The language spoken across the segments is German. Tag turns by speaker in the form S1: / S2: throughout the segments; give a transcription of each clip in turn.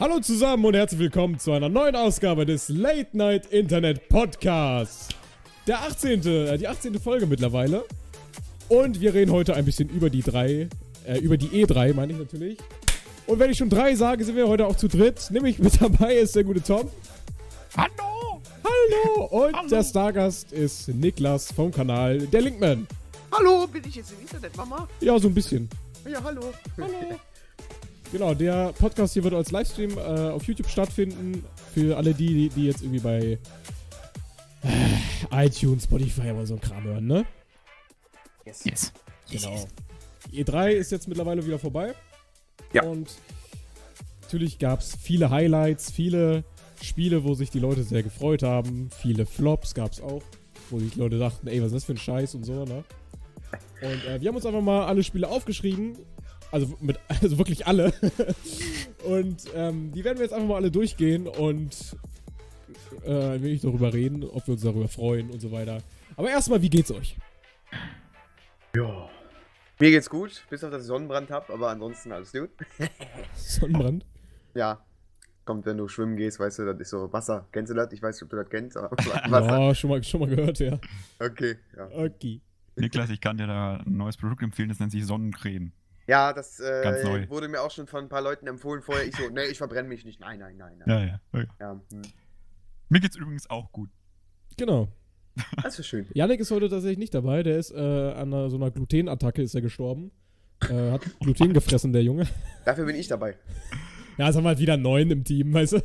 S1: Hallo zusammen und herzlich willkommen zu einer neuen Ausgabe des Late Night Internet Podcasts. Der 18., äh, die 18. Folge mittlerweile. Und wir reden heute ein bisschen über die drei, äh, über die E3, meine ich natürlich. Und wenn ich schon drei sage, sind wir heute auch zu dritt. Nämlich mit dabei ist der gute Tom.
S2: Hallo!
S1: Hallo! Und
S2: Hallo.
S1: der Stargast ist Niklas vom Kanal Der Linkman.
S2: Hallo, bin ich jetzt im Internet, Mama?
S1: Ja, so ein bisschen.
S2: Ja, hallo.
S1: Hallo. Genau, der Podcast hier wird als Livestream äh, auf YouTube stattfinden. Für alle die, die jetzt irgendwie bei äh, iTunes, Spotify oder so ein Kram hören, ne?
S2: Yes. yes.
S1: Genau. Die E3 ist jetzt mittlerweile wieder vorbei.
S2: Ja.
S1: Und natürlich gab es viele Highlights, viele Spiele, wo sich die Leute sehr gefreut haben. Viele Flops gab es auch, wo sich die Leute dachten, ey, was ist das für ein Scheiß und so, ne? Und äh, wir haben uns einfach mal alle Spiele aufgeschrieben. Also, mit, also wirklich alle. und ähm, die werden wir jetzt einfach mal alle durchgehen und äh, ein wenig darüber reden, ob wir uns darüber freuen und so weiter. Aber erstmal, wie geht's euch?
S2: Ja. Mir geht's gut, bis auf dass ich Sonnenbrand hab, aber ansonsten alles gut.
S1: Sonnenbrand?
S2: Ja. Kommt, wenn du schwimmen gehst, weißt du, das ist so Wasser. Kennst du das? Ich weiß nicht, ob du das kennst, aber
S1: Ja, schon mal, schon mal gehört, ja.
S2: Okay, ja.
S1: Okay.
S3: Niklas, ich kann dir da ein neues Produkt empfehlen, das nennt sich Sonnencreme.
S2: Ja, das
S3: Ganz neu.
S2: äh, wurde mir auch schon von ein paar Leuten empfohlen vorher. Ich so, nee, ich verbrenne mich nicht. Nein, nein, nein, nein.
S3: Ja, ja. okay.
S2: Ja, hm.
S3: Mir geht's übrigens auch gut.
S1: Genau.
S2: Das ist schön.
S1: Yannick ist heute tatsächlich nicht dabei. Der ist äh, an einer, so einer Glutenattacke ist er gestorben. Äh, hat Gluten gefressen, der Junge.
S2: Dafür bin ich dabei.
S1: Ja, jetzt haben wir halt wieder neun im Team, weißt du?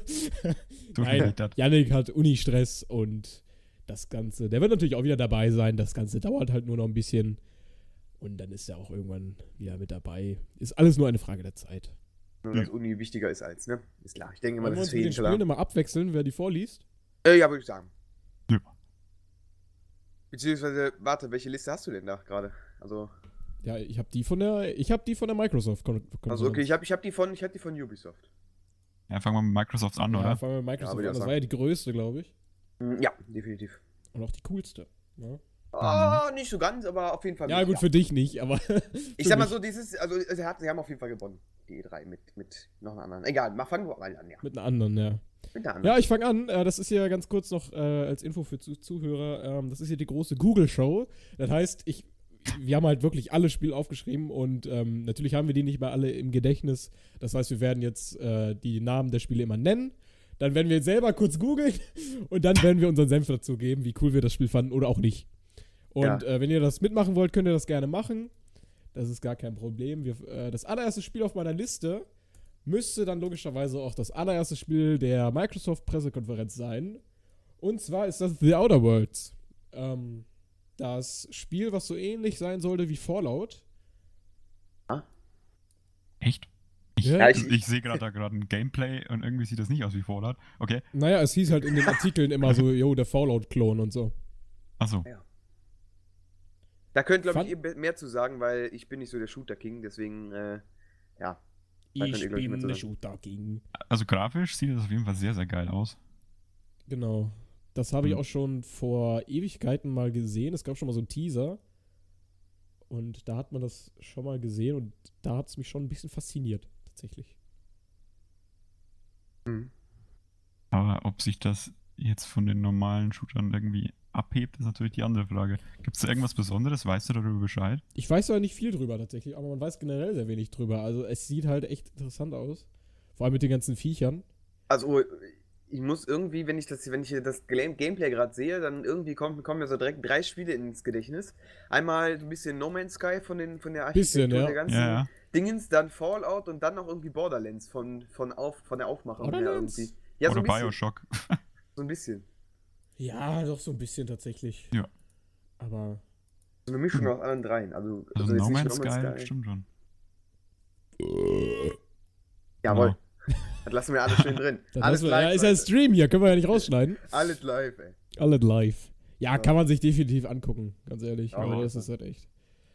S1: Nein. Yannick hat Uni-Stress und das Ganze. Der wird natürlich auch wieder dabei sein. Das Ganze dauert halt nur noch ein bisschen. Und dann ist er auch irgendwann wieder mit dabei. Ist alles nur eine Frage der Zeit.
S2: Nur, dass Uni wichtiger ist als, ne? Ist klar. Ich denke immer,
S1: Wollen wir
S2: das ist für jeden klar.
S1: immer abwechseln, wer die vorliest?
S2: Äh, ja, würde ich sagen.
S3: Ja.
S2: Beziehungsweise, warte, welche Liste hast du denn da gerade? Also,
S1: Ja, ich habe die von der, ich habe die von der Microsoft. Kon
S2: also okay, ich habe ich hab die, von- ich hab die von Ubisoft.
S3: Ja, fangen wir mit Microsoft an,
S1: ja,
S3: oder?
S1: fangen wir mit Microsoft
S2: Ja,
S1: an. Das war ja die größte, glaube ich.
S2: Hm, Ja, definitiv.
S1: Und auch die coolste. Ja,
S2: Ah, nicht so ganz, aber auf jeden Fall.
S1: ja
S2: mit,
S1: gut, für dich nicht, aber.
S2: Ich sag mal so, dieses, also sie, hat, sie haben auf jeden Fall gewonnen, die E3 mit, mit noch einer anderen. Egal, mal fangen wir mal an, ja.
S1: Mit einer anderen, ja.
S2: Mit der anderen.
S1: Ja, ich fange an. Äh, das ist hier ganz kurz noch äh, als Info für Zu Zuhörer. Ähm, das ist hier die große Google-Show. Das heißt, ich, wir haben halt wirklich alle Spiele aufgeschrieben und ähm, natürlich haben wir die nicht mehr alle im Gedächtnis. Das heißt, wir werden jetzt äh, die Namen der Spiele immer nennen. Dann werden wir selber kurz googeln und dann werden wir unseren Senf dazu geben, wie cool wir das Spiel fanden oder auch nicht. Und
S2: Ja.
S1: äh, wenn ihr das mitmachen wollt, könnt ihr das gerne machen. Das ist gar kein Problem. Wir, äh, das allererste Spiel auf meiner Liste müsste dann logischerweise auch das allererste Spiel der Microsoft-Pressekonferenz sein. Und zwar ist das The Outer Worlds. Ähm, das Spiel, was so ähnlich sein sollte wie Fallout.
S3: Echt? Ich,
S1: Ja,
S3: ich,
S2: ich-
S3: sehe gerade da gerade ein Gameplay und irgendwie sieht das nicht aus wie Fallout. Okay.
S1: Naja, es hieß halt in den Artikeln immer so, yo, der Fallout-Klon und so.
S3: Achso.
S2: Da könnt, glaube ich, ihr be- mehr zu sagen, weil ich bin nicht so der Shooter-King, deswegen, äh, ja. Ich, mehr zu sagen.
S1: Shooter King.
S3: Also grafisch sieht das auf jeden Fall sehr, sehr geil aus.
S1: Genau. Das habe ich
S3: Hm.
S1: auch schon vor Ewigkeiten mal gesehen. Es gab schon mal so einen Teaser. Und da hat man das schon mal gesehen und da hat es mich schon ein bisschen fasziniert, tatsächlich.
S2: Mhm.
S3: Aber ob sich das jetzt von den normalen Shootern irgendwie abhebt, ist natürlich die andere Frage. Gibt es da irgendwas Besonderes? Weißt du darüber Bescheid?
S1: Ich weiß ja nicht viel drüber tatsächlich, aber man weiß generell sehr wenig drüber. Also es sieht halt echt interessant aus. Vor allem mit den ganzen Viechern.
S2: Also, ich muss irgendwie, wenn ich das, wenn ich das Gameplay gerade sehe, dann irgendwie kommen, kommen mir so direkt drei Spiele ins Gedächtnis. Einmal so ein bisschen No Man's Sky von, den, von der
S1: Bisschen,
S2: Architektur
S1: ja.
S2: der ganzen
S3: Ja, ja.
S2: Dingens, dann Fallout und dann noch irgendwie Borderlands von, von, auf, von der Aufmachung her
S1: Borderlands?
S2: irgendwie. Ja, so
S3: Oder
S2: ein bisschen.
S3: Bioshock.
S2: So ein bisschen.
S1: Ja, doch so ein bisschen tatsächlich.
S3: Ja.
S1: Aber
S2: So eine Mischung aus allen dreien. Also,
S3: Also
S2: jetzt
S3: No
S2: nicht
S3: Man's Sky, stimmt schon.
S2: Jawohl.
S3: Genau.
S2: Das lassen wir alles schön drin.
S1: das
S2: alles
S1: wir, ja, ist ja ein. Stream hier, können wir ja nicht rausschneiden.
S2: Alles live, ey.
S1: Alle live. Ja,
S2: Ja.
S1: kann man sich definitiv angucken, ganz ehrlich.
S2: Ja,
S1: aber das ist halt echt.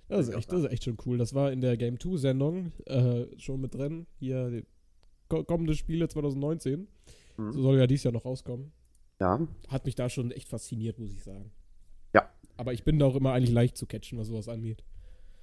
S1: Das ist echt, das ist echt schon cool. Das war in der Game 2 Sendung äh, schon mit drin. Hier kommende Spiele 2019.
S2: Mhm.
S1: So soll ja dieses Jahr noch rauskommen.
S2: Ja.
S1: Hat mich da schon echt fasziniert, muss ich sagen.
S2: Ja.
S1: Aber ich bin da auch immer eigentlich leicht zu catchen, was sowas angeht.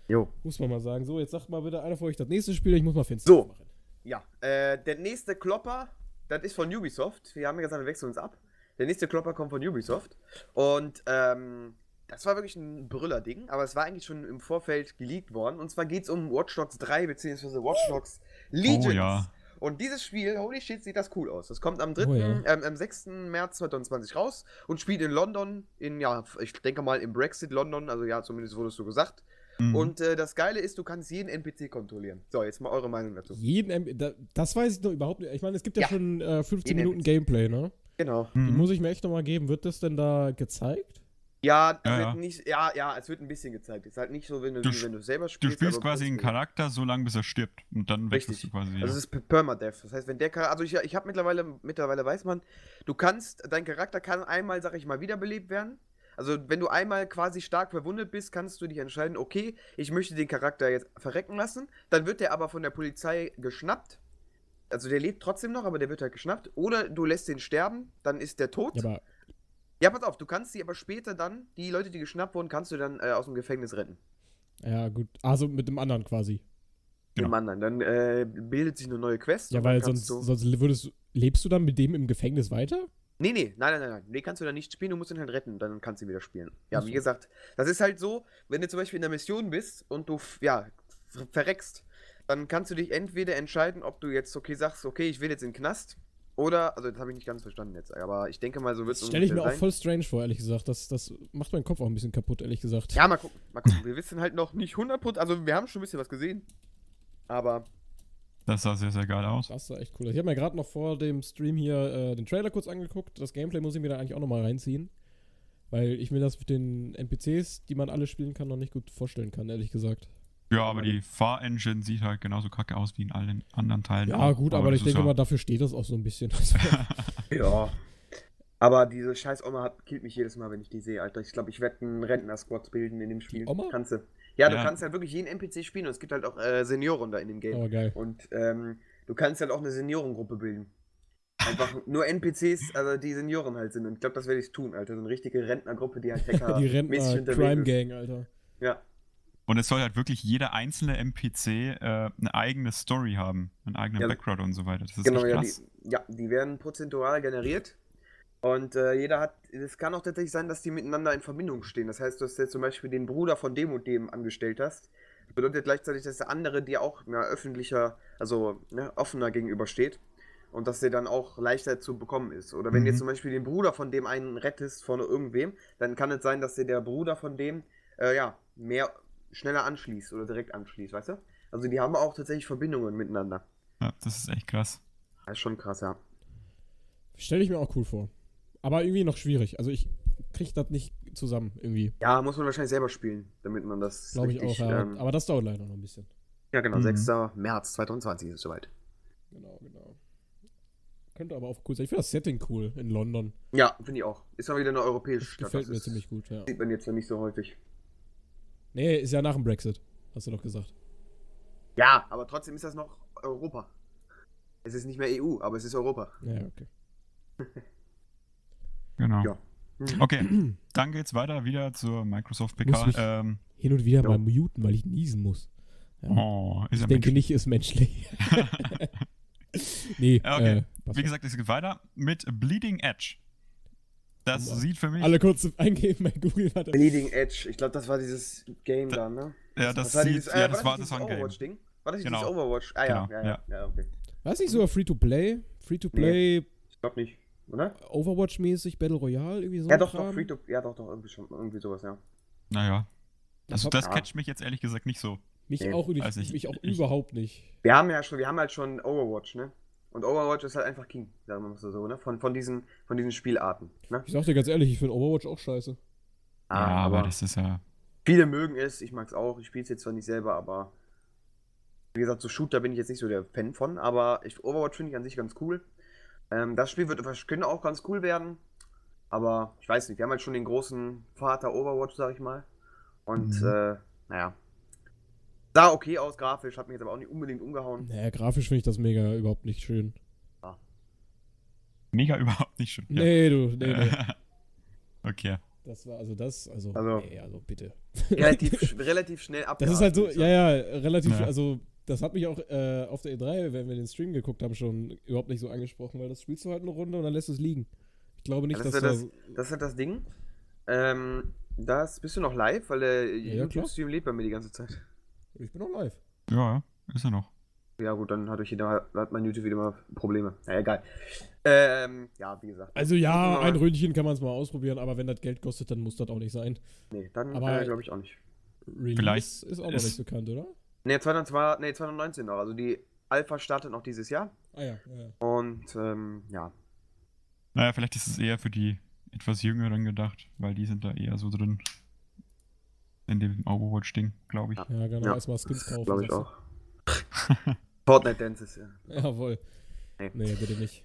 S2: Jo.
S1: Muss man mal sagen. So, jetzt sagt mal bitte einer von euch das nächste Spiel, ich muss mal Fenster
S2: So.
S1: aufmachen.
S2: ja, äh, der nächste Klopper, das ist von Ubisoft. Wir haben ja gesagt, wir wechseln uns ab. Der nächste Klopper kommt von Ubisoft. Und ähm, das war wirklich ein Brüller-Ding, aber es war eigentlich schon im Vorfeld geleakt worden. Und zwar geht es um Watch Dogs 3 bzw. Watch Dogs Legions.
S3: Oh ja.
S2: Und dieses Spiel, holy shit, sieht das cool aus. Das kommt am 3.,
S1: Oh ja.
S2: ähm, am 6. März 2020 raus und spielt in London, in, ja, ich denke mal im Brexit London, also ja, zumindest wurde es so gesagt.
S3: Mhm.
S2: Und äh, das Geile ist, du kannst jeden NPC kontrollieren. So, jetzt mal eure Meinung dazu.
S1: Jeden, M da, das weiß ich noch überhaupt nicht. Ich meine, es gibt ja,
S2: Ja.
S1: schon äh, 15
S2: Jeden
S1: Minuten
S2: NPC.
S1: Gameplay, ne?
S2: Genau.
S1: Die
S3: Mhm.
S1: muss ich mir echt nochmal geben. Wird das denn da gezeigt?
S2: Ja, es
S3: Ja,
S2: wird
S3: ja.
S2: nicht, ja, ja, es wird ein bisschen gezeigt. Es ist halt nicht so, wenn du,
S3: Du
S2: wenn du selber
S3: Du
S2: spielst.
S3: spielst
S2: aber
S3: quasi einen Charakter so lange, bis er stirbt. Und dann wechselst
S2: Richtig.
S3: du quasi.
S2: Also es ist Permadeath. Das heißt, wenn der Charakter, also ich, ich habe mittlerweile, mittlerweile weiß man, du kannst, dein Charakter kann einmal, sag ich mal, wiederbelebt werden. Also wenn du einmal quasi stark verwundet bist, kannst du dich entscheiden, okay, ich möchte den Charakter jetzt verrecken lassen. Dann wird der aber von der Polizei geschnappt. Also der lebt trotzdem noch, aber der wird halt geschnappt. Oder du lässt den sterben, dann ist der tot.
S1: Ja, aber
S2: Ja, pass auf, du kannst die aber später dann, die Leute, die geschnappt wurden, kannst du dann äh, aus dem Gefängnis retten.
S1: ja, gut. Also mit dem anderen quasi.
S3: Genau.
S2: Dem anderen. Dann äh, bildet sich eine neue Quest.
S1: Ja, weil sonst,
S2: du-
S1: sonst würdest du. Lebst du dann mit dem im Gefängnis weiter?
S2: Nee, nee, nein, nein, nein, nein. Nee, kannst du dann nicht spielen, du musst ihn halt retten, dann kannst du ihn wieder spielen. Ja,
S1: Ach
S2: wie
S1: so.
S2: gesagt, das ist halt so, wenn du zum Beispiel in der Mission bist und du, ja, ver- verreckst, dann kannst du dich entweder entscheiden, ob du jetzt, okay, sagst, okay, ich will jetzt in den Knast, oder, also das habe ich nicht ganz verstanden jetzt, aber ich denke mal, so wird es
S1: Das stelle ich mir auch voll strange vor, ehrlich gesagt. Das, das macht meinen Kopf auch ein bisschen kaputt, ehrlich gesagt.
S2: Ja, mal gucken, mal gucken. Wir wissen halt noch nicht 100%, also wir haben schon ein bisschen was gesehen, aber
S3: Das sah sehr, sehr geil aus.
S1: Das sah echt cool aus. Ich habe mir gerade noch vor dem Stream hier äh, den Trailer kurz angeguckt. Das Gameplay muss ich mir da eigentlich auch nochmal reinziehen. Weil ich mir das mit den NPCs, die man alle spielen kann, noch nicht gut vorstellen kann, ehrlich gesagt.
S3: Ja, aber die Fahrengine sieht halt genauso kacke aus wie in allen anderen Teilen.
S1: Ja, gut, aber,
S3: das
S1: ich denke
S3: ja-
S1: mal, dafür steht das auch so ein bisschen.
S2: Ja. Aber diese scheiß Oma hat, killt mich jedes Mal, wenn ich die sehe, Alter. Ich glaube, ich werde einen Rentner-Squad bilden in dem Spiel.
S1: Oma?
S2: Kannst du. Ja, du
S3: Ja.
S2: kannst halt wirklich jeden NPC spielen und es gibt halt auch äh, Senioren da in dem Game.
S1: aber geil.
S2: Und ähm, du kannst halt auch eine Seniorengruppe bilden. Einfach nur NPCs, also die Senioren halt sind. Und ich glaube, das werde ich tun, Alter. So eine richtige Rentnergruppe, die halt Hacker
S1: Die
S2: mäßig
S1: Rentner
S2: unterwegs
S1: Crime
S2: ist.
S1: Gang, Alter.
S2: Ja.
S3: Und es soll halt wirklich jeder einzelne NPC äh, eine eigene Story haben, einen eigenen
S2: Ja.
S3: Background und so weiter. Das ist
S2: Genau, ja die, ja, die werden prozentual generiert. Und äh, jeder hat, es kann auch tatsächlich sein, dass die miteinander in Verbindung stehen. Das heißt, dass du jetzt zum Beispiel den Bruder von dem und dem angestellt hast. Das bedeutet gleichzeitig, dass der andere dir auch ja, öffentlicher, also ne, offener gegenübersteht. Und dass der dann auch leichter zu bekommen ist. Oder wenn du
S3: Mhm.
S2: jetzt zum Beispiel den Bruder von dem einen rettest von irgendwem, dann kann es sein, dass dir der Bruder von dem, äh, ja, mehr, schneller anschließt oder direkt anschließt, weißt du? Also die haben auch tatsächlich Verbindungen miteinander.
S3: Ja, das ist echt krass.
S2: Das ist schon krass, ja.
S1: Stelle ich mir auch cool vor. Aber irgendwie noch schwierig. Also ich krieg das nicht zusammen, irgendwie.
S2: Ja, muss man wahrscheinlich selber spielen, damit man das
S1: Glaube ich auch, ja.
S2: ähm,
S1: Aber das dauert leider noch ein bisschen.
S2: ja, genau,
S3: Mhm.
S2: 6. März 2020 ist es soweit.
S1: Genau, genau. Könnte aber auch cool sein. Ich finde das Setting cool in London.
S2: Ja, finde ich auch. Ist mal wieder eine europäische
S1: Das
S2: Stadt.
S1: gefällt
S2: das
S1: mir
S2: ist,
S1: ziemlich gut, ja.
S2: Sieht man jetzt noch nicht so häufig.
S1: Nee, ist ja nach dem Brexit. Hast du doch gesagt.
S2: Ja, aber trotzdem ist das noch Europa. Es ist nicht mehr EU, aber es ist Europa.
S1: Ja, okay.
S3: Genau.
S2: Ja. Mhm.
S3: Okay, dann geht's weiter wieder zur Microsoft
S1: Muss
S3: PK.
S1: mich-
S3: Ähm,
S1: Hin und wieder
S2: Ja.
S1: mal muten, weil ich niesen muss. Ja.
S3: oh, ist
S1: ich denke
S3: menschlich.
S1: nicht, ist menschlich. nee,
S3: okay.
S1: äh,
S3: Wie gesagt, es geht weiter mit Bleeding Edge. Das
S1: Boah.
S3: sieht für mich.
S1: alle kurz eingeben bei Google. Warte.
S2: Bleeding Edge, ich glaube, das war dieses Game da, ne?
S3: ja, das,
S2: Was war
S3: sieht,
S2: dieses,
S3: ja,
S2: äh,
S3: das war
S2: nicht
S3: das war ein Game.
S2: Overwatch-Ding? War das nicht
S3: Genau.
S2: dieses Overwatch? Ah ja,
S3: Genau,
S2: ja, ja, ja, okay.
S1: War es nicht sogar Free-to-Play? Free-to-Play,
S2: Ich glaube nicht, oder?
S1: Overwatch-mäßig, Battle Royale, irgendwie so
S2: Ja, doch, doch,
S1: Kram?
S2: Free to, ja, doch, doch, irgendwie schon, irgendwie sowas, ja.
S3: Naja.
S1: Das
S3: Also das
S2: ja.
S3: catcht mich jetzt ehrlich gesagt nicht so.
S1: Mich
S2: Nee,
S1: auch,
S3: also ich-
S1: mich auch
S3: ich-
S1: überhaupt nicht.
S2: Wir haben ja schon, wir haben halt schon Overwatch, ne? Und Overwatch ist halt einfach King, sagen wir mal so, ne? Von, von, diesen, von diesen Spielarten, ne?
S1: Ich sag dir ganz ehrlich, ich finde Overwatch auch scheiße.
S3: ja, aber das ist ja.
S2: viele mögen es, ich mag es auch, ich spiele es jetzt zwar nicht selber, aber wie gesagt, so Shooter bin ich jetzt nicht so der Fan von, aber ich, Overwatch finde ich an sich ganz cool. Ähm, das Spiel wird könnte auch ganz cool werden, aber ich weiß nicht, wir haben halt schon den großen Vater Overwatch, sag ich mal. Und
S3: Mhm.
S2: äh, naja. Sah okay aus, grafisch, hat mich jetzt aber auch nicht unbedingt umgehauen.
S1: Naja, grafisch finde ich das mega überhaupt nicht schön.
S3: Mega überhaupt nicht schön. Ja.
S1: Nee, du, nee, nee.
S3: okay.
S1: Das war also das, also,
S2: Also-
S1: nee, also bitte.
S2: Relativ, relativ schnell ab.
S1: Das ist halt so, ja, ja, relativ,
S3: Ja.
S1: also das hat mich auch äh, auf der E3, wenn wir den Stream geguckt haben, schon überhaupt nicht so angesprochen, weil das spielst du halt eine Runde und dann lässt du es liegen. Ich glaube nicht,
S2: das,
S1: dass
S2: ist ja
S1: da.
S2: das, das ist halt das Ding. Ähm, das bist du noch live, weil der
S1: Ja,
S2: YouTube-Stream lebt bei mir die ganze Zeit.
S1: Ich bin noch live.
S3: Ja, ist er noch.
S2: Ja gut, dann hat euch jeder, hat mein YouTube wieder mal Probleme. Na egal. Ähm, ja, wie gesagt.
S1: Also ja, ein
S2: mal.
S1: Röntchen kann man es mal ausprobieren, aber wenn das Geld kostet, dann muss das auch nicht sein.
S2: Nee, dann äh, glaube ich auch nicht.
S1: Release
S3: Vielleicht
S1: ist auch noch
S3: ist-
S1: nicht bekannt, oder?
S2: Nee, 2002, nee, 2019 noch. Also die Alpha startet noch dieses Jahr.
S1: Ah ja, ja.
S2: Und ähm, ja.
S3: Naja, vielleicht ist es eher für die etwas Jüngeren gedacht, weil die sind da eher so drin. In dem Overwatch-Ding, glaube ich.
S2: Ja.
S1: Genau,
S2: Ja,
S1: erstmal Skins kaufen.
S2: Glaube ich auch. Fortnite Dances, ja.
S1: Jawohl.
S2: Nee.
S1: Nee, bitte nicht.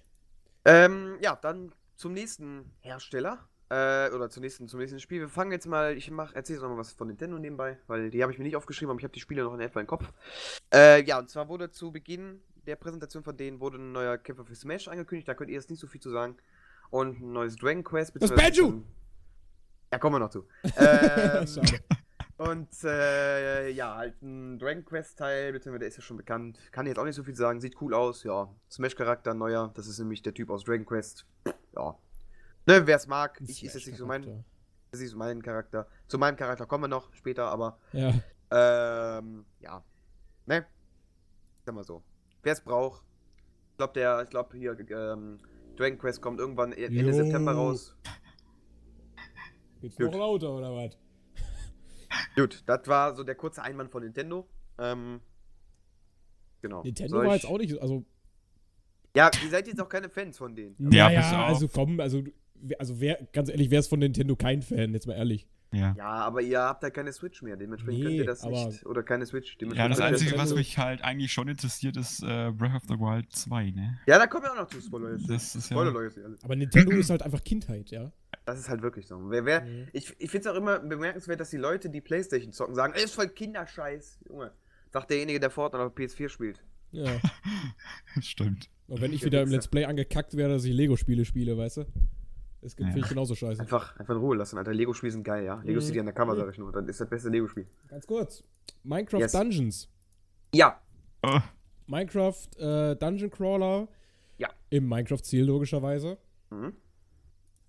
S2: Ähm, ja, dann zum nächsten Hersteller. Äh, oder zum nächsten, zum nächsten Spiel. Wir fangen jetzt mal, ich mach, erzähl jetzt noch mal was von Nintendo nebenbei, weil die habe ich mir nicht aufgeschrieben, aber ich habe die Spiele noch in etwa im Kopf. Äh, ja, und zwar wurde zu Beginn der Präsentation von denen wurde ein neuer Kämpfer für Smash angekündigt, da könnt ihr jetzt nicht so viel zu sagen. Und ein neues Dragon Quest.
S1: Das Banjo!
S2: Ja, kommen wir noch zu. ähm. Und äh, ja, halt ein Dragon Quest Teil, beziehungsweise der ist ja schon bekannt. Kann jetzt auch nicht so viel sagen, sieht cool aus, ja. Smash-Charakter, neuer, das ist nämlich der Typ aus Dragon Quest. Ja. Ne, wer es mag, ich ist jetzt nicht so mein, das ist mein Charakter. Zu meinem Charakter kommen wir noch später, aber
S1: Ja,
S2: ähm, ja. Ne? Sag mal so. Wer es braucht, ich glaube, der, ich glaube hier, ähm, Dragon Quest kommt irgendwann e- Ende
S1: Jo.
S2: September raus.
S1: geht's noch lauter oder was?
S2: Gut, das war so der kurze Einwand von Nintendo. Ähm, genau.
S1: Nintendo
S2: Soll
S1: war
S2: ich-
S1: jetzt auch nicht, so- also
S2: Ja, ihr seid jetzt auch keine Fans von denen.
S3: Ja,
S1: naja,
S3: auf.
S1: also komm, also, wer- also wer, ganz ehrlich, wer ist von Nintendo kein Fan, jetzt mal ehrlich.
S3: Ja.
S2: Ja, aber ihr habt ja keine Switch mehr, dementsprechend könnt
S1: Nee,
S2: ihr das
S1: aber-
S2: nicht. Oder keine Switch,
S3: Ja, das
S2: könnt
S3: Einzige, was mich halt eigentlich schon interessiert, ist äh, Breath of the Wild 2, ne?
S2: Ja, da kommen wir auch noch zu Spoiler.
S3: Das ist ja-
S2: Spoiler alles.
S1: Aber Nintendo ist halt einfach Kindheit, ja.
S2: Das ist halt wirklich so. Wer, wer,
S1: Mhm.
S2: Ich, ich finde es auch immer bemerkenswert, dass die Leute, die Playstation zocken, sagen, ey, ist voll Kinderscheiß. Junge. Sagt derjenige, der Fortnite auf PS4 spielt.
S1: Ja.
S3: Stimmt.
S1: Und wenn ich
S2: Der
S1: wieder im. Let's Play angekackt werde, dass ich Lego-Spiele spiele, weißt du? Das
S3: Ja.
S1: finde ich genauso scheiße.
S2: Einfach, einfach in Ruhe lassen, Alter. Lego-Spiele sind geil, ja. Lego
S1: Mhm.
S2: City Undercover, sag ich nur. Das ist das beste Lego-Spiel.
S1: Ganz kurz. Minecraft
S2: Yes.
S1: Dungeons.
S2: Ja.
S3: Oh,
S1: Minecraft äh, Dungeon Crawler.
S2: Ja.
S1: Im Minecraft-Ziel logischerweise.
S2: Mhm.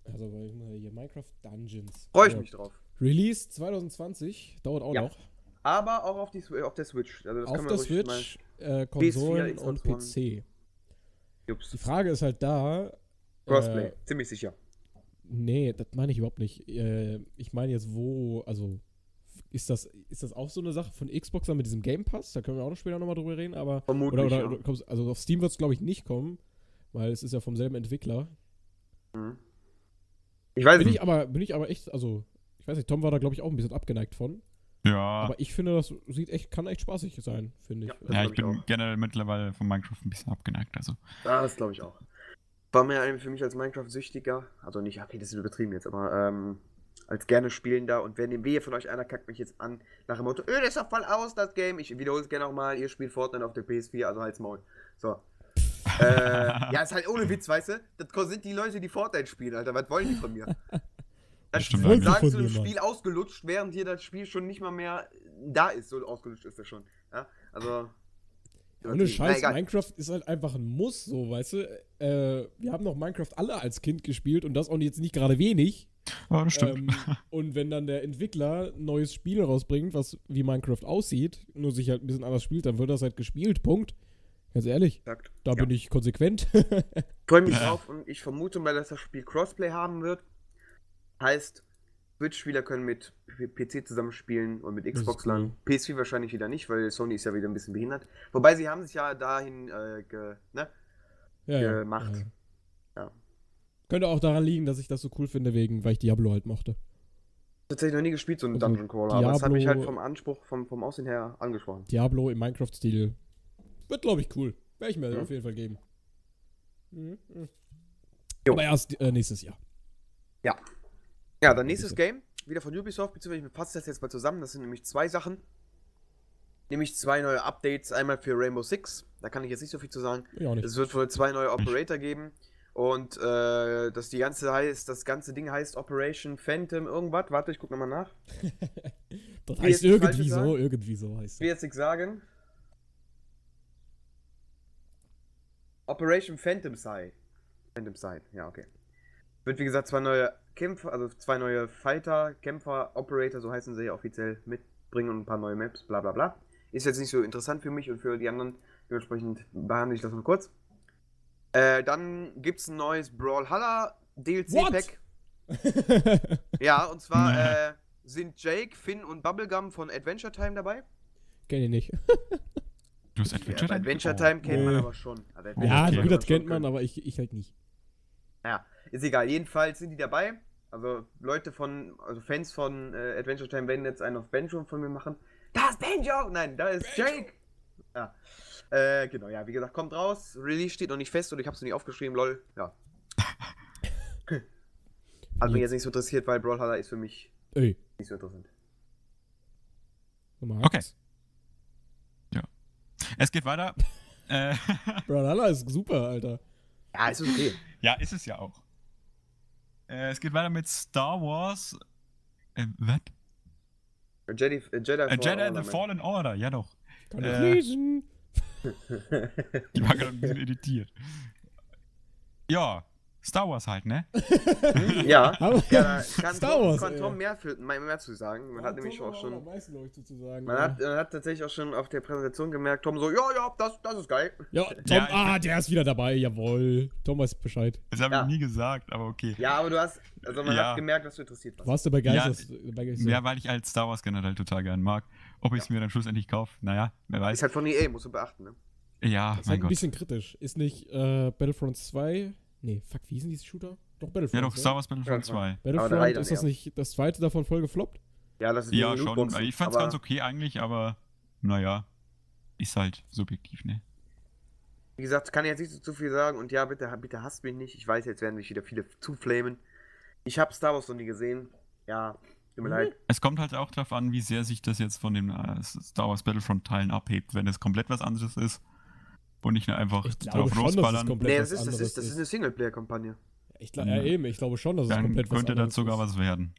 S1: Also weil ich mal hier Minecraft Dungeons.
S2: Freue ich
S1: Ja.
S2: mich drauf.
S1: Release 2020, dauert auch
S2: Ja.
S1: noch.
S2: Aber auch auf, die, auf der Switch. Also das
S1: Auf
S2: kann
S1: der
S2: man
S1: Switch, äh, Konsolen
S2: Xbox
S1: und
S2: One.
S1: PC.
S2: Jups.
S1: Die Frage ist halt da.
S2: Crossplay,
S1: Äh,
S2: ziemlich sicher.
S1: Nee, das meine ich überhaupt nicht. Äh, ich meine jetzt, wo, also ist das, ist das auch so eine Sache von Xbox dann mit diesem Game Pass? Da können wir auch noch später nochmal drüber reden, aber.
S2: Vermutlich.
S1: Oder, oder,
S2: ja.
S1: oder kommst- also auf Steam wird es, glaube ich, nicht kommen, weil es ist ja vom selben Entwickler.
S2: Mhm. Ich weiß
S1: Bin
S2: nicht.
S1: ich aber, bin ich aber echt, also, ich weiß nicht, Tom war da, glaube ich, auch ein bisschen abgeneigt von.
S3: ja.
S1: Aber ich finde, das sieht echt, kann echt spaßig sein, finde ich.
S2: Ja.
S3: Ja, ich bin
S2: auch.
S3: generell mittlerweile von Minecraft ein bisschen abgeneigt. Also,
S2: Das glaube ich auch. War mir für mich als Minecraft-Süchtiger, also nicht, okay, das ist übertrieben jetzt, aber ähm, als gerne Spielender und wenn dem wehe von euch einer kackt mich jetzt an, nach dem Motto, öh, das ist doch voll aus, das Game. Ich wiederhole es gerne nochmal, ihr spielt Fortnite auf der PS4, also halt's Maul. So. äh, ja, ist halt ohne Witz, weißt du? Das sind die Leute, die Fortnite spielen, Alter. Was wollen die von mir? Das
S3: stimmt
S2: sagen zu dem Spiel ausgelutscht, während hier das Spiel schon nicht mal mehr da ist. So ausgelutscht ist das schon. Ja, also.
S1: Ohne Scheiß,
S2: Na.
S1: Minecraft ist halt einfach ein Muss, so, weißt du? Äh, wir haben noch Minecraft alle als Kind gespielt und das auch jetzt nicht gerade wenig.
S3: oh, das stimmt.
S1: Ähm, und wenn dann der Entwickler ein neues Spiel rausbringt, was wie Minecraft aussieht, nur sich halt ein bisschen anders spielt, dann wird das halt gespielt, Punkt. Ganz ehrlich,
S2: Sagt.
S1: da
S2: Ja.
S1: bin ich konsequent.
S2: freue mich
S3: Ja.
S2: drauf und ich vermute mal, dass das Spiel Crossplay haben wird. Heißt, Switch-Spieler können mit PC zusammenspielen und mit Xbox
S1: cool.
S2: lang. PS4 wahrscheinlich wieder nicht, weil Sony ist ja wieder ein bisschen behindert. Wobei sie haben sich ja dahin äh, ge, ne?
S1: ja,
S2: Gemacht.
S1: Ja.
S2: Ja.
S1: Könnte auch daran liegen, dass ich das so cool finde, wegen, weil ich Diablo halt mochte.
S2: Tatsächlich noch nie gespielt, so einen
S1: Also,
S2: Dungeon Crawler, aber das hat mich
S1: Diablo-
S2: halt vom Anspruch, vom, vom Aussehen her angesprochen.
S1: Diablo im Minecraft-Stil. Wird, glaube ich, cool. Werde ich mir
S2: Mhm.
S1: auf jeden Fall geben. Mhm. mhm. Aber erst äh, nächstes Jahr.
S2: Ja. Ja, dann nächstes. Game, wieder von Ubisoft, beziehungsweise ich fasse das jetzt mal zusammen. Das sind nämlich zwei Sachen. Nämlich zwei neue Updates. Einmal für Rainbow Six, da kann ich jetzt nicht so viel zu sagen. Es wird wohl zwei neue Operator geben. Und äh, das, die ganze heißt, das ganze Ding heißt Operation Phantom irgendwas. Warte, ich guck nochmal nach.
S1: Das heißt
S2: jetzt
S1: irgendwie so,
S2: sagen.
S1: irgendwie so heißt
S2: Ich will jetzt nichts sagen. Operation Phantom Side. Phantom Side, ja, okay. Wird wie gesagt zwei neue Kämpfer, also zwei neue Fighter, Kämpfer, Operator, so heißen sie ja offiziell, mitbringen und ein paar neue Maps, bla bla bla. Ist jetzt nicht so interessant für mich und für die anderen, dementsprechend behandle ich das nur kurz. Äh, dann gibt's ein neues Brawlhalla DLC-Pack. Ja, und zwar äh, sind Jake, Finn und Bubblegum von Adventure Time dabei.
S1: Kenn ich nicht.
S3: Du hast
S2: Ja,
S3: Adventure
S2: bei
S3: Time?
S2: Adventure
S3: Oh.
S2: Time kennt man aber schon. Also
S1: Ja, gut, das
S2: schon
S1: kennt man,
S2: können.
S1: aber ich, ich halt nicht.
S2: Ja, ist egal. Jedenfalls sind die dabei. Also Leute von, also Fans von äh, Adventure Time werden jetzt einen auf Banjo von mir machen. Da ist Banjo! Nein, da ist Jake! Ja. Äh, genau, ja, wie gesagt, kommt raus. Release steht noch nicht fest und ich hab's noch nicht aufgeschrieben, lol. Ja. Hat mich jetzt nicht so interessiert, weil Brawlhalla ist für mich
S1: Ey,
S2: nicht so interessant.
S3: Okay.
S1: eins.
S3: Es geht weiter. äh,
S1: Brawlhalla ist super, Alter.
S2: Ja, ist okay.
S3: ja, ist es ja auch. Äh, es geht weiter mit Star Wars. Äh, was?
S2: A Jedi, a Jedi,
S3: A
S2: Fallen
S3: Jedi
S2: Order,
S3: the
S2: man.
S3: Fallen Order, ja doch.
S1: Kann
S3: Äh.
S1: ich lesen?
S3: Ich war gerade ein bisschen irritiert. Ja, Star Wars halt, ne?
S2: ja.
S1: Aber
S2: Ja, da kann
S1: Star
S2: Tom,
S1: Wars,
S2: kann. Tom mehr, für, mehr, zu sagen. Man hat nämlich auch schon.
S1: Am meisten, glaub ich, sozusagen.
S2: Man hat, man hat tatsächlich auch schon auf der Präsentation gemerkt, Tom so, ja, ja, das, das ist geil.
S1: ja, Tom,
S3: Ja,
S1: ah, der ist wieder dabei, jawohl. Tom weiß Bescheid.
S3: Das habe
S2: Ja.
S3: ich nie gesagt, aber okay.
S2: Ja, aber du hast, also man
S3: Ja.
S2: hat gemerkt, dass du interessiert warst.
S1: Warst du begeistert? begeistert?
S3: Ja, weil ich halt Star Wars generell total gern mag. Ob ich es mir dann schlussendlich kaufe, naja, wer weiß.
S2: Ist halt von EA, musst du beachten, ne?
S3: Ja,
S1: ist halt
S3: mein
S1: ein
S3: Gott.
S1: bisschen kritisch. Ist nicht äh, Battlefront 2? Nee, fuck, wie hießen diese Shooter? Doch, Battlefront.
S3: Ja, doch,
S1: ne?
S3: Star Wars Battlefront
S2: Ja,
S3: 2.
S2: Aber der
S1: Battlefront, ist das nicht das zweite davon voll gefloppt?
S2: Ja, das ist
S3: Ja, schon. Ich fand's ganz okay eigentlich, aber naja, ist halt subjektiv, ne?
S2: Wie gesagt, kann ich jetzt nicht so zu viel sagen und ja, bitte, bitte hasst mich nicht. Ich weiß, jetzt werden mich wieder viele zuflamen. Ich habe Star Wars noch nie gesehen. Ja, tut mir
S1: Mhm.
S2: leid.
S3: Es kommt halt auch darauf an, wie sehr sich das jetzt von den äh, Star Wars Battlefront-Teilen abhebt. Wenn es komplett was anderes ist und nicht einfach
S1: Ich
S3: drauf
S1: schon, es
S3: losballern,
S1: komplett
S2: Nee, das ist, das ist, das ist eine Singleplayer-Kampagne.
S1: Ich glaub, ja, eben, ich glaube schon, dass es
S3: dann
S1: komplett was
S3: könnte das sogar
S1: ist.
S3: was werden.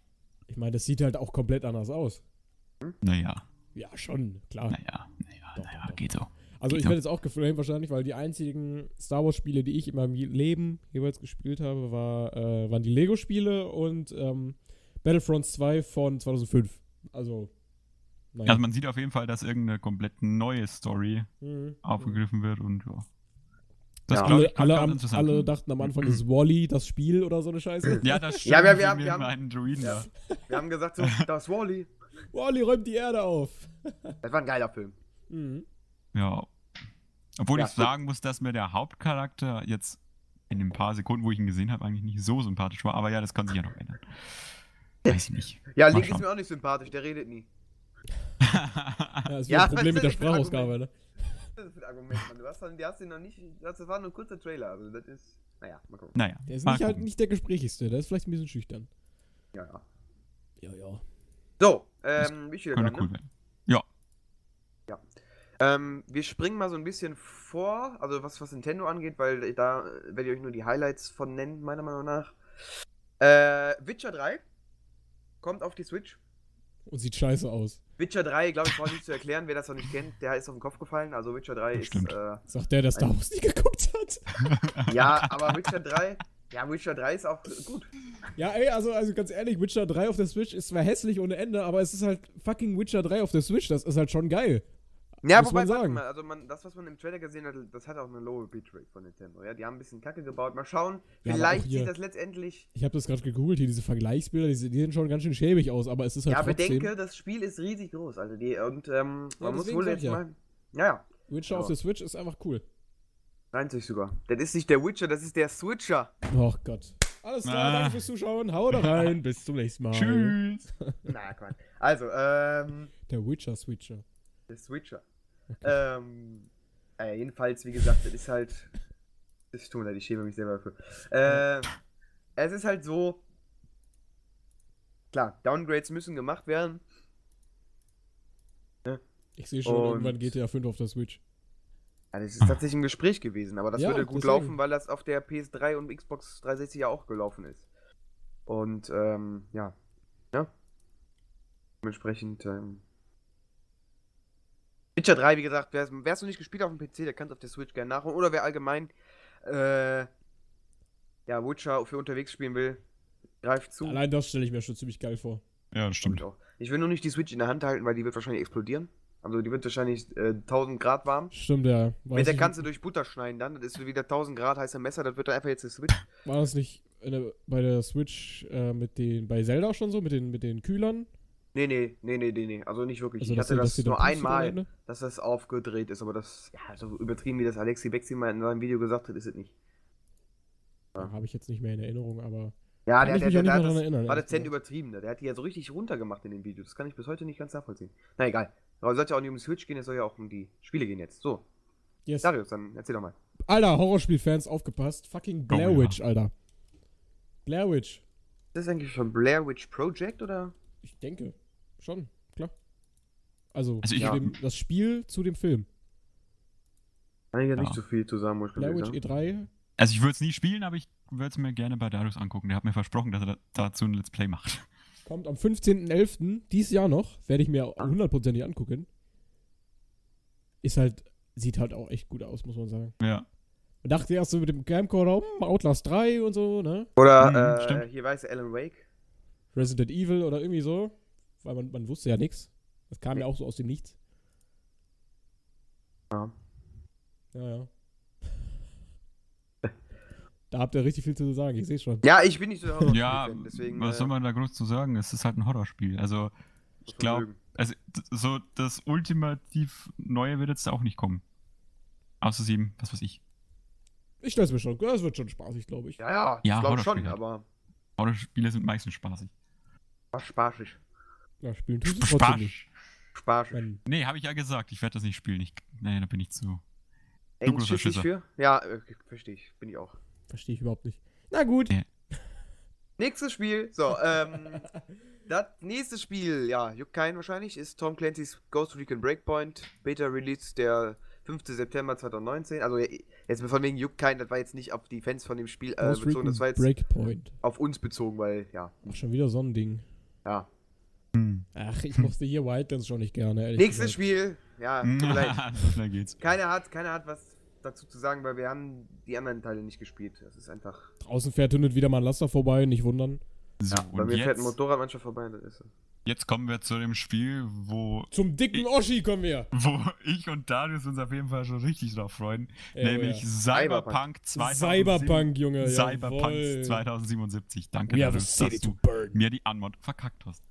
S1: Ich meine, das sieht halt auch komplett anders aus.
S3: Naja,
S1: Ja, schon, klar.
S3: naja, naja,
S1: Doch,
S3: naja,
S1: doch,
S3: geht so.
S1: Also ich
S3: Ja.
S1: werde jetzt auch geflamed wahrscheinlich, weil die einzigen Star Wars Spiele, die ich in meinem Leben jeweils gespielt habe, war, äh, waren die Lego Spiele und ähm, Battlefront 2 von 2005. Also, naja.
S3: Also man sieht auf jeden Fall, dass irgendeine komplett neue Story
S1: Mhm.
S3: aufgegriffen wird und ja. Das
S2: Ja.
S3: glaub
S1: alle, alle, alle dachten am Anfang, ist Wally das Spiel oder so eine Scheiße.
S3: Ja, das stimmt.
S2: Ja, wir- wir haben- wir haben-
S3: einen Druiden
S2: Ja. Wir haben gesagt, so, das ist Wally.
S1: Wally räumt die Erde auf.
S2: Das war ein geiler Film.
S1: Mhm.
S3: Ja. Obwohl
S2: Ja,
S3: ich sagen muss, dass mir der Hauptcharakter jetzt in den paar Sekunden, wo ich ihn gesehen habe, eigentlich nicht so sympathisch war. Aber ja, das kann sich ja noch ändern. Weiß ich nicht.
S2: Ja,
S3: Mal
S2: Link ist mir auch nicht sympathisch, der redet nie.
S1: Ja, das ist
S2: Ja,
S1: ein Problem mit der Sprachausgabe, ne?
S2: Das ist ein Argument, Mann. Du hast, dann- du hast ihn noch nicht, das war nur ein kurzer Trailer, also das ist, naja, mal gucken.
S3: naja.
S1: Der ist nicht, halt nicht der Gesprächigste, der ist vielleicht ein bisschen schüchtern.
S2: Ja, ja.
S1: Ja, ja.
S2: So, ähm, wie viel
S3: Könnte
S2: dran,
S3: cool
S2: ne?
S3: werden. Ja.
S2: Ähm, wir springen mal so ein bisschen vor, also was, was Nintendo angeht, weil da werde ich euch nur die Highlights von nennen, meiner Meinung nach. Äh, Witcher 3 kommt auf die Switch.
S1: Und sieht scheiße aus.
S2: Witcher 3, glaube ich, brauche ich nicht zu erklären, wer das noch nicht kennt, der ist auf den Kopf gefallen. Also Witcher 3 ist, äh,
S1: Sagt der, der Star Wars nie geguckt hat.
S2: ja, aber Witcher 3, ja, Witcher 3 ist auch gut.
S1: Ja, ey, also, also ganz ehrlich, Witcher 3 auf der Switch ist zwar hässlich ohne Ende, aber es ist halt fucking Witcher 3 auf der Switch. Das ist halt schon geil.
S2: Ja,
S1: Muss
S2: wobei,
S1: man sagen.
S2: mal, also man, das, was man im Trailer gesehen hat, das hat auch eine lowe Bitrate von Nintendo. Ja, die haben ein bisschen Kacke gebaut. Mal schauen,
S1: Ja,
S2: vielleicht
S1: hier-
S2: sieht das letztendlich.
S1: Ich habe das gerade gegoogelt, hier diese Vergleichsbilder, die, die sehen schon ganz schön schäbig aus, aber es ist halt
S2: Ja,
S1: trotzdem.
S2: bedenke, das Spiel ist riesig groß, also die und ähm,
S1: Ja,
S2: man muss wohl jetzt
S1: ja.
S2: mal. Ja, ja,
S1: Witcher auf der Switch ist einfach cool.
S2: 90 sogar. Das ist nicht der Witcher, das ist der Switcher.
S1: Oh Gott. Alles klar,
S3: Ah.
S1: danke fürs Zuschauen. Hau da rein. Bis zum nächsten Mal.
S3: Tschüss.
S2: Na, Quatsch. Also, ähm,
S1: Der Witcher Switcher.
S2: der Switcher.
S1: Okay.
S2: Ähm, äh, jedenfalls, wie gesagt, das ist halt. Das tut mir leid, ich schäme mich selber dafür. Äh, es ist halt so. Klar, Downgrades müssen gemacht werden.
S1: Ich sehe schon
S2: Und-
S1: irgendwann GTA 5 auf der Switch.
S2: Ja, das ist tatsächlich im Gespräch gewesen, aber das
S1: Ja,
S2: würde gut
S1: deswegen.
S2: laufen, weil das auf der PS3 und Xbox 360 ja auch gelaufen ist. Und, ähm, ja. Ja. Dementsprechend, ähm. Witcher 3, wie gesagt, wer es noch nicht gespielt auf dem PC, der kann es auf der Switch gerne nachholen. Oder wer allgemein äh, ja, Witcher für unterwegs spielen will, greift zu.
S1: Allein das stelle ich mir schon ziemlich geil vor.
S3: Ja, das stimmt.
S2: Ich auch. Ich will nur nicht die Switch in der Hand halten, weil die wird wahrscheinlich explodieren. Also die wird wahrscheinlich äh, 1000 Grad warm.
S1: Stimmt, ja. War
S2: Mit der kannst du durch Butter schneiden dann. Das ist wieder 1000 Grad heißer Messer. Das wird dann einfach jetzt eine Switch.
S1: War das nicht der, bei der Switch äh, mit den, bei Zelda schon so, mit den, mit den Kühlern?
S2: Nee, nee, nee, nee, nee, nee. Also nicht wirklich.
S1: Also,
S2: ich hatte das
S1: sie da
S2: nur einmal, dass das aufgedreht ist. Aber das, ja, so übertrieben, wie das Alexi Bexi mal in seinem Video gesagt hat, ist es nicht.
S1: Ja, Habe ich jetzt nicht mehr in Erinnerung, aber.
S2: Ja, der, der, der, der hat das,
S1: erinnern,
S2: war dezent übertrieben. Der hat die ja so richtig runtergemacht in dem Video. Das kann ich bis heute nicht ganz nachvollziehen. Na egal. Aber es soll ja auch nicht um die Switch gehen, es soll ja auch um die Spiele gehen jetzt. So,
S1: Yes.
S2: Darius, dann erzähl doch mal.
S1: Alter, Horrorspiel-Fans, aufgepasst. Fucking Blair
S3: Oh, ja.
S1: Witch, Alter. Blair Witch.
S2: Ist das eigentlich von Blair Witch Project oder?
S1: Ich denke. Schon, klar. Also,
S3: Also ich-
S1: zu dem, das Spiel zu dem Film.
S2: Kann ich ja
S3: Ja.
S2: nicht so viel zu sagen, muss ich ehrlich
S1: E3.
S3: Also ich würde es nie spielen, aber ich würde es mir gerne bei Darius angucken. Der hat mir versprochen, dass er da, dazu ein Let's Play macht.
S1: Kommt am 15.11. dieses Jahr noch. Werde ich mir
S2: Ah.
S1: hundertprozentig angucken. Ist halt, sieht halt auch echt gut aus, muss man sagen.
S3: Ja.
S1: Man dachte erst so mit dem Camcorder, hm, Outlast 3 und so, ne?
S2: Oder,
S3: Mhm,
S2: äh,
S3: stimmt.
S2: hier weiß Alan Wake.
S1: Resident Evil oder irgendwie so. Weil man, man wusste ja nichts. Das kam ja auch so aus dem Nichts.
S2: Ja.
S1: Ja, ja. da habt ihr richtig viel zu sagen, ich sehe schon.
S2: Ja, ich bin nicht so der
S3: Ja,
S2: deswegen.
S3: was
S2: äh,
S3: soll man da groß zu sagen? Es ist halt ein Horrorspiel. Also ich glaube, also so das ultimativ Neue wird jetzt auch nicht kommen. Außer sieben, was weiß ich.
S1: Ich stell's mir schon. Das wird schon spaßig, glaube ich.
S2: Ja, ja,
S3: Ja,
S2: ich glaube schon,
S3: halt.
S2: aber
S3: Horrorspiele sind meistens spaßig.
S2: war spaßig.
S1: Ja, spielen tust du trotzdem nicht.
S3: Spaß.
S1: Man,
S3: Nee, habe ich ja gesagt, ich werde das nicht spielen. Ich, nee, da bin ich zu.
S2: Ängstlich
S3: Schisser.
S2: für? Ja, äh, verstehe ich. Bin ich auch.
S1: verstehe ich überhaupt nicht. Na gut.
S3: Ja.
S2: Nächstes Spiel. So, ähm. das nächste Spiel, ja, juckt keinen wahrscheinlich, ist Tom Clancy's Ghost Recon Breakpoint. Beta Release der 5. September 2019. Also, jetzt von wegen juckt keinen, das war jetzt nicht auf die Fans von dem Spiel äh,
S1: Ghost
S2: bezogen,
S1: Recon
S2: das war jetzt
S1: Breakpoint.
S2: auf uns bezogen, weil, ja,
S1: Ach, schon wieder so ein Ding.
S2: ja.
S3: Hm.
S1: Ach, ich mochte hier Wildlands schon nicht gerne, ehrlich
S2: Nächstes
S1: gesagt.
S2: Spiel, ja,
S3: schnell geht's.
S2: Keiner hat, keiner hat was dazu zu sagen, weil wir haben die anderen Teile nicht gespielt. Das ist einfach.
S1: Draußen fährt hin und wieder mal ein Laster vorbei, nicht wundern.
S3: So,
S2: Bei
S3: und
S2: mir fährt ein
S3: jetzt,
S2: Motorrad manchmal vorbei. Das ist so.
S3: Jetzt kommen wir zu dem Spiel, wo,
S1: Zum dicken Oschi kommen wir.
S3: wo ich und Darius uns auf jeden Fall schon richtig drauf freuen.
S1: Ja,
S3: nämlich
S1: ja.
S3: Cyberpunk 2007
S1: Cyberpunk, Junge.
S3: Cyberpunk
S1: jawohl.
S3: 2077. Danke, Darius, dass du mir die Anmod verkackt hast.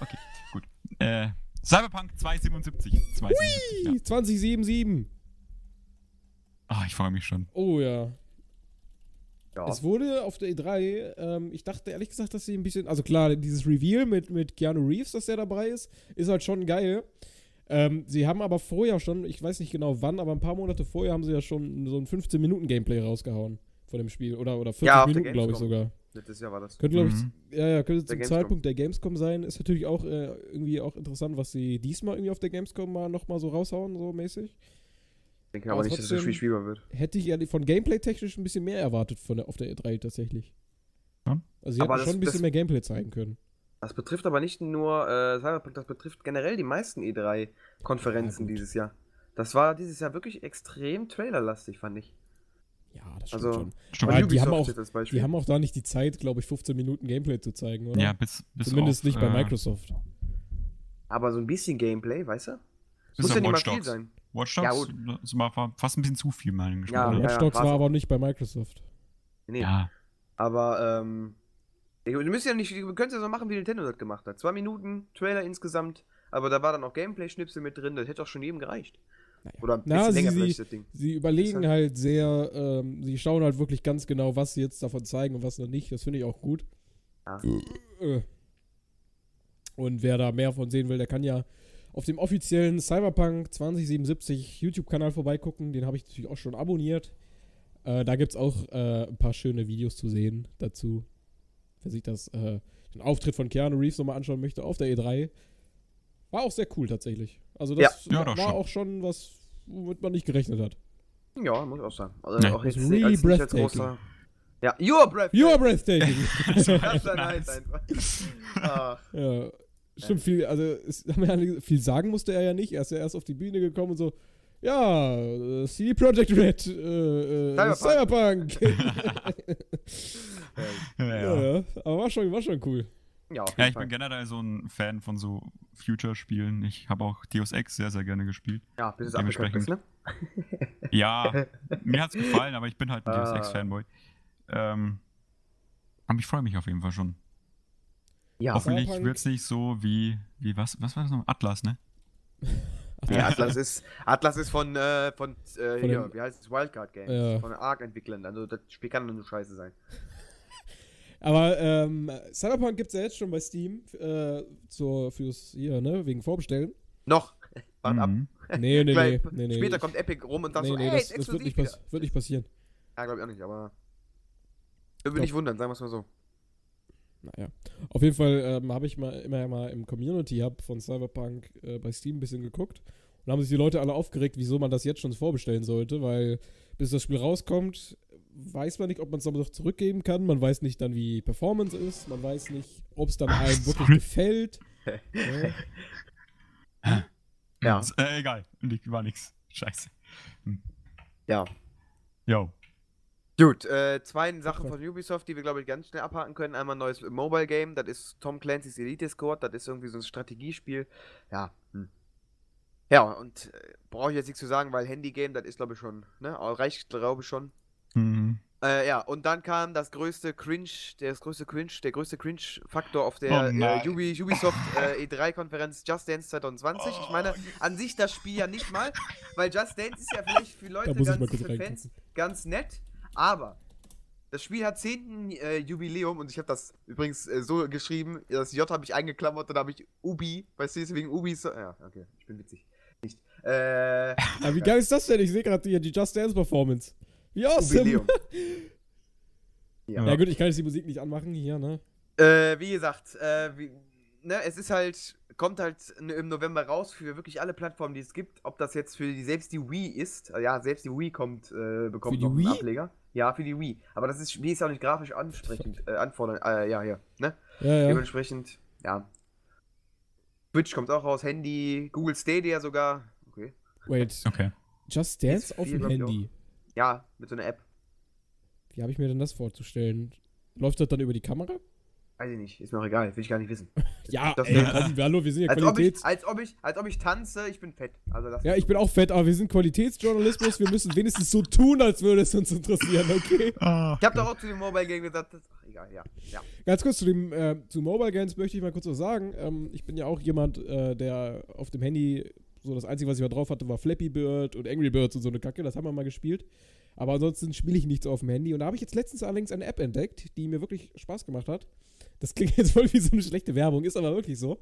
S3: Okay, gut. Äh, Cyberpunk 277. 277 ja.
S1: 2077.
S3: Ah, ich freue mich schon.
S1: Oh ja.
S2: Ja.
S1: Es wurde auf der E3, ähm, ich dachte ehrlich gesagt, dass sie ein bisschen, also klar, dieses Reveal mit, mit Keanu Reeves, dass der dabei ist, ist halt schon geil. Ähm, sie haben aber vorher schon, ich weiß nicht genau wann, aber ein paar Monate vorher haben sie ja schon so ein 15-Minuten-Gameplay rausgehauen von dem Spiel. Oder, oder 40
S2: Ja,
S1: Minuten, glaube ich sogar.
S2: Letztes Jahr war das.
S1: Könnte, glaube ich,
S3: Mhm.
S1: ja, ja, könnte zum
S2: Gamescom.
S1: Zeitpunkt der Gamescom sein. Ist natürlich auch äh, irgendwie auch interessant, was sie diesmal irgendwie auf der Gamescom mal nochmal so raushauen, so mäßig.
S2: Ich denke
S1: Aber
S2: aber nicht, dass das Spiel spielbar wird.
S1: Hätte ich ehrlich von Gameplay technisch ein bisschen mehr erwartet von der, auf der E3 tatsächlich.
S3: Ja.
S1: Also sie
S2: Aber
S1: hätten
S2: das-
S1: schon ein bisschen
S2: das-
S1: mehr Gameplay zeigen können.
S2: Das betrifft aber nicht nur äh, Cyberpunk, das betrifft generell die meisten E3-Konferenzen
S1: Ja,
S2: dieses Jahr. Das war dieses Jahr wirklich extrem trailerlastig, fand ich.
S1: Ja, das stimmt
S2: Also,
S1: schon.
S3: Stimmt.
S1: Aber
S2: Von
S1: die haben auch-. Die haben auch da nicht die Zeit, glaube ich, 15 Minuten Gameplay zu zeigen, oder?
S3: Ja, bis, bis
S1: Zumindest
S3: auf,
S1: nicht bei
S3: äh,
S1: Microsoft.
S2: aber so ein bisschen Gameplay, weißt du?
S3: Bis
S2: Muss ja nicht mal viel sein.
S3: Watch
S2: Ja,
S3: Dogs, das war fast ein bisschen zu viel, meinen Geschmack.
S2: Ja?
S1: Watch
S2: ja,
S1: Dogs war
S2: auch.
S1: aber nicht bei Microsoft.
S2: Nee.
S3: ja.
S2: Aber, ähm. Du müsst ja nicht, du könntest ja so machen, wie Nintendo das gemacht hat. Zwei Minuten Trailer insgesamt, aber da war dann auch Gameplay-Schnipsel mit drin, das hätte auch schon jedem gereicht.
S1: Naja.
S2: Oder ein
S1: Na,
S2: bisschen
S1: sie-
S2: länger
S1: sie-
S2: vielleicht das Ding.
S1: Sie überlegen
S2: Ist
S1: halt sehr, ähm, sie schauen halt wirklich ganz genau, was sie jetzt davon zeigen und was noch nicht. Das finde ich auch gut.
S2: Ja.
S1: Äh. Und wer da mehr von sehen will, der kann ja auf dem offiziellen Cyberpunk 2077 YouTube-Kanal vorbeigucken. Den habe ich natürlich auch schon abonniert. Äh, da gibt es auch äh, ein paar schöne Videos zu sehen dazu. Wer sich das, äh, den Auftritt von Keanu Reeves nochmal anschauen möchte auf der E3. War auch sehr cool tatsächlich. Also das
S3: Ja,
S1: war,
S3: doch
S1: war
S3: schon.
S1: auch schon was, womit man nicht gerechnet hat.
S2: Ja, muss ich auch sagen. Also
S3: Nee.
S2: auch
S1: Das
S2: jetzt
S1: really
S2: als nicht als
S1: breathtaking.
S2: großer. Ja, you're breathtaking.
S1: You are breathtaking.
S2: Das ist
S3: Nice.
S2: nice einfach. Ach,
S1: ja, stimmt viel, also es, viel sagen musste er ja nicht. Er ist ja erst auf die Bühne gekommen und so, Ja, äh, CD Projekt Red, äh, äh,
S2: Cyberpunk.
S1: Cyberpunk.
S3: Ja,
S1: ja, aber war schon, war schon cool.
S2: Ja,
S3: Ja, ich
S2: Fall.
S3: bin generell so ein Fan von so Future-Spielen. Ich habe auch Deus Ex sehr, sehr gerne gespielt.
S2: Ja, bis es ist, ne?
S3: Ja, mir hat's gefallen, aber ich bin halt ein Deus
S2: Ah.
S3: Ex-Fanboy. Ähm, aber ich freue mich auf jeden Fall schon.
S2: Ja,
S3: Hoffentlich
S1: Cyberpunk-
S3: wird's nicht so wie, wie was, was war das noch? Atlas, ne?
S2: ja Atlas ist Atlas ist von äh, von, äh,
S1: Von
S2: hier,
S1: dem-
S2: wie heißt es Wildcard Games,
S1: Ja.
S2: von Arc-Entwicklern. Also das Spiel kann nur scheiße sein.
S1: Aber ähm, Cyberpunk gibt es ja jetzt schon bei Steam äh, zur, fürs hier, ne, wegen Vorbestellen.
S2: Noch. Wart ab.
S3: Mhm.
S1: Nee, nee, nee,
S2: Weil
S1: nee, nee.
S2: Später kommt Epic rum und dann
S1: nee,
S2: so,
S1: nee,
S2: ey,
S1: das, das wird, nicht wird nicht passieren.
S2: Ja, glaube ich auch nicht, aber würde mich nicht wundern, sagen wir es mal so.
S1: Naja. Auf jeden Fall ähm, habe ich mal immer mal im Community Hub von Cyberpunk äh, bei Steam ein bisschen geguckt. Und da haben sich die Leute alle aufgeregt, wieso man das jetzt schon vorbestellen sollte, weil bis das Spiel rauskommt, weiß man nicht, ob man es noch zurückgeben kann. Man weiß nicht dann, wie Performance ist. Man weiß nicht, ob es dann
S3: Ach,
S1: einem wirklich gefällt. Ja.
S2: Ja.
S3: Äh, egal. War nix. Scheiße.
S2: Ja.
S3: Yo.
S2: Gut, äh, zwei Sachen von Ubisoft, die wir, glaube ich, ganz schnell abhaken können. Einmal ein neues Mobile Game, das ist Tom Clancy's Elite Squad, das ist irgendwie so ein Strategiespiel. Ja, hm. Ja, und äh, brauche ich jetzt nichts zu sagen, weil Handy-Game, das ist, glaube ich, schon, ne? Reicht, glaube ich, schon.
S3: Mhm.
S2: Äh, ja, und dann kam das größte Cringe, der das größte Cringe, der größte Cringe-Faktor auf
S3: Oh
S2: der äh,
S3: nein.
S2: Ubi, Ubisoft äh, E3-Konferenz Just Dance 2020. Ich meine,
S3: Oh.
S2: an sich das Spiel ja nicht mal, weil Just Dance ist ja vielleicht für Leute ganz, für Fans ganz nett, aber das Spiel hat 10. Äh, Jubiläum und ich habe das übrigens äh, so geschrieben, das J habe ich eingeklammert und da habe ich Ubi, weißt du, deswegen Ubi so, ja, okay, ich bin witzig. Nicht. Äh,
S1: Aber wie geil ist das denn? Ich sehe gerade hier die Just Dance Performance. Wie awesome.
S2: Jubiläum.
S3: Ja.
S1: Ja gut, ich kann jetzt die Musik nicht anmachen hier, ne?
S2: Äh, wie gesagt, äh, wie, ne, es ist halt, kommt halt n- im November raus für wirklich alle Plattformen, die es gibt. Ob das jetzt für die, selbst die Wii ist, äh, ja, selbst die Wii kommt, äh, bekommt
S1: Für die
S2: noch einen
S1: Wii?
S2: Ableger. Ja, für die Wii. Aber das ist, Wii ist auch nicht grafisch ansprechend, äh, anfordern, äh, ja, hier, ne?
S1: Ja, ja.
S2: Dementsprechend, ja. Twitch kommt auch raus, Handy, Google Stadia sogar. Okay.
S1: Wait,
S3: Okay.
S1: Just Dance auf dem Handy.
S2: Ja, mit so einer App.
S1: Wie habe ich mir denn das vorzustellen? Läuft das dann über die Kamera?
S2: Weiß ich nicht, ist mir auch egal, will ich gar nicht wissen.
S1: Ja,
S2: Das-
S1: ey, komm, hallo, wir sind ja
S2: Als ob, ich,
S1: Qualitäts...
S2: als, ob ich, als ob ich tanze, ich bin fett. Also das
S1: Ja, ich bin auch fett, aber wir sind Qualitätsjournalismus. Wir müssen wenigstens so tun, als würde es uns interessieren, okay?
S3: Ah,
S2: Ich hab doch auch zu dem Mobile Game gesagt, das, ach, egal, ja. ja.
S1: Ganz kurz zu dem äh, zu Mobile Games möchte ich mal kurz was sagen. Ähm, ich bin ja auch jemand, äh, der auf dem Handy so das einzige, was ich mal drauf hatte, war Flappy Bird und Angry Birds und so eine Kacke. Das haben wir mal gespielt. Aber ansonsten spiele ich nichts auf dem Handy. Und da habe ich jetzt letztens allerdings eine App entdeckt, die mir wirklich Spaß gemacht hat. Das klingt jetzt voll wie so eine schlechte Werbung, ist aber wirklich so.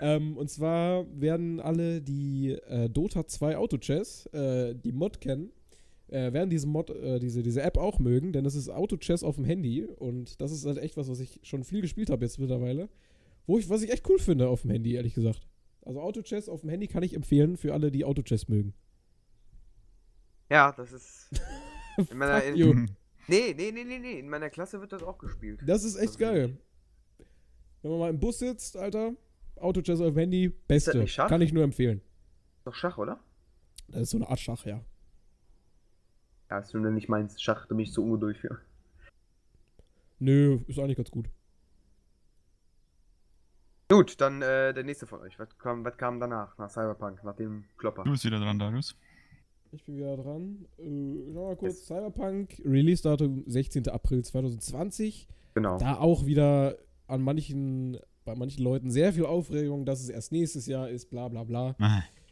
S1: Ähm, und zwar werden alle, die äh, Dota 2 Auto Chess, äh, die Mod kennen, äh, werden diese Mod, äh, diese, diese App auch mögen, denn das ist Auto Chess auf dem Handy und das ist halt echt was, was ich schon viel gespielt habe jetzt mittlerweile. Wo ich, was ich echt cool finde auf dem Handy, ehrlich gesagt. Also Auto Chess auf dem Handy kann ich empfehlen für alle, die Auto Chess mögen.
S2: Ja, das ist. In meiner, in, nee, nee, nee, nee, nee. In meiner Klasse wird das auch gespielt.
S1: Das ist echt geil. Wenn man mal im Bus sitzt, Alter, Auto Chess auf dem Handy, beste.
S2: nicht Schach?
S1: Kann ich nur empfehlen.
S2: Doch Schach, oder?
S1: Das ist so eine Art Schach, ja.
S2: Ja, ist nur nicht meins. Schach, da bin ich zu ungeduldig für.
S1: Nö, ist eigentlich ganz gut.
S2: Gut, dann äh, der nächste von euch. Was kam, was kam danach? Nach Cyberpunk, nach dem Klopper.
S3: Du bist wieder dran, Darius.
S1: Ich bin wieder dran. Äh, schau mal kurz. Cyberpunk, Release-Datum 16. April 2020.
S2: Genau.
S1: Da auch wieder an manchen, bei manchen Leuten sehr viel Aufregung, dass es erst nächstes Jahr ist, bla bla bla.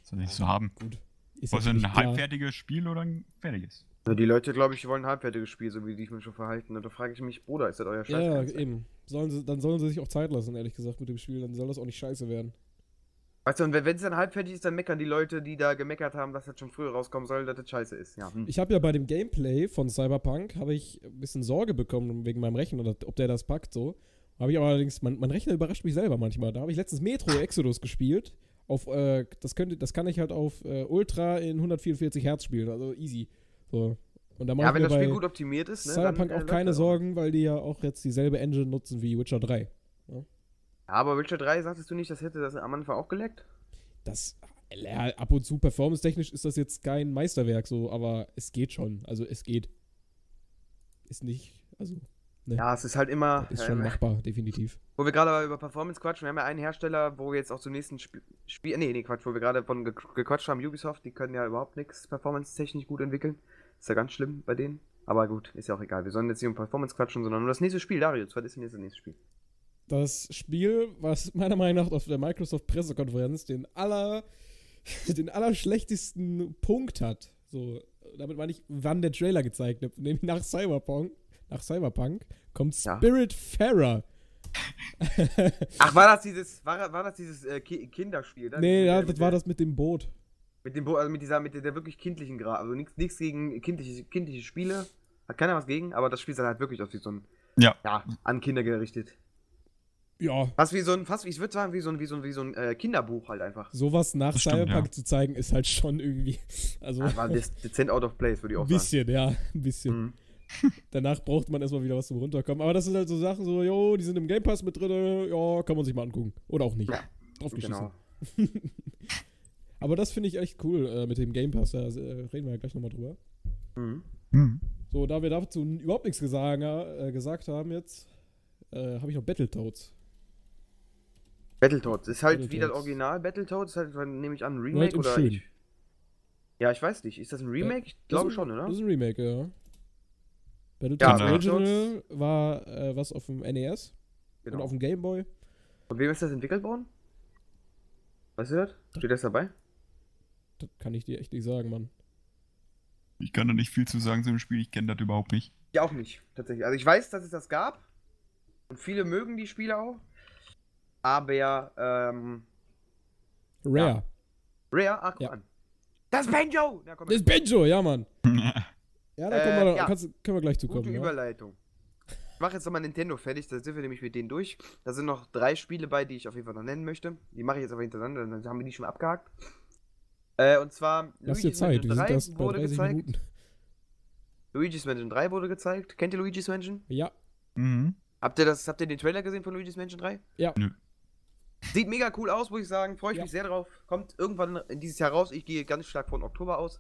S3: Soll ich so haben.
S1: Gut. Ist natürlich
S3: ein
S1: klar.
S3: halbfertiges Spiel oder ein fertiges?
S2: Ja, Die Leute, glaube ich, wollen ein halbfertiges Spiel, so wie die sich mir schon verhalten. Und da frage ich mich, Bruder, ist das euer Scheiß?
S1: Ja, eben. Sollen sie, dann sollen sie sich auch Zeit lassen, ehrlich gesagt, mit dem Spiel. Dann soll das auch nicht scheiße werden.
S2: Weißt du, und wenn es dann halbfertig ist, dann meckern die Leute, die da gemeckert haben, dass das schon früher rauskommen soll, dass das scheiße ist. Ja. Hm.
S1: Ich habe ja bei dem Gameplay von Cyberpunk habe ich ein bisschen Sorge bekommen wegen meinem Rechner, ob der das packt so. Habe ich aber allerdings, mein, mein Rechner überrascht mich selber manchmal. Da habe ich letztens Metro Exodus gespielt. Auf, äh, das, könnte, das kann ich halt auf äh, Ultra in 144 Hertz spielen, also easy. So. Und da mache
S2: Ja,
S1: ich
S2: wenn
S1: mir
S2: das Spiel gut optimiert ist, ne?
S1: Cyberpunk
S2: dann, äh,
S1: auch keine Sorgen, weil die ja auch jetzt dieselbe Engine nutzen wie Witcher 3.
S2: Ja, aber Witcher 3, sagtest du nicht, das hätte das am Anfang auch geleckt?
S1: Das Ja, ab und zu performance-technisch ist das jetzt kein Meisterwerk so, aber es geht schon. Also es geht. Ist nicht, also
S2: Ja, es ist halt immer.
S1: ist schon
S2: ähm,
S1: machbar, definitiv.
S2: Wo wir gerade über Performance quatschen, wir haben ja einen Hersteller, wo wir jetzt auch zum nächsten Sp Spiel. Nee, nee, Quatsch, wo wir gerade von ge gequatscht haben, Ubisoft, die können ja überhaupt nichts performance-technisch gut entwickeln. Ist ja ganz schlimm bei denen. Aber gut, ist ja auch egal. Wir sollen jetzt nicht um Performance quatschen, sondern um das nächste Spiel. Darius, was ist denn jetzt das nächste Spiel?
S1: Das Spiel, was meiner Meinung nach auf der Microsoft-Pressekonferenz den aller, den allerschlechtesten Punkt hat. So, damit meine ich, wann der Trailer gezeigt wird. Nämlich nach Cyberpunk, nach Cyberpunk kommt
S2: Ja.
S1: Spiritfarer.
S2: Ach, war das dieses, war, war das dieses äh, Ki Kinderspiel? ne?
S1: nee, ja,
S2: der-
S1: das war
S2: der-
S1: das mit dem Boot.
S2: Mit dem, Bo- also mit dieser, mit der, der wirklich kindlichen Grad. Also nichts nichts gegen kindliche, kindliche Spiele. Hat keiner was gegen, aber das Spiel sah halt wirklich aus wie so ein,
S3: Ja.
S2: ja, an Kinder gerichtet.
S1: Ja,
S2: Fast wie so ein, fast, ich würde sagen, wie so ein, wie so ein, wie so ein äh, Kinderbuch halt einfach.
S1: sowas nach
S3: stimmt,
S1: Cyberpunk
S3: ja.
S1: zu zeigen, ist halt schon irgendwie. Also,
S2: Das war dezent out of place, würde ich auch
S1: ein bisschen, ja, ein bisschen.
S2: sagen. Mhm.
S1: Danach braucht man erstmal wieder was zum Runterkommen. Aber das sind halt so Sachen, so, jo, die sind im Game Pass mit drin, ja, kann man sich mal angucken. Oder auch nicht.
S2: Ja,
S1: Drauf geschissen.
S2: Genau.
S1: Aber das finde ich echt cool äh, mit dem Game Pass. Da äh, reden wir ja gleich nochmal drüber.
S2: Mhm.
S3: Hm.
S1: So, da wir dazu überhaupt nichts gesagt, äh, gesagt haben jetzt, äh, habe ich noch Battletoads.
S2: Battletoads. Ist halt wie das
S1: Battletoads.
S2: Original Battletoads, ist halt, nehme ich an, ein Remake
S1: halt
S2: oder
S1: schön.
S2: ich. Ja, ich weiß nicht. Ist das ein Remake? Ich glaube schon, oder?
S1: Das ist ein Remake, ja.
S2: Ja,
S1: Battletoads
S3: Battletoads-
S1: Original war äh, was auf dem NES und
S2: Genau.
S1: auf dem Game Boy.
S2: Von wem ist das entwickelt worden? Weißt du das? Steht das dabei?
S1: Das kann ich dir echt nicht sagen, Mann.
S3: Ich kann da nicht viel zu sagen zu dem Spiel, ich kenne das überhaupt nicht.
S2: Ja, auch nicht, tatsächlich. Also ich weiß, dass es das gab. Und viele mögen die Spiele auch. Aber, ähm,
S1: Rare.
S2: Rare, ach, guck
S1: Ja.
S2: an. Das ist Banjo! Na, komm,
S1: Das ist Benjo, ja, Mann. Ja, da
S2: Äh,
S1: kommen wir,
S2: ja.
S1: kannst, können wir gleich zu
S2: Gute
S1: kommen. Ja?
S2: Überleitung. Ich mache jetzt nochmal Nintendo fertig, da sind wir nämlich mit denen durch. Da sind noch drei Spiele bei, die ich auf jeden Fall noch nennen möchte. Die mache ich jetzt aber hintereinander, dann haben wir die schon abgehakt. Äh, und zwar
S1: Lass dir Zeit, wir sind erst bei 30 Minuten.
S2: Luigi's Mansion 3 wurde gezeigt. Kennt ihr Luigi's Mansion?
S1: Ja,
S3: mhm.
S2: Habt ihr das, habt ihr den Trailer gesehen von Luigi's Mansion 3?
S1: ja.
S3: Nö.
S2: Sieht mega cool aus, muss ich sagen. Freue ich
S1: Ja.
S2: mich sehr drauf. Kommt irgendwann in dieses Jahr raus. Ich gehe ganz stark von Oktober aus.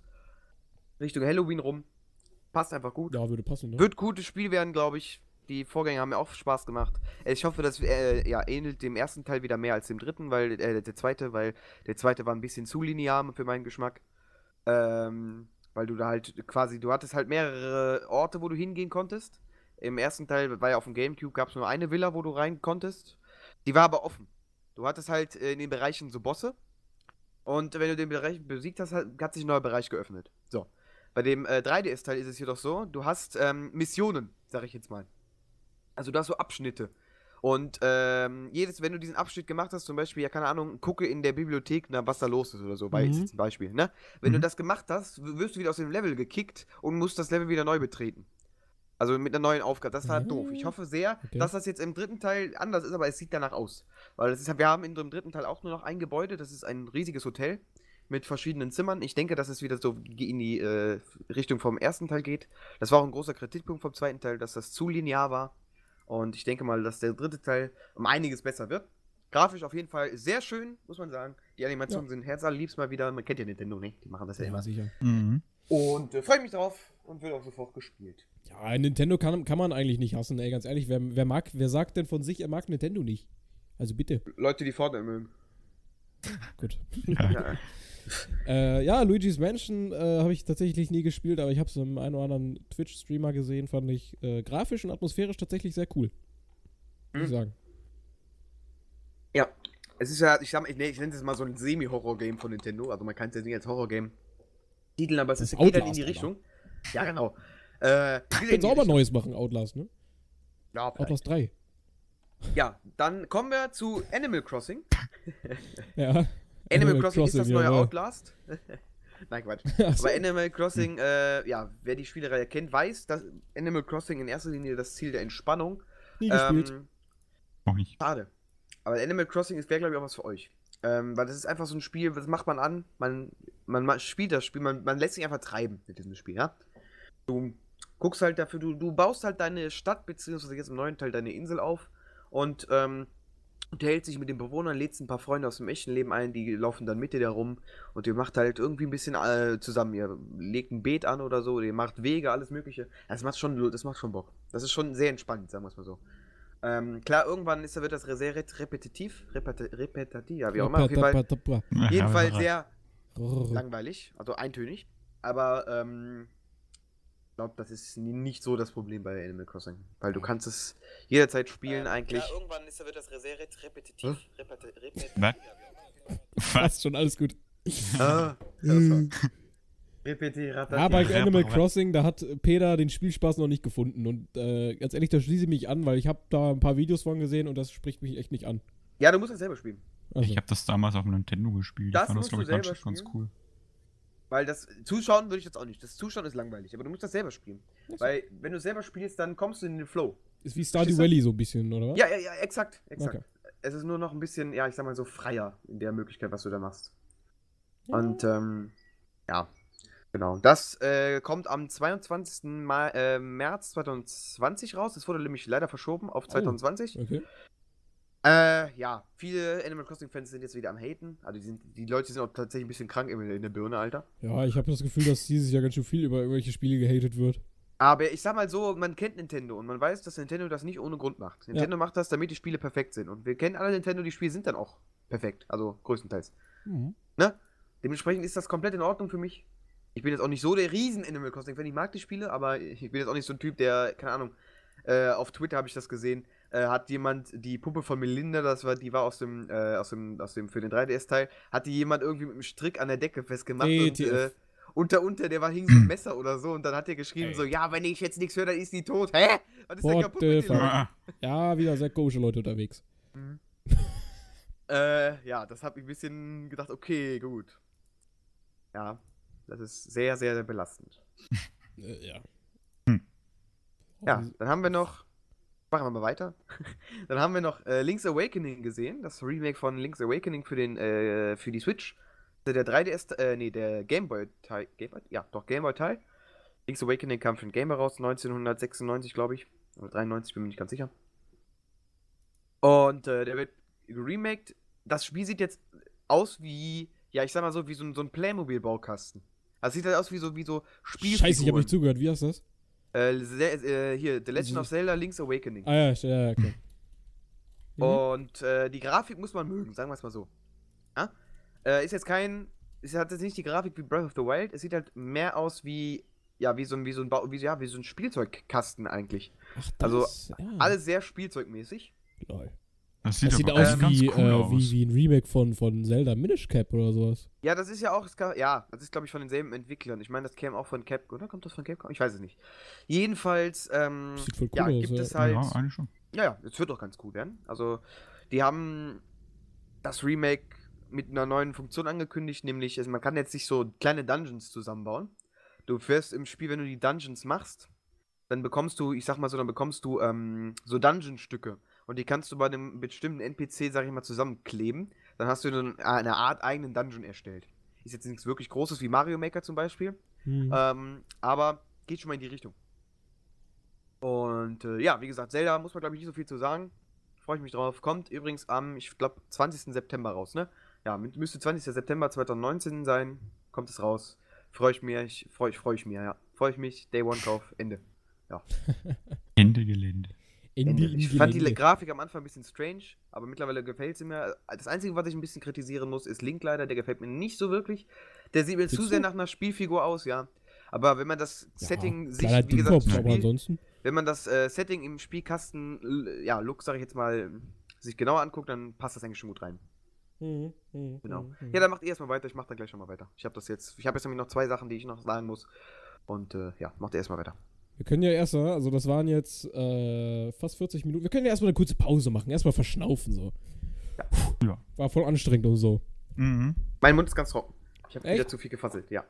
S2: Richtung Halloween rum. Passt einfach gut.
S1: Ja, würde passen, ne?
S2: Wird gutes Spiel werden, glaube ich. Die Vorgänger haben mir auch Spaß gemacht. Ich hoffe, das äh, ja, ähnelt dem ersten Teil wieder mehr als dem dritten, weil äh, der zweite, weil der zweite war ein bisschen zu linear für meinen Geschmack. Ähm, weil du da halt quasi, du hattest halt mehrere Orte, wo du hingehen konntest. Im ersten Teil war ja auf dem Gamecube gab es nur eine Villa, wo du rein konntest. Die war aber offen. Du hattest halt äh, in den Bereichen so Bosse. Und wenn du den Bereich besiegt hast, hat, hat sich ein neuer Bereich geöffnet. Bei dem äh, 3DS-Teil ist es jedoch so, du hast ähm, Missionen, sag ich jetzt mal. Also du hast so Abschnitte. Und ähm, jedes, wenn du diesen Abschnitt gemacht hast, zum Beispiel, ja, keine Ahnung, gucke in der Bibliothek, na, was da los ist oder so, weil
S1: Mhm.
S2: ist jetzt ein Beispiel, ne? Wenn du
S3: Mhm.
S2: das gemacht hast, wirst du wieder aus dem Level gekickt und musst das Level wieder neu betreten. Also mit einer neuen Aufgabe. Das war
S1: Mhm.
S2: doof. Ich hoffe sehr,
S1: Okay.
S2: dass das jetzt im dritten Teil anders ist, aber es sieht danach aus. Weil das ist, wir haben in dem dritten Teil auch nur noch ein Gebäude, das ist ein riesiges Hotel mit verschiedenen Zimmern. Ich denke, dass es wieder so in die äh, Richtung vom ersten Teil geht. Das war auch ein großer Kritikpunkt vom zweiten Teil, dass das zu linear war. Und ich denke mal, dass der dritte Teil um einiges besser wird. Grafisch auf jeden Fall sehr schön, muss man sagen. Die Animationen sind herzallerliebst mal wieder. Man kennt ja Nintendo nicht, die machen das ja,
S1: Ja,
S2: immer.
S1: sicher.
S3: Mhm.
S2: Und äh, freue mich drauf und wird auch sofort gespielt.
S1: Ja, Nintendo kann, kann man eigentlich nicht hassen, ey, ganz ehrlich. Wer, wer, mag, wer sagt denn von sich, er mag Nintendo nicht? Also bitte.
S2: Leute, die Fortnite mögen.
S1: Gut.
S3: Ja.
S1: Äh, ja, Luigi's Mansion äh, habe ich tatsächlich nie gespielt, aber ich habe es im einen oder anderen Twitch-Streamer gesehen, fand ich äh, grafisch und atmosphärisch tatsächlich sehr cool. Muss ich
S2: Mhm.
S1: sagen.
S2: Ja, es ist ja, ich, sag, ich, nee, ich nenne es mal so ein Semi-Horror-Game von Nintendo. Also man kann es ja nicht als Horror-Game titeln, aber es ist, geht dann in die Richtung. Ja, genau. Äh, die
S1: sie auch mal. Neues machen, Outlast, ne?
S2: Ja.
S1: Outlast 3.
S2: ja, dann kommen wir zu Animal Crossing.
S1: Ja.
S2: Animal Crossing, ist das neue
S1: jawohl.
S2: Outlast. Nein, Quatsch.
S1: Ach so.
S2: Aber Animal Crossing, äh, ja, wer die Spielereihe kennt, weiß, dass Animal Crossing in erster Linie das Ziel der Entspannung.
S1: Nie gespielt.
S2: Ähm,
S3: Auch nicht.
S2: Schade. Aber Animal Crossing wäre, glaube ich, auch was für euch. Ähm, weil das ist einfach so ein Spiel, das macht man an, man, man, ma- spielt das Spiel, man, man lässt sich einfach treiben mit diesem Spiel, ja. Du guckst halt dafür, du, du baust halt deine Stadt, beziehungsweise jetzt im neuen Teil deine Insel auf und ähm, unterhält sich mit den Bewohnern, lädt ein paar Freunde aus dem echten Leben ein, die laufen dann mit dir da rum und ihr macht halt irgendwie ein bisschen äh, zusammen. Ihr legt ein Beet an oder so, ihr macht Wege, alles Mögliche. Das macht schon, das macht schon Bock. Das ist schon sehr entspannt, sagen wir es mal so. Ähm, klar, irgendwann ist, wird das sehr repetitiv, repeti repetitiv, ja, wie auch immer. Auf jeden Fall, jedenfalls sehr langweilig, also eintönig. Aber ähm, glaube, das ist nicht so das Problem bei Animal Crossing. Weil du kannst es jederzeit spielen ähm, eigentlich. Ja, irgendwann ist, wird das sehr repetitiv. Hm? repetitiv.
S1: Fast schon, alles gut.
S2: Ah,
S1: ja, bei Animal Crossing, da hat Peter den Spielspaß noch nicht gefunden. Und äh, ganz ehrlich, da schließe ich mich an, weil ich habe da ein paar Videos von gesehen und das spricht mich echt nicht an.
S2: Ja, du musst es selber spielen.
S3: Also. Ich habe das damals auf dem Nintendo gespielt.
S2: Das ich fand das, glaube ich, ganz, ganz cool. Weil das Zuschauen würde ich jetzt auch nicht. Das Zuschauen ist langweilig, aber du musst das selber spielen. Okay. Weil, wenn du selber spielst, dann kommst du in den Flow.
S1: Ist wie Stardew Valley so ein bisschen, oder was?
S2: Ja, ja, ja, exakt. exakt. Okay. Es ist nur noch ein bisschen, ja, ich sag mal so freier in der Möglichkeit, was du da machst. Ja. Und, ähm, ja. Genau. Das äh, kommt am 22. Ma äh, März 2020 raus. Das wurde nämlich leider verschoben auf 2020. Oh, okay. Äh, ja, viele Animal Crossing-Fans sind jetzt wieder am Haten. Also die, sind, die Leute sind auch tatsächlich ein bisschen krank in, in der Birne, Alter.
S1: Ja, ich habe das Gefühl, dass dieses Jahr ganz schön viel über irgendwelche Spiele gehatet wird.
S2: Aber ich sag mal so, man kennt Nintendo und man weiß, dass Nintendo das nicht ohne Grund macht. Nintendo ja. macht das, damit die Spiele perfekt sind. Und wir kennen alle Nintendo, die Spiele sind dann auch perfekt. Also größtenteils. Mhm. Ne? Dementsprechend ist das komplett in Ordnung für mich. Ich bin jetzt auch nicht so der riesen Animal Crossing-Fan. Ich mag die Spiele, aber ich bin jetzt auch nicht so ein Typ, der, keine Ahnung, äh, auf Twitter habe ich das gesehen, äh, hat jemand die Puppe von Melinda, das war, die war aus dem, äh, aus dem, aus dem, für den 3DS-Teil, hat die jemand irgendwie mit einem Strick an der Decke festgemacht und, äh, unter, unter, der war hing so ein Messer oder so und dann hat er geschrieben Ey. so, ja, wenn ich jetzt nichts höre, dann ist die tot. Hä?
S1: Was ist denn kaputt mit Ja, wieder sehr komische Leute unterwegs. Mhm.
S2: äh, ja, das habe ich ein bisschen gedacht, okay, gut. Ja, das ist sehr, sehr, sehr belastend.
S1: äh, ja.
S2: Hm. Ja, dann haben wir noch machen wir mal weiter. Dann haben wir noch äh, Link's Awakening gesehen, das Remake von Link's Awakening für den äh, für die Switch. Der 3DS, äh, nee, der Gameboy Teil, Gameboy? Ja, doch Gameboy Teil. Link's Awakening kam für den Gamer raus, 1996, glaube ich. Oder 93, bin mir nicht ganz sicher. Und äh, der wird remaked. Das Spiel sieht jetzt aus wie, ja, ich sag mal so, wie so ein, so ein Playmobil-Baukasten. Also sieht halt aus wie so, wie so
S1: Spielfiguren. Scheiße, ich habe nicht zugehört. Wie heißt das?
S2: Äh, äh, hier, The Legend of Zelda Link's Awakening.
S1: Ah ja, ja, okay.
S2: Mhm. Und äh, die Grafik muss man mögen, sagen wir es mal so. Ja? Äh, ist jetzt kein. Es hat jetzt nicht die Grafik wie Breath of the Wild, es sieht halt mehr aus wie. Ja, wie so ein, wie so ein, wie, ja, wie so ein Spielzeugkasten eigentlich. Ach, das, also ja. alles sehr spielzeugmäßig.
S1: Lol. Das sieht, das sieht aus, wie, cool äh, aus. Wie, wie ein Remake von, von Zelda Minish Cap oder sowas.
S2: Ja, das ist ja auch, ja, das ist glaube ich von denselben Entwicklern. Ich meine, das käme auch von Cap, oder? Kommt das von Capcom? Ich weiß es nicht. Jedenfalls, ähm, sieht voll cool ja, aus, gibt ja. es halt. Ja, eigentlich schon. Ja, ja, es wird doch ganz cool werden. Also, die haben das Remake mit einer neuen Funktion angekündigt, nämlich, also man kann jetzt sich so kleine Dungeons zusammenbauen. Du fährst im Spiel, wenn du die Dungeons machst, dann bekommst du, ich sag mal so, dann bekommst du ähm, so Dungeon-Stücke und die kannst du bei einem bestimmten NPC, sag ich mal, zusammenkleben. Dann hast du eine Art eigenen Dungeon erstellt. Ist jetzt nichts wirklich Großes wie Mario Maker zum Beispiel. Mhm. Ähm, aber geht schon mal in die Richtung. Und äh, ja, wie gesagt, Zelda muss man glaube ich nicht so viel zu sagen. Freue ich mich drauf. Kommt übrigens am, ich glaube, 20. September raus, ne? Ja, müsste 20. September 2019 sein. Kommt es raus. Freue ich mich, freue ich, freue ich mich, ja. Freue ich mich. Day One Kauf, Ende. Ja.
S3: Ende Gelände.
S2: In die, ich fand die Grafik am Anfang ein bisschen strange, aber mittlerweile gefällt sie mir. Das Einzige, was ich ein bisschen kritisieren muss, ist Link leider. Der gefällt mir nicht so wirklich. Der sieht mir zu sehr nach einer Spielfigur aus, ja. Aber wenn man das ja, Setting sich, wie gesagt, Spiel, wenn man das äh, Setting im Spielkasten, ja, Look, sag ich jetzt mal, sich genauer anguckt, dann passt das eigentlich schon gut rein. Mhm, mh, genau. Mh. Ja, dann macht ihr erstmal weiter. Ich mach dann gleich schon mal weiter. Ich habe das jetzt, ich habe jetzt nämlich noch zwei Sachen, die ich noch sagen muss. Und äh, ja, macht ihr erstmal weiter.
S1: Wir können ja erstmal, also das waren jetzt äh, fast 40 Minuten. Wir können ja erstmal eine kurze Pause machen, erstmal verschnaufen so. Ja. War voll anstrengend und so.
S2: Mhm. Mein Mund ist ganz trocken. Ich habe wieder zu viel gefasselt, ja.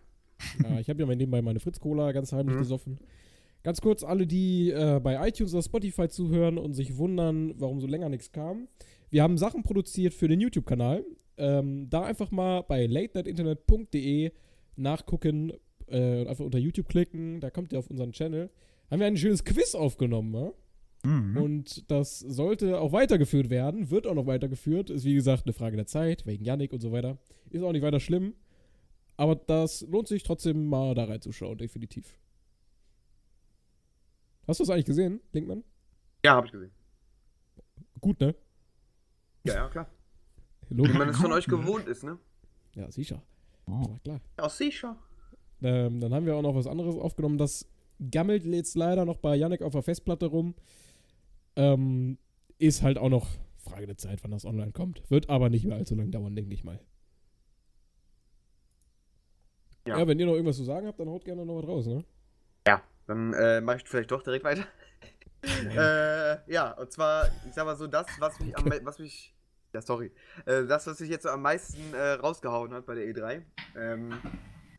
S1: ja ich habe ja nebenbei meine Fritz-Cola ganz heimlich mhm. gesoffen. Ganz kurz, alle, die äh, bei iTunes oder Spotify zuhören und sich wundern, warum so länger nichts kam. Wir haben Sachen produziert für den YouTube-Kanal. Ähm, da einfach mal bei latenettinternet.de nachgucken, äh, einfach unter YouTube klicken, da kommt ihr auf unseren Channel. Haben wir ein schönes Quiz aufgenommen, ne?
S3: Mhm.
S1: Und das sollte auch weitergeführt werden, wird auch noch weitergeführt. Ist wie gesagt eine Frage der Zeit, wegen Yannick und so weiter. Ist auch nicht weiter schlimm. Aber das lohnt sich trotzdem mal da reinzuschauen, definitiv. Hast du das eigentlich gesehen, Linkman?
S2: Ja, habe ich gesehen.
S1: Gut, ne?
S2: Ja, ja, klar.
S1: Logisch.
S2: Wie man es von euch gewohnt ist, ne?
S1: Ja, sicher.
S3: Oh.
S1: Aber klar.
S2: Ja, sicher.
S1: Ähm, dann haben wir auch noch was anderes aufgenommen. Das gammelt jetzt leider noch bei Yannick auf der Festplatte rum. Ähm, ist halt auch noch Frage der Zeit, wann das online kommt. Wird aber nicht mehr allzu lange dauern, denke ich mal. Ja.
S2: Ja.
S1: wenn ihr noch irgendwas zu sagen habt, dann haut gerne noch was raus, ne?
S2: Dann äh, mache ich vielleicht doch direkt weiter. äh, ja, und zwar, ich sag mal so, das, was mich am was mich. Ja, sorry. Äh, das, was sich jetzt so am meisten äh, rausgehauen hat bei der E3. Ähm,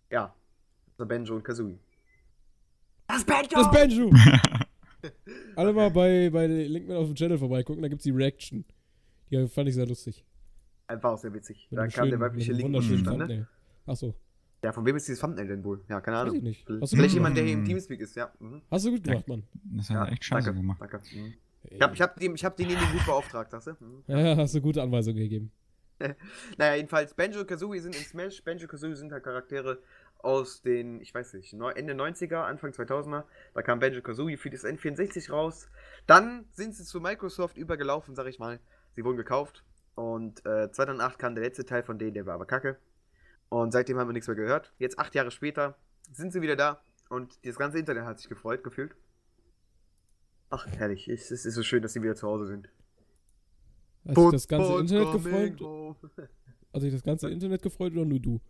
S2: ja. Das Banjo und Kazooie. Das Banjo!
S1: Das Banjo! Alle mal bei, bei Linkman auf dem Channel vorbeigucken, da gibt's die Reaction. Die fand ich sehr lustig.
S2: Einfach auch sehr witzig.
S1: Mit
S2: Da kam der
S1: schönen-
S2: weibliche
S1: mit einem
S2: Link
S1: wunderschönen
S2: zustande.
S1: Achso,
S2: Ja, von wem ist dieses Thumbnail denn wohl? Ja, keine
S1: weiß
S2: Ahnung.
S1: ich nicht. Hast
S2: Vielleicht jemand, der hier im. Teamspeak ist, ja. Mhm.
S1: hast du gut gemacht, Mann.
S3: Das hat
S2: ja
S3: er echt scheiße
S2: danke,
S3: gemacht.
S2: Danke. Mhm. Ich hab, ich hab, dem, ich hab denjenigen gut beauftragt, sagst du? Mhm.
S1: Ja, hast du gute Anweisungen gegeben.
S2: Naja, jedenfalls, Banjo und Kazooie sind in Smash. Banjo und Kazooie sind halt Charaktere aus den, ich weiß nicht, Ende 90er, Anfang 2000er. Da kam Banjo Kazooie für das N64 raus. Dann sind sie zu Microsoft übergelaufen, sag ich mal. Sie wurden gekauft. Und äh, 2008 kam der letzte Teil von denen, der war aber kacke. Und seitdem haben wir nichts mehr gehört. Jetzt, acht Jahre später, sind sie wieder da. Und das ganze Internet hat sich gefreut, gefühlt. Ach, herrlich. Es, ist so schön, dass sie wieder zu Hause sind.
S1: Hat sich das ganze Internet gefreut? Hat sich das ganze Internet gefreut oder nur du?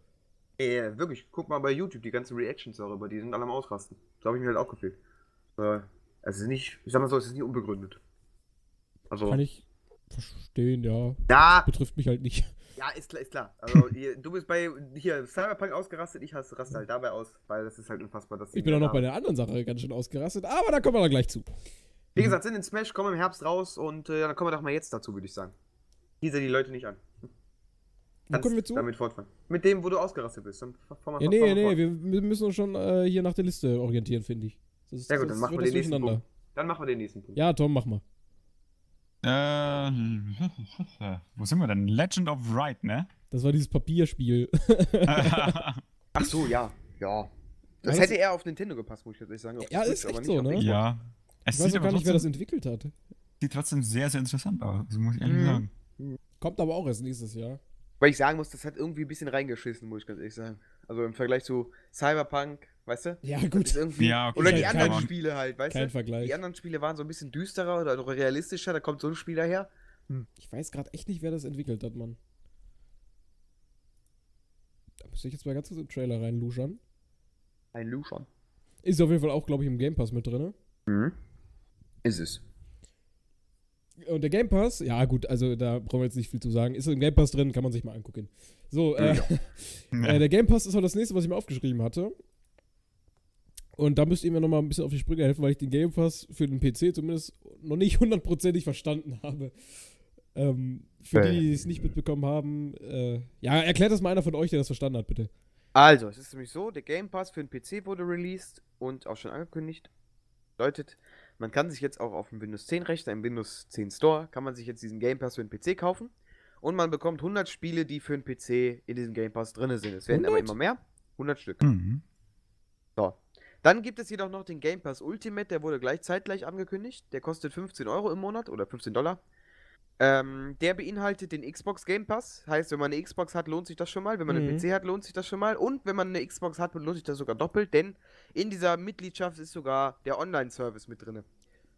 S2: Ey, wirklich, guck mal bei YouTube, die ganzen Reactions darüber, die sind alle am Ausrasten. So habe ich mir halt auch gefühlt. Äh, es ist nicht, ich sag mal so, es ist nicht unbegründet. Also,
S1: Kann ich verstehen, ja.
S2: ja,
S1: Betrifft mich halt nicht.
S2: ja, ist klar, ist klar. Also, ihr, du bist bei, hier, Cyberpunk ausgerastet, ich hasse- raste halt dabei aus, weil das ist halt unfassbar, dass
S1: Ich bin auch noch bei der anderen Sache ganz schön ausgerastet, aber da kommen wir dann gleich zu.
S2: Wie gesagt, sind in Smash, kommen im Herbst raus und äh, dann kommen wir doch mal jetzt dazu, würde ich sagen. Teaser die Leute nicht an.
S1: Wo kommen wir zu?
S2: Damit fortfahren. Mit dem, wo du ausgerastet bist. Dann fahr fahr mal
S1: Ja,
S2: fahr
S1: nee,
S2: mal
S1: nee,
S2: fort.
S1: wir, wir müssen uns schon äh, hier nach der Liste orientieren, finde ich. Sonst,
S2: Ja gut, dann machen wir den nächsten. Punkt. Dann machen wir den nächsten Punkt.
S1: Ja, Tom, mach mal.
S3: Äh, wo sind wir denn? Legend of Right, ne?
S1: Das war dieses Papierspiel.
S2: Ach so, ja. Ja. Das
S1: Weißt
S2: hätte eher auf Nintendo gepasst, muss ich jetzt sagen. Auf
S1: Ja,
S2: Switch,
S1: ist
S2: aber
S1: echt
S2: nicht
S1: so, ne?
S3: Ja. Es
S1: Ich weiß auch gar nicht, wer das
S3: trotzdem,
S1: entwickelt hat.
S3: sieht trotzdem sehr, sehr interessant aus. Muss ich ehrlich
S2: Mhm.
S3: sagen.
S1: Kommt aber auch erst nächstes Jahr.
S2: Weil ich sagen muss, das hat irgendwie ein bisschen reingeschissen, muss ich ganz ehrlich sagen. Also im Vergleich zu Cyberpunk, weißt du?
S1: Ja, gut.
S2: ist irgendwie,
S3: Ja, okay,
S2: oder die anderen
S1: kein-
S2: Spiele halt, weißt
S1: kein
S2: du?
S1: Vergleich.
S2: Die anderen Spiele waren so ein bisschen düsterer oder noch realistischer, da kommt so ein Spiel daher.
S1: Ich weiß gerade echt nicht, wer das entwickelt hat, Mann. Da müsste ich jetzt mal ganz kurz im Trailer reinluschern.
S2: Ein Luschon.
S1: Ist auf jeden Fall auch, glaube ich, im Game Pass mit drin.
S2: Mhm. Ist es.
S1: Und der Game Pass, ja gut, also da brauchen wir jetzt nicht viel zu sagen. Ist im Game Pass drin, kann man sich mal angucken. So, äh, äh, der Game Pass ist auch das nächste, was ich mir aufgeschrieben hatte. Und da müsst ihr mir nochmal ein bisschen auf die Sprünge helfen, weil ich den Game Pass für den PC zumindest noch nicht hundertprozentig verstanden habe. Ähm, für
S2: Äh.
S1: die, die es nicht mitbekommen haben, äh, ja, erklärt das mal einer von euch, der das verstanden hat, bitte.
S2: Also, es ist nämlich so, der Game Pass für den PC wurde released und auch schon angekündigt. Bedeutet, man kann sich jetzt auch auf dem Windows 10 Rechner, im Windows 10 Store, kann man sich jetzt diesen Game Pass für den PC kaufen. Und man bekommt 100 Spiele, die für den PC in diesem Game Pass drin sind. Es werden aber
S1: 100?
S2: immer mehr. 100 Stück.
S3: Mhm.
S2: So. Dann gibt es jedoch noch den Game Pass Ultimate, der wurde gleich zeitgleich angekündigt. Der kostet 15 Euro im Monat oder 15 Dollar. Ähm, der beinhaltet den Xbox Game Pass. Heißt, wenn man eine Xbox hat, lohnt sich das schon mal. Wenn man
S1: Mhm.
S2: einen PC hat, lohnt sich das schon mal. Und wenn man eine Xbox hat, lohnt sich das sogar doppelt, denn in dieser Mitgliedschaft ist sogar der Online-Service mit drin.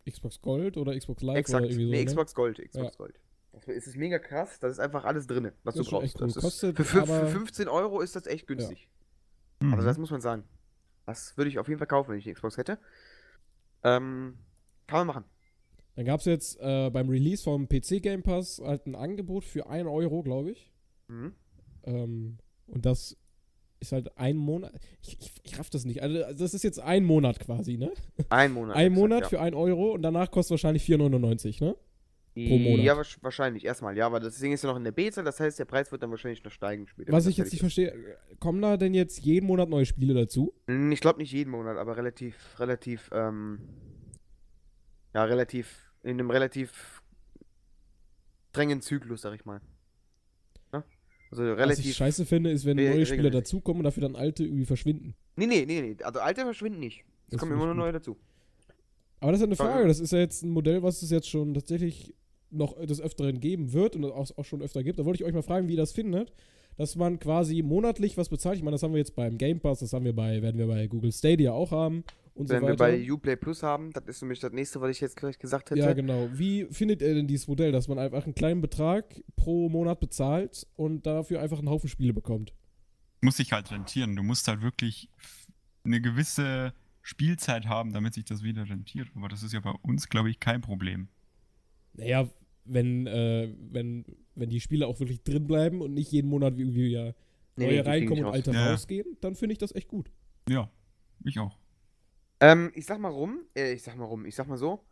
S1: Xbox Gold oder Xbox Live
S2: Exakt.
S1: oder irgendwie so.
S2: nee,
S1: ne?
S2: Xbox Gold. Xbox
S1: Ja.
S2: Gold. Das ist mega krass. Das ist einfach alles drin, was
S1: Das
S2: du brauchst.
S1: cool.
S2: Das ist,
S1: Kostet
S2: für, für 15 Euro ist das echt günstig.
S3: Mhm.
S2: Also das muss man sagen. Das würde ich auf jeden Fall kaufen, wenn ich eine Xbox hätte. Ähm, kann man machen.
S1: Dann gab es jetzt äh, beim Release vom PC Game Pass halt ein Angebot für 1 Euro, glaube ich.
S2: Mhm.
S1: Ähm, und das ist halt ein Monat. Ich, ich, ich raff das nicht. Also, das ist jetzt ein Monat quasi, ne?
S2: Ein Monat.
S1: ein
S2: exakt,
S1: Monat
S2: ja.
S1: für 1 Euro und danach kostet wahrscheinlich 4,99, ne? pro Monat.
S2: Ja, wahrsch- wahrscheinlich. Erstmal, ja, aber das Ding ist ja noch in der Beta, das heißt, der Preis wird dann wahrscheinlich noch steigen später.
S1: Was ich jetzt nicht verstehe, kommen da denn jetzt jeden Monat neue Spiele dazu?
S2: Hm, Ich glaube nicht jeden Monat, aber relativ, relativ, ähm, ja, relativ in einem relativ strengen Zyklus, sag ich mal. Ne? Also
S1: Was ich
S2: relativ.
S1: scheiße finde, ist, wenn neue Spieler dazukommen und dafür dann alte irgendwie verschwinden.
S2: Nee, nee, nee, nee. Also alte verschwinden nicht. Es
S1: Das
S2: kommen immer nur neue dazu.
S1: Aber das ist ja eine
S2: Frage.
S1: Frage. Das ist ja jetzt ein Modell, was es jetzt schon tatsächlich noch des Öfteren geben wird und auch, auch schon öfter gibt. Da wollte ich euch mal fragen, wie ihr das findet, dass man quasi monatlich was bezahlt. Ich meine, das haben wir jetzt beim Game Pass, das haben wir bei, werden wir bei Google Stadia auch haben und
S2: Wenn
S1: so
S2: wir
S1: weiter.
S2: bei Uplay Plus haben, das ist nämlich das nächste, was ich jetzt gleich gesagt hätte.
S1: ja, genau. Wie findet ihr denn dieses Modell, dass man einfach einen kleinen Betrag pro Monat bezahlt und dafür einfach einen Haufen Spiele bekommt?
S3: Muss sich halt rentieren. Du musst halt wirklich eine gewisse Spielzeit haben, damit sich das wieder rentiert. Aber das ist ja bei uns, glaube ich, kein Problem.
S1: Naja, wenn, äh, wenn, wenn die Spiele auch wirklich drin bleiben und nicht jeden Monat irgendwie ja neue
S2: nee,
S1: reinkommen und alte
S3: Ja.
S1: rausgehen, dann finde ich das echt gut.
S3: Ja, ich auch.
S2: Ähm, ich sag mal rum, äh, ich sag mal rum, ich sag mal so.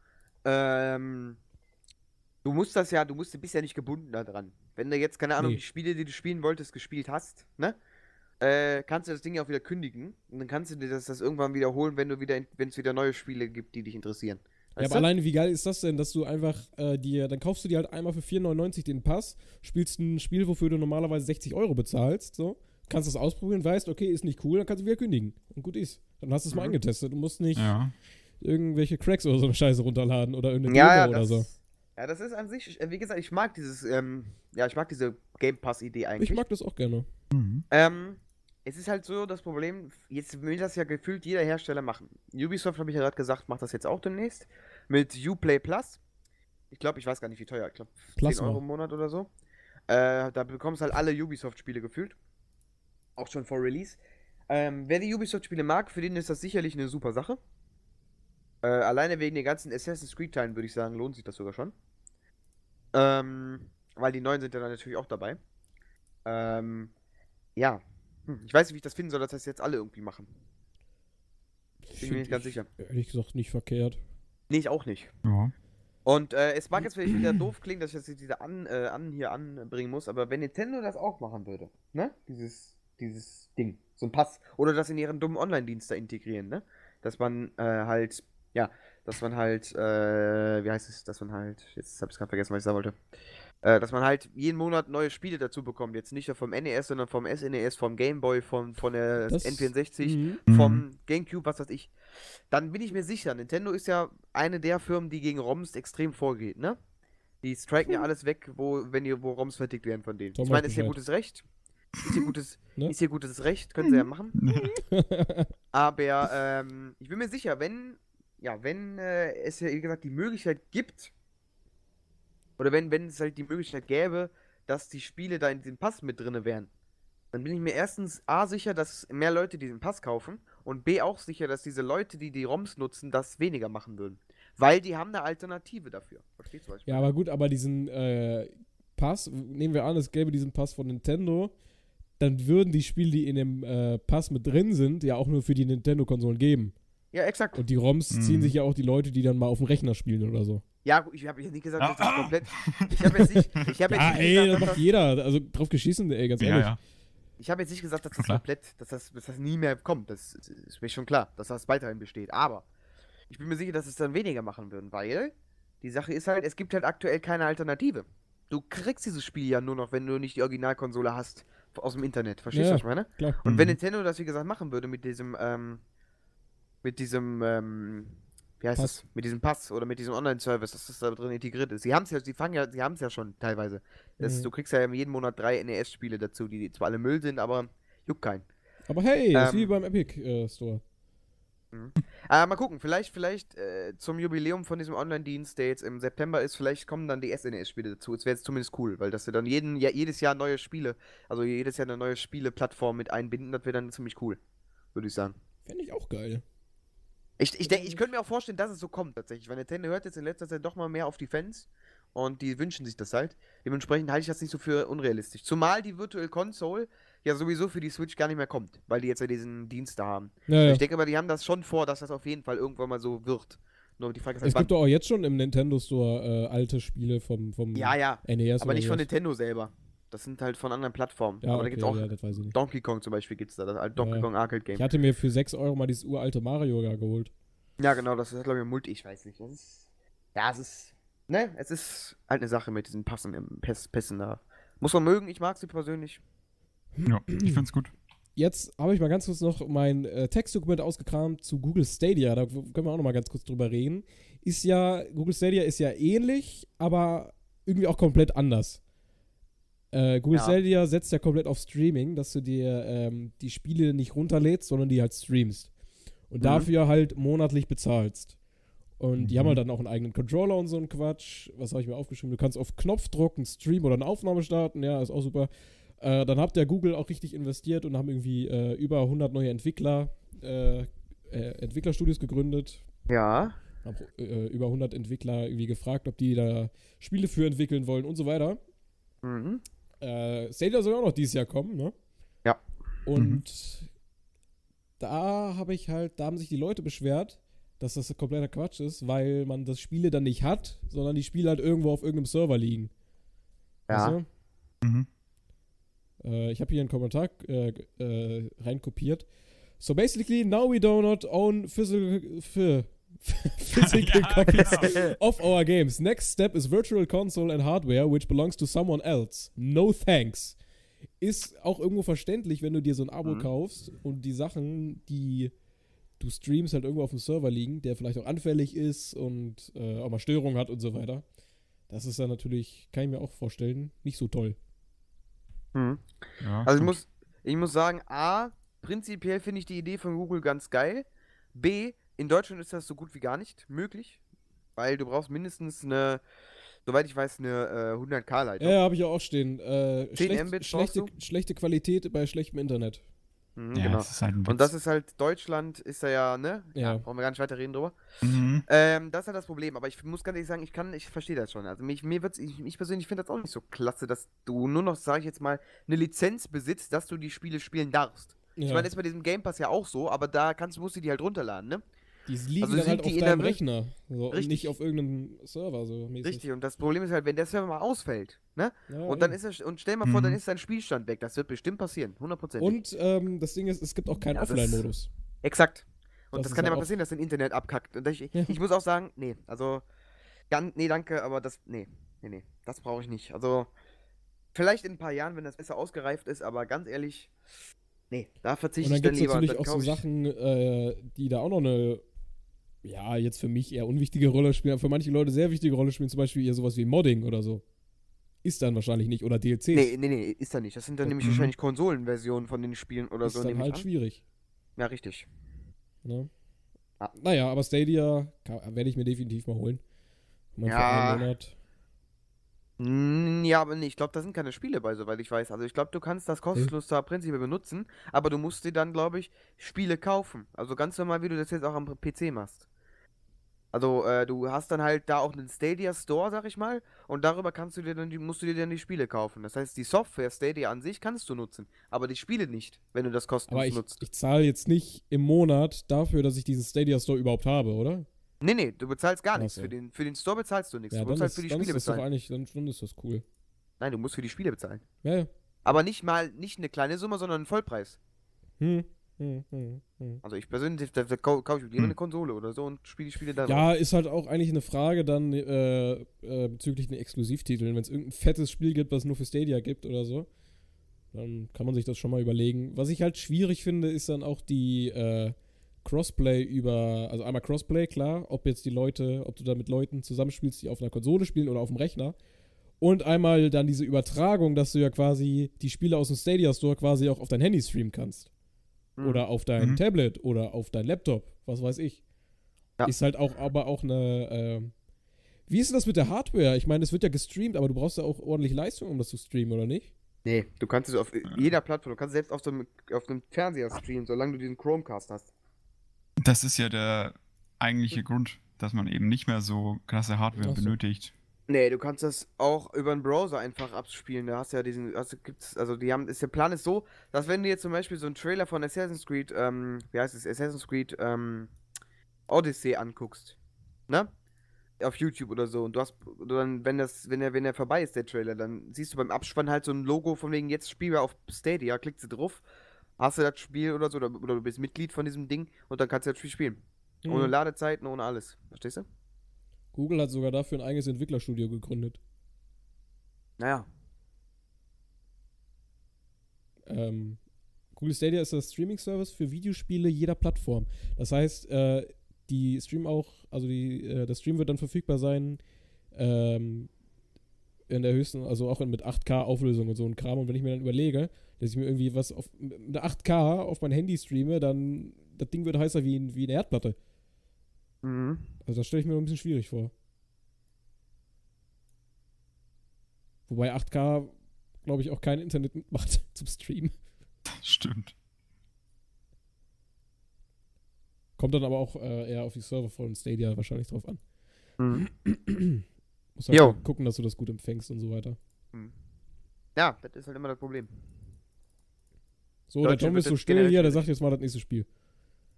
S2: Ähm, du musst das ja, du musst, du bist ja nicht gebunden daran. Wenn du jetzt, keine Ahnung,
S1: Nee.
S2: die Spiele, die du spielen wolltest, gespielt hast, ne? Äh, kannst du das Ding ja auch wieder kündigen. Und dann kannst du dir das, das irgendwann wiederholen, wenn du wieder, wenn es wieder neue Spiele gibt, die dich interessieren.
S1: Ja,
S2: Weißt
S1: aber
S2: du?
S1: alleine, wie geil ist das denn, dass du einfach äh, dir, dann kaufst du dir halt einmal für 4,99 den Pass, spielst ein Spiel, wofür du normalerweise 60 Euro bezahlst, so, kannst das ausprobieren, weißt, okay, ist nicht cool, dann kannst du wieder kündigen. Und gut ist. Dann hast du es mal
S2: Mhm.
S1: angetestet. Du musst nicht
S3: Ja.
S1: irgendwelche Cracks oder so eine Scheiße runterladen oder irgendeine
S2: Ja, ja,
S1: oder
S2: das,
S1: so.
S2: ja, das ist an sich, äh, wie gesagt, ich mag dieses, ähm, ja, ich mag diese Game Pass-Idee eigentlich.
S1: Ich mag das auch gerne.
S3: Mhm.
S2: Ähm, es ist halt so das Problem, jetzt will das ja gefühlt jeder Hersteller machen. Ubisoft, habe ich ja gerade gesagt, macht das jetzt auch demnächst. Mit Uplay Plus. Ich glaube, ich weiß gar nicht, wie teuer. Ich glaube, 10
S1: Plasma.
S2: Euro im Monat oder so. Äh, da bekommst halt alle Ubisoft-Spiele gefühlt. Auch schon vor Release. Ähm, wer die Ubisoft-Spiele mag, für den ist das sicherlich eine super Sache. Äh, alleine wegen den ganzen Assassin's Creed-Teilen würde ich sagen, lohnt sich das sogar schon. Ähm, weil die neuen sind ja dann natürlich auch dabei. Ähm, ja. Hm, ich weiß nicht, wie ich das finden soll, dass das jetzt alle irgendwie machen. Bin mir nicht ganz sicher.
S1: Ehrlich gesagt nicht verkehrt.
S2: Nee, ich auch nicht.
S3: Ja.
S2: Und äh, es mag jetzt vielleicht wieder doof klingen, dass ich das jetzt wieder an, äh, an hier anbringen muss, aber wenn Nintendo das auch machen würde, ne? Dieses, dieses Ding, so ein Pass, oder das in ihren dummen Online-Dienst da integrieren, ne? Dass man äh, halt, ja, dass man halt, äh, wie heißt es, dass man halt, jetzt hab ich gerade vergessen, was ich sagen wollte, äh, dass man halt jeden Monat neue Spiele dazu bekommt, jetzt nicht nur vom NES, sondern vom SNES, vom Game Boy, vom, von der
S1: Das-
S2: N64,
S1: Mhm.
S3: Mhm.
S2: vom GameCube, was weiß ich. Dann bin ich mir sicher, Nintendo ist ja eine der Firmen, die gegen ROMs extrem vorgeht, ne? Die striken ja alles weg, wo, wenn ihr, wo ROMs vertickt werden von denen.
S1: Tom
S2: ich meine, ist ihr
S1: Bescheid.
S2: gutes Recht. Ist ihr gutes,
S1: Ne?
S2: ist ihr gutes Recht, können sie ja machen. Aber ähm, ich bin mir sicher, wenn, ja, wenn äh, es ja, wie gesagt, die Möglichkeit gibt, oder wenn, wenn es halt die Möglichkeit gäbe, dass die Spiele da in diesem Pass mit drinne wären, dann bin ich mir erstens A sicher, dass mehr Leute diesen Pass kaufen und B auch sicher, dass diese Leute, die die ROMs nutzen, das weniger machen würden. Weil die haben eine Alternative dafür. Verstehst du, was ich
S1: Ja, aber gut, aber diesen äh, Pass, nehmen wir an, es gäbe diesen Pass von Nintendo, dann würden die Spiele, die in dem äh, Pass mit drin sind, ja auch nur für die Nintendo-Konsolen geben.
S2: Ja, exakt.
S1: Und die ROMs
S3: Mhm.
S1: ziehen sich ja auch die Leute, die dann mal auf dem Rechner spielen oder so.
S2: Ja, ich habe jetzt nicht gesagt, dass das
S3: Ah, ah.
S2: komplett. Ich habe jetzt nicht, ich habe
S1: Ja,
S2: jetzt nicht
S1: ey, das
S2: gesagt, dass
S1: macht
S2: das,
S1: jeder. Also drauf geschissen, ey, ganz
S3: Ja,
S1: ehrlich.
S3: ja.
S2: ich habe jetzt nicht gesagt, dass das
S3: klar.
S2: komplett, dass das, dass das nie mehr kommt. Das ist mir schon klar, dass das weiterhin besteht. Aber ich bin mir sicher, dass es dann weniger machen würden, weil die Sache ist halt, es gibt halt aktuell keine Alternative. Du kriegst dieses Spiel ja nur noch, wenn du nicht die Originalkonsole hast aus dem Internet. Verstehst du,
S1: Ja,
S2: was ich meine?
S1: Klar.
S2: Und wenn
S3: Mhm.
S2: Nintendo das, wie gesagt, machen würde mit diesem, ähm, mit diesem, ähm, wie heißt
S1: Pass.
S2: das? Mit diesem Pass oder mit diesem Online-Service, dass das da drin integriert ist. Sie haben es ja, sie fangen ja, sie haben es ja schon teilweise. Das,
S1: Mhm.
S2: Du kriegst ja jeden Monat drei NES-Spiele dazu, die zwar alle Müll sind, aber juckt keinen.
S1: Aber hey, das ist
S2: Ähm,
S1: wie beim Epic äh, Store.
S2: Äh, mal gucken, vielleicht, vielleicht äh, zum Jubiläum von diesem Online-Dienst, der jetzt im September ist, vielleicht kommen dann die SNES-Spiele dazu. Es wäre jetzt zumindest cool, weil das wir dann jeden, ja, jedes Jahr neue Spiele, also jedes Jahr eine neue Spieleplattform mit einbinden, das wäre dann ziemlich cool, würde ich sagen.
S1: Fände ich auch geil.
S2: Ich, ich, denk, ich könnte mir auch vorstellen, dass es so kommt tatsächlich, weil Nintendo hört jetzt in letzter Zeit doch mal mehr auf die Fans und die wünschen sich das halt. Dementsprechend halte ich das nicht so für unrealistisch. Zumal die Virtual Console ja sowieso für die Switch gar nicht mehr kommt, weil die jetzt ja diesen Dienst da haben.
S1: Ja, ja.
S2: Ich denke aber, die haben das schon vor, dass das auf jeden Fall irgendwann mal so wird. Nur die Frage ist halt,
S1: Es gibt doch auch jetzt schon im Nintendo Store äh, alte Spiele vom, vom
S2: Ja, ja,
S1: NES
S2: aber nicht von. Nintendo selber. Das sind halt von anderen Plattformen.
S1: Ja,
S2: aber da
S1: okay,
S2: gibt's auch
S1: ja.
S2: Donkey Kong zum Beispiel gibt's da, das alte Donkey
S1: Ja.
S2: Kong Arcade Game.
S1: Ich hatte mir für 6 Euro mal dieses uralte Mario da geholt.
S2: Ja, genau, das ist glaube ich ein Multi, ich weiß nicht. Das ist. Ja, es ist. Ne, es ist halt eine Sache mit diesen Passen, Päs Pässen da. Muss man mögen, ich mag sie persönlich.
S3: Ja, ich find's gut.
S1: Jetzt habe ich mal ganz kurz noch mein äh, Textdokument ausgekramt zu Google Stadia. Da können wir auch noch mal ganz kurz drüber reden. Ist ja, Google Stadia ist ja ähnlich, aber irgendwie auch komplett anders. Äh, Google
S2: Ja.
S1: Stadia setzt ja komplett auf Streaming, dass du dir ähm, die Spiele nicht runterlädst, sondern die halt streamst. Und
S2: Mhm.
S1: dafür halt monatlich bezahlst. Und die
S3: Mhm.
S1: haben halt dann auch einen eigenen Controller und so ein Quatsch. Was habe ich mir aufgeschrieben? Du kannst auf Knopfdruck einen Stream oder eine Aufnahme starten. Ja, ist auch super. Äh, dann hat der Google auch richtig investiert und haben irgendwie äh, über 100 neue Entwickler, äh, äh, Entwicklerstudios gegründet.
S2: Ja.
S1: Haben äh, über 100 Entwickler irgendwie gefragt, ob die da Spiele für entwickeln wollen und so weiter.
S2: Mhm.
S1: Äh, Stadia soll auch noch dieses Jahr kommen, ne?
S2: Ja.
S1: Und da habe ich halt, da haben sich die Leute beschwert, dass das kompletter Quatsch ist, weil man das Spiele dann nicht hat, sondern die Spiele halt irgendwo auf irgendeinem Server liegen.
S2: Ja.
S1: Du?
S3: Mhm.
S1: Äh, ich habe hier einen Kommentar äh, äh, reinkopiert. So basically, now we do not own physical, phy- physical
S3: Ja,
S1: copies
S3: genau.
S1: of our games. Next step is virtual console and hardware, which belongs to someone else. No thanks. Ist auch irgendwo verständlich, wenn du dir so ein Abo
S2: Mhm.
S1: kaufst und die Sachen, die du streamst, halt irgendwo auf dem Server liegen, der vielleicht auch anfällig ist und äh, auch mal Störungen hat und so weiter. Das ist dann natürlich, kann ich mir auch vorstellen, nicht so toll.
S2: Mhm.
S3: Ja,
S2: Also ich muss, ich muss sagen, A, prinzipiell finde ich die Idee von Google ganz geil. B, in Deutschland ist das so gut wie gar nicht möglich, weil du brauchst mindestens eine, soweit ich weiß, eine äh, 100k-Leitung.
S1: Ja, habe ich auch stehen. Äh,
S2: 10
S1: schlecht,
S2: Mbit
S1: schlechte, schlechte Qualität bei schlechtem Internet.
S2: Mhm,
S3: ja,
S2: genau.
S3: das ist halt ein Witz.
S2: Und das ist halt, Deutschland ist da ja, ne?
S1: Ja.
S2: Brauchen wir gar nicht weiter reden drüber.
S3: Mhm.
S2: Ähm, das ist halt das Problem, aber ich muss ganz ehrlich sagen, ich kann, ich verstehe das schon. Also mich, mir wird's, ich, ich persönlich finde das auch nicht so klasse, dass du nur noch, sage ich jetzt mal, eine Lizenz besitzt, dass du die Spiele spielen darfst.
S1: Ja.
S2: Ich meine, das ist bei diesem Game Pass ja auch so, aber da kannst, musst du die halt runterladen, ne?
S1: Die liegen
S2: also
S1: dann halt
S2: die
S1: auf
S2: in
S1: deinem Rechner. So, und
S2: Richtig.
S1: nicht auf irgendeinem Server, so mäßig.
S2: Richtig, und das Problem ist halt, wenn der Server mal ausfällt, ne?
S1: Ja,
S2: Und dann
S1: eben.
S2: ist er, und stell mal vor, dann
S3: Mhm.
S2: ist dein Spielstand weg. Das wird bestimmt passieren, 100%.
S1: Und ähm, das Ding ist, es gibt auch keinen
S2: Ja,
S1: Offline-Modus.
S2: Exakt. Und
S1: Das
S2: das, kann ja mal passieren, dass dein Internet abkackt. Und ich,
S1: Ja.
S2: ich muss auch sagen, nee, also, gan, nee, danke, aber das, nee, nee, nee, das brauche ich nicht. Also, vielleicht in ein paar Jahren, wenn das besser ausgereift ist, aber ganz ehrlich, nee, da verzichte
S1: Und
S2: ich
S1: dann
S2: dann
S1: gibt es
S2: lieber.
S1: natürlich auch so Sachen, äh, die da auch noch eine, ja, jetzt für mich eher unwichtige Rolle spielen, aber für manche Leute sehr wichtige Rolle spielen, zum Beispiel eher sowas wie Modding oder so. Ist dann wahrscheinlich nicht. Oder DLCs.
S2: Nee, nee, nee, ist da nicht. Das sind dann
S1: Mhm.
S2: nämlich wahrscheinlich Konsolenversionen von den Spielen oder
S1: ist
S2: so,
S1: dann
S2: nehme ich
S1: halt schwierig.
S2: Ja, richtig.
S1: Ne?
S2: Ah.
S1: Naja, aber Stadia werde ich mir definitiv mal holen.
S2: Ja. Mm, Ja, aber nee, ich glaube, da sind keine Spiele bei, soweit ich weiß. Also ich glaube, du kannst das kostenlos da prinzipiell benutzen, aber du musst dir dann, glaube ich, Spiele kaufen. Also ganz normal, wie du das jetzt auch am PC machst. Also äh, du hast dann halt da auch einen Stadia Store, sag ich mal, und darüber kannst du dir dann die, musst du dir dann die Spiele kaufen. Das heißt, die Software Stadia an sich kannst du nutzen, aber die Spiele nicht, wenn du das kostenlos
S1: Aber ich,
S2: nutzt.
S1: ich zahle jetzt nicht im Monat dafür, dass ich diesen Stadia Store überhaupt habe, oder?
S2: Nee, nee, du bezahlst gar nichts.
S1: so.
S2: Für den, für den Store bezahlst du nichts.
S1: Ja,
S2: du musst halt für die
S1: dann ist
S2: Spiele
S1: das doch
S2: bezahlen.
S1: eigentlich, dann, dann ist das cool.
S2: Nein, du musst für die Spiele bezahlen.
S1: Ja, ja.
S2: Aber nicht mal, nicht eine kleine Summe, sondern einen Vollpreis.
S1: Hm, hm, hm, hm.
S2: Also ich persönlich, da, da kau- kaufe ich mir lieber
S3: Hm.
S2: eine Konsole oder so und spiele die Spiele da
S1: Ja, ist halt auch eigentlich eine Frage dann äh, äh, bezüglich den Exklusivtiteln. Wenn es irgendein fettes Spiel gibt, was es nur für Stadia gibt oder so, dann kann man sich das schon mal überlegen. Was ich halt schwierig finde, ist dann auch die äh, Crossplay über, also einmal Crossplay, klar, ob jetzt die Leute, ob du da mit Leuten zusammenspielst, die auf einer Konsole spielen oder auf dem Rechner. Und einmal dann diese Übertragung, dass du ja quasi die Spiele aus dem Stadia Store quasi auch auf dein Handy streamen kannst.
S2: Hm.
S1: Oder auf dein
S3: Mhm.
S1: Tablet oder auf dein Laptop, was weiß ich.
S2: Ja.
S1: Ist halt auch, aber auch eine. ähm, wie ist denn das mit der Hardware? Ich meine, es wird ja gestreamt, aber du brauchst ja auch ordentlich Leistung, um das zu streamen, oder nicht?
S2: Nee, du kannst es auf jeder Plattform, du kannst selbst auf dem, auf dem Fernseher streamen, solange du diesen Chromecast hast.
S3: Das ist ja der eigentliche Grund, dass man eben nicht mehr so krasse Hardware
S1: so.
S3: benötigt.
S2: Nee, du kannst das auch über einen Browser einfach abspielen. Da hast ja diesen, also gibt's, also die haben, ist der Plan ist so, dass wenn du jetzt zum Beispiel so einen Trailer von Assassin's Creed, ähm, wie heißt es, Assassin's Creed, ähm, Odyssey anguckst, ne? Auf YouTube oder so und du hast, dann, wenn das, wenn er, wenn er vorbei ist, der Trailer, dann siehst du beim Abspann halt so ein Logo von wegen jetzt spielen wir auf Stadia, klickst du drauf, hast du das Spiel oder so, oder, oder du bist Mitglied von diesem Ding und dann kannst du das Spiel spielen. Ohne
S1: Hm.
S2: Ladezeiten, ohne alles. Verstehst du?
S1: Google hat sogar dafür ein eigenes Entwicklerstudio gegründet.
S2: Naja.
S1: Ähm, Google Stadia ist das Streaming-Service für Videospiele jeder Plattform. Das heißt, äh, die Stream auch, also die, äh, das Stream wird dann verfügbar sein ähm, in der höchsten, also auch mit 8K-Auflösung und so ein Kram. Und wenn ich mir dann überlege, dass ich mir irgendwie was auf mit 8K auf mein Handy streame, dann das Ding wird heißer wie, wie eine Erdplatte.
S2: Mhm.
S1: Also das stelle ich mir noch ein bisschen schwierig vor. Wobei 8K, glaube ich, auch kein Internet mitmacht zum Streamen.
S3: Stimmt.
S1: Kommt dann aber auch äh, eher auf die Server von Stadia wahrscheinlich drauf an.
S2: Mhm.
S1: Muss halt
S2: Jo.
S1: gucken, dass du das gut empfängst und so weiter.
S2: Ja, das ist halt immer das Problem.
S1: So, der
S2: Deutsche
S1: Tom
S2: wird
S1: ist so still hier, der sagt jetzt mal das nächste Spiel.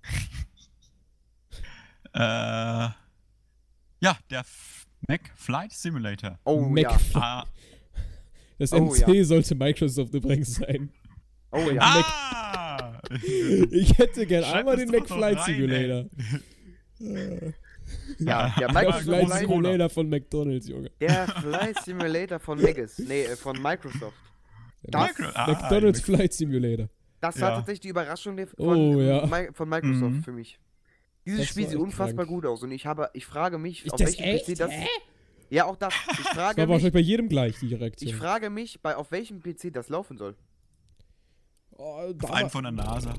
S3: Äh, ja, der F Mac Flight Simulator.
S2: Oh
S1: Mac
S2: ja.
S3: Ah,
S1: Das
S2: Oh,
S1: NC sollte Microsoft übrigens sein.
S2: Oh ja.
S3: ah!
S1: Ich hätte gern
S3: Schreib
S1: einmal den Mac Flight
S3: rein,
S1: Simulator.
S2: Ja,
S3: Ja.
S2: der
S1: Der
S2: Microsoft
S1: Flight
S2: Flight,
S1: Simulator von McDonalds, Junge.
S2: der Flight Simulator von Megas. Nee, äh, von Microsoft. Das-
S3: Micro- ah,
S1: McDonalds Flight Simulator.
S2: Das war
S3: Ja.
S2: tatsächlich die Überraschung von,
S1: Oh, ja.
S2: Von Microsoft
S3: Mhm.
S2: für mich. Dieses
S1: Das
S2: Spiel
S1: war
S2: sieht unfassbar
S1: krank.
S2: gut aus und ich habe, ich frage mich,
S1: Ist
S2: auf welchem PC das.
S1: Hä?
S2: Ja, auch das. Ich
S1: Das war
S2: frage mich,
S1: wahrscheinlich bei jedem gleich, die
S2: ich
S1: Reaktion.
S2: frage mich, bei auf welchem PC das laufen soll.
S1: Oh,
S3: Auf einen von der NASA.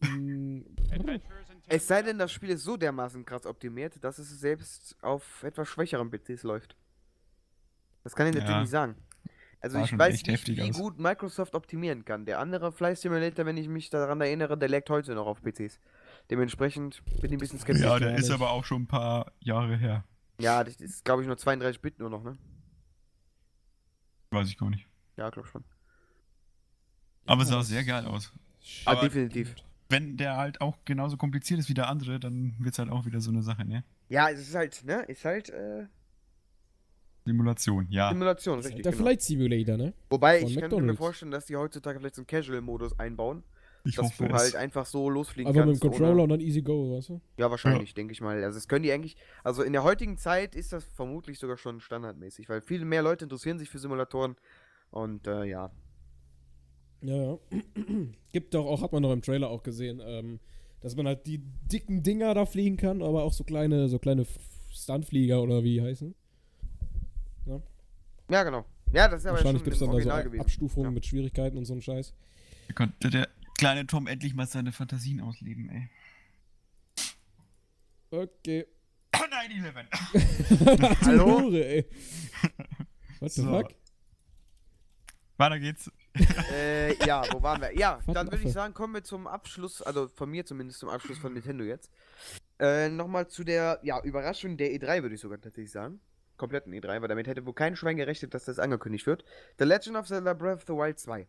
S1: Mm,
S2: Es sei denn, das Spiel ist so dermaßen krass optimiert, dass es selbst auf etwas schwächeren PCs läuft. Das kann ich natürlich
S3: Ja.
S2: nicht sagen. Also
S3: Sah
S2: ich weiß nicht, wie
S3: aus.
S2: gut Microsoft optimieren kann. Der andere Fly Simulator, wenn ich mich daran erinnere, der leckt heute noch auf PCs. Dementsprechend bin ich ein bisschen skeptisch.
S3: Ja,
S2: Ja,
S3: der ist aber auch schon ein paar Jahre her.
S2: das ist, glaube ich, nur 32-Bit nur noch, ne?
S3: Weiß ich gar nicht.
S2: Ja, glaube schon.
S3: Aber
S1: ja,
S3: sah sehr geil aus.
S2: Ah,
S3: Aber-
S2: definitiv.
S3: Wenn der halt auch genauso kompliziert ist wie der andere, dann wird es halt auch wieder so eine Sache, ne?
S2: Ja, es ist halt, ne? Ist halt äh,
S3: Simulation, ja.
S2: Simulation, richtig.
S1: Der
S2: Genau.
S1: Flight Simulator, ne?
S2: Wobei,
S1: von
S2: ich könnte mir
S1: McDonald's.
S2: vorstellen, dass die heutzutage vielleicht so einen Casual-Modus einbauen,
S3: Ich
S2: dass
S3: hoffe
S2: du
S3: es.
S2: halt einfach so losfliegen
S1: Aber mit dem
S2: kannst.
S1: Controller
S2: ohne-
S1: und dann easy go, weißt du?
S2: Ja, wahrscheinlich, denke ich mal. Also das können die eigentlich. Also in der heutigen Zeit ist das vermutlich sogar schon standardmäßig, weil viel mehr Leute interessieren sich für Simulatoren. Und äh, ja.
S1: Ja, ja. Gibt doch auch, hat man doch im Trailer auch gesehen, ähm, dass man halt die dicken Dinger da fliegen kann, aber auch so kleine, so kleine Stuntflieger oder wie die heißen.
S2: Ja, genau. Ja, das ist aber
S1: Wahrscheinlich
S2: schon
S1: gibt es dann da so
S2: Original gewesen.
S1: Abstufungen
S2: Ja.
S1: mit Schwierigkeiten und so ein Scheiß.
S3: Da konnte der kleine Tom endlich mal seine Fantasien ausleben, ey.
S1: Okay.
S3: 9-11.
S2: Hallo?
S1: Hure, ey. What the
S3: So.
S1: fuck?
S3: Weiter geht's.
S2: äh, ja, wo waren wir? Ja, dann würde ich sagen, kommen wir zum Abschluss, also von mir zumindest zum Abschluss von Nintendo jetzt. Äh, nochmal zu der, ja, Überraschung der E3, würde ich sogar tatsächlich sagen. Kompletten E3, weil damit hätte wohl kein Schwein gerechnet, dass das angekündigt wird. The Legend of Zelda Breath of the Wild 2.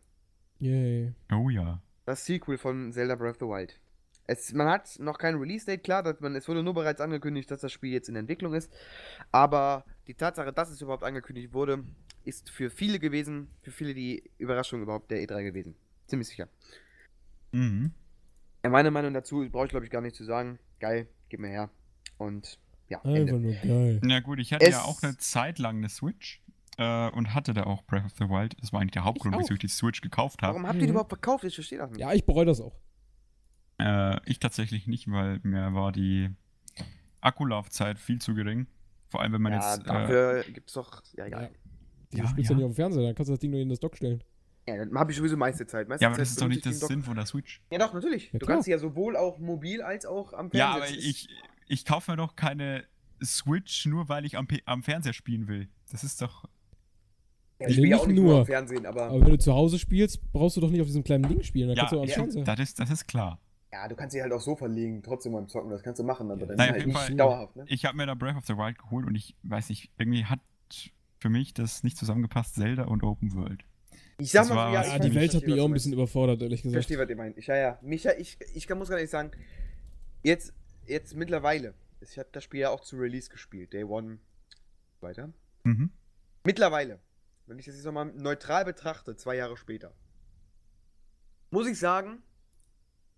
S1: Yay.
S3: Oh ja.
S2: Das Sequel von Zelda Breath of the Wild. Es, man hat noch kein Release-Date, klar, dass man, es wurde nur bereits angekündigt, dass das Spiel jetzt in Entwicklung ist. Aber die Tatsache, dass es überhaupt angekündigt wurde, ist für viele gewesen, für viele die Überraschung überhaupt der E3 gewesen. Ziemlich sicher.
S3: Mhm.
S2: Ja, meine Meinung dazu brauche ich glaube ich gar nicht zu sagen. Geil, gib mir her. Und ja,
S1: Einfach
S2: Ende.
S1: nur geil.
S3: Na gut, ich hatte
S2: Es-
S3: ja auch eine Zeit lang eine Switch äh, und hatte da auch Breath of the Wild. Das war eigentlich der Hauptgrund, wieso ich die Switch gekauft habe.
S2: Warum habt ihr die
S1: Mhm.
S2: überhaupt verkauft? Ich verstehe das nicht.
S1: Ja, ich bereue das auch.
S3: Äh, ich tatsächlich nicht, weil mir war die Akkulaufzeit viel zu gering. Vor allem, wenn man
S2: Ja,
S3: jetzt. Äh,
S2: dafür gibt's doch. Ja,
S1: Ja.
S2: egal.
S1: Du
S3: Ja,
S1: spielst
S3: ja.
S1: ja nicht auf dem Fernseher, dann kannst du das Ding nur in das Dock stellen.
S2: Ja, dann habe ich sowieso meiste Zeit. Meiste
S3: ja, aber
S2: Zeit
S3: das ist doch nicht das. Sinn von der Switch.
S2: Ja, doch, natürlich.
S1: Ja,
S2: du kannst sie ja sowohl auch mobil als auch am Fernseher.
S3: Ja, aber ich, ich kaufe mir doch keine Switch nur, weil ich am, P am Fernseher spielen will. Das ist doch.
S2: Ja, ich spiele auch nicht nur
S1: nur.
S2: Fernsehen, aber,
S1: Aber wenn du zu Hause spielst, brauchst du doch nicht auf diesem kleinen Ding spielen. Dann
S3: Ja,
S1: kannst du auch
S3: ja,
S1: Fernseher.
S3: das, ist, das ist klar.
S2: ja, du kannst sie halt auch so verlegen, trotzdem beim Zocken, das kannst du machen, aber
S1: Ja,
S2: dann
S3: Nein, auf
S2: halt
S3: jeden
S2: nicht
S3: Fall.
S2: dauerhaft, ne?
S3: Ich habe mir da Breath of the Wild geholt und ich weiß nicht, irgendwie hat für mich das nicht zusammengepasst, Zelda und Open World.
S2: Ich sag
S3: das
S2: mal,
S3: war-
S2: so,
S1: Ja,
S2: ich
S3: Ja,
S2: weiß,
S1: die
S2: ich
S1: Welt hat mich auch ein bisschen überfordert, ehrlich
S2: Ich
S1: gesagt.
S2: verstehe, was ihr meint. Ich, ja, ja. Micha, ich, ich kann, muss gar nicht sagen, jetzt, jetzt mittlerweile, ich habe das Spiel ja auch zu Release gespielt, Day One, weiter.
S3: Mhm.
S2: Mittlerweile, wenn ich das jetzt nochmal neutral betrachte, zwei Jahre später, muss ich sagen,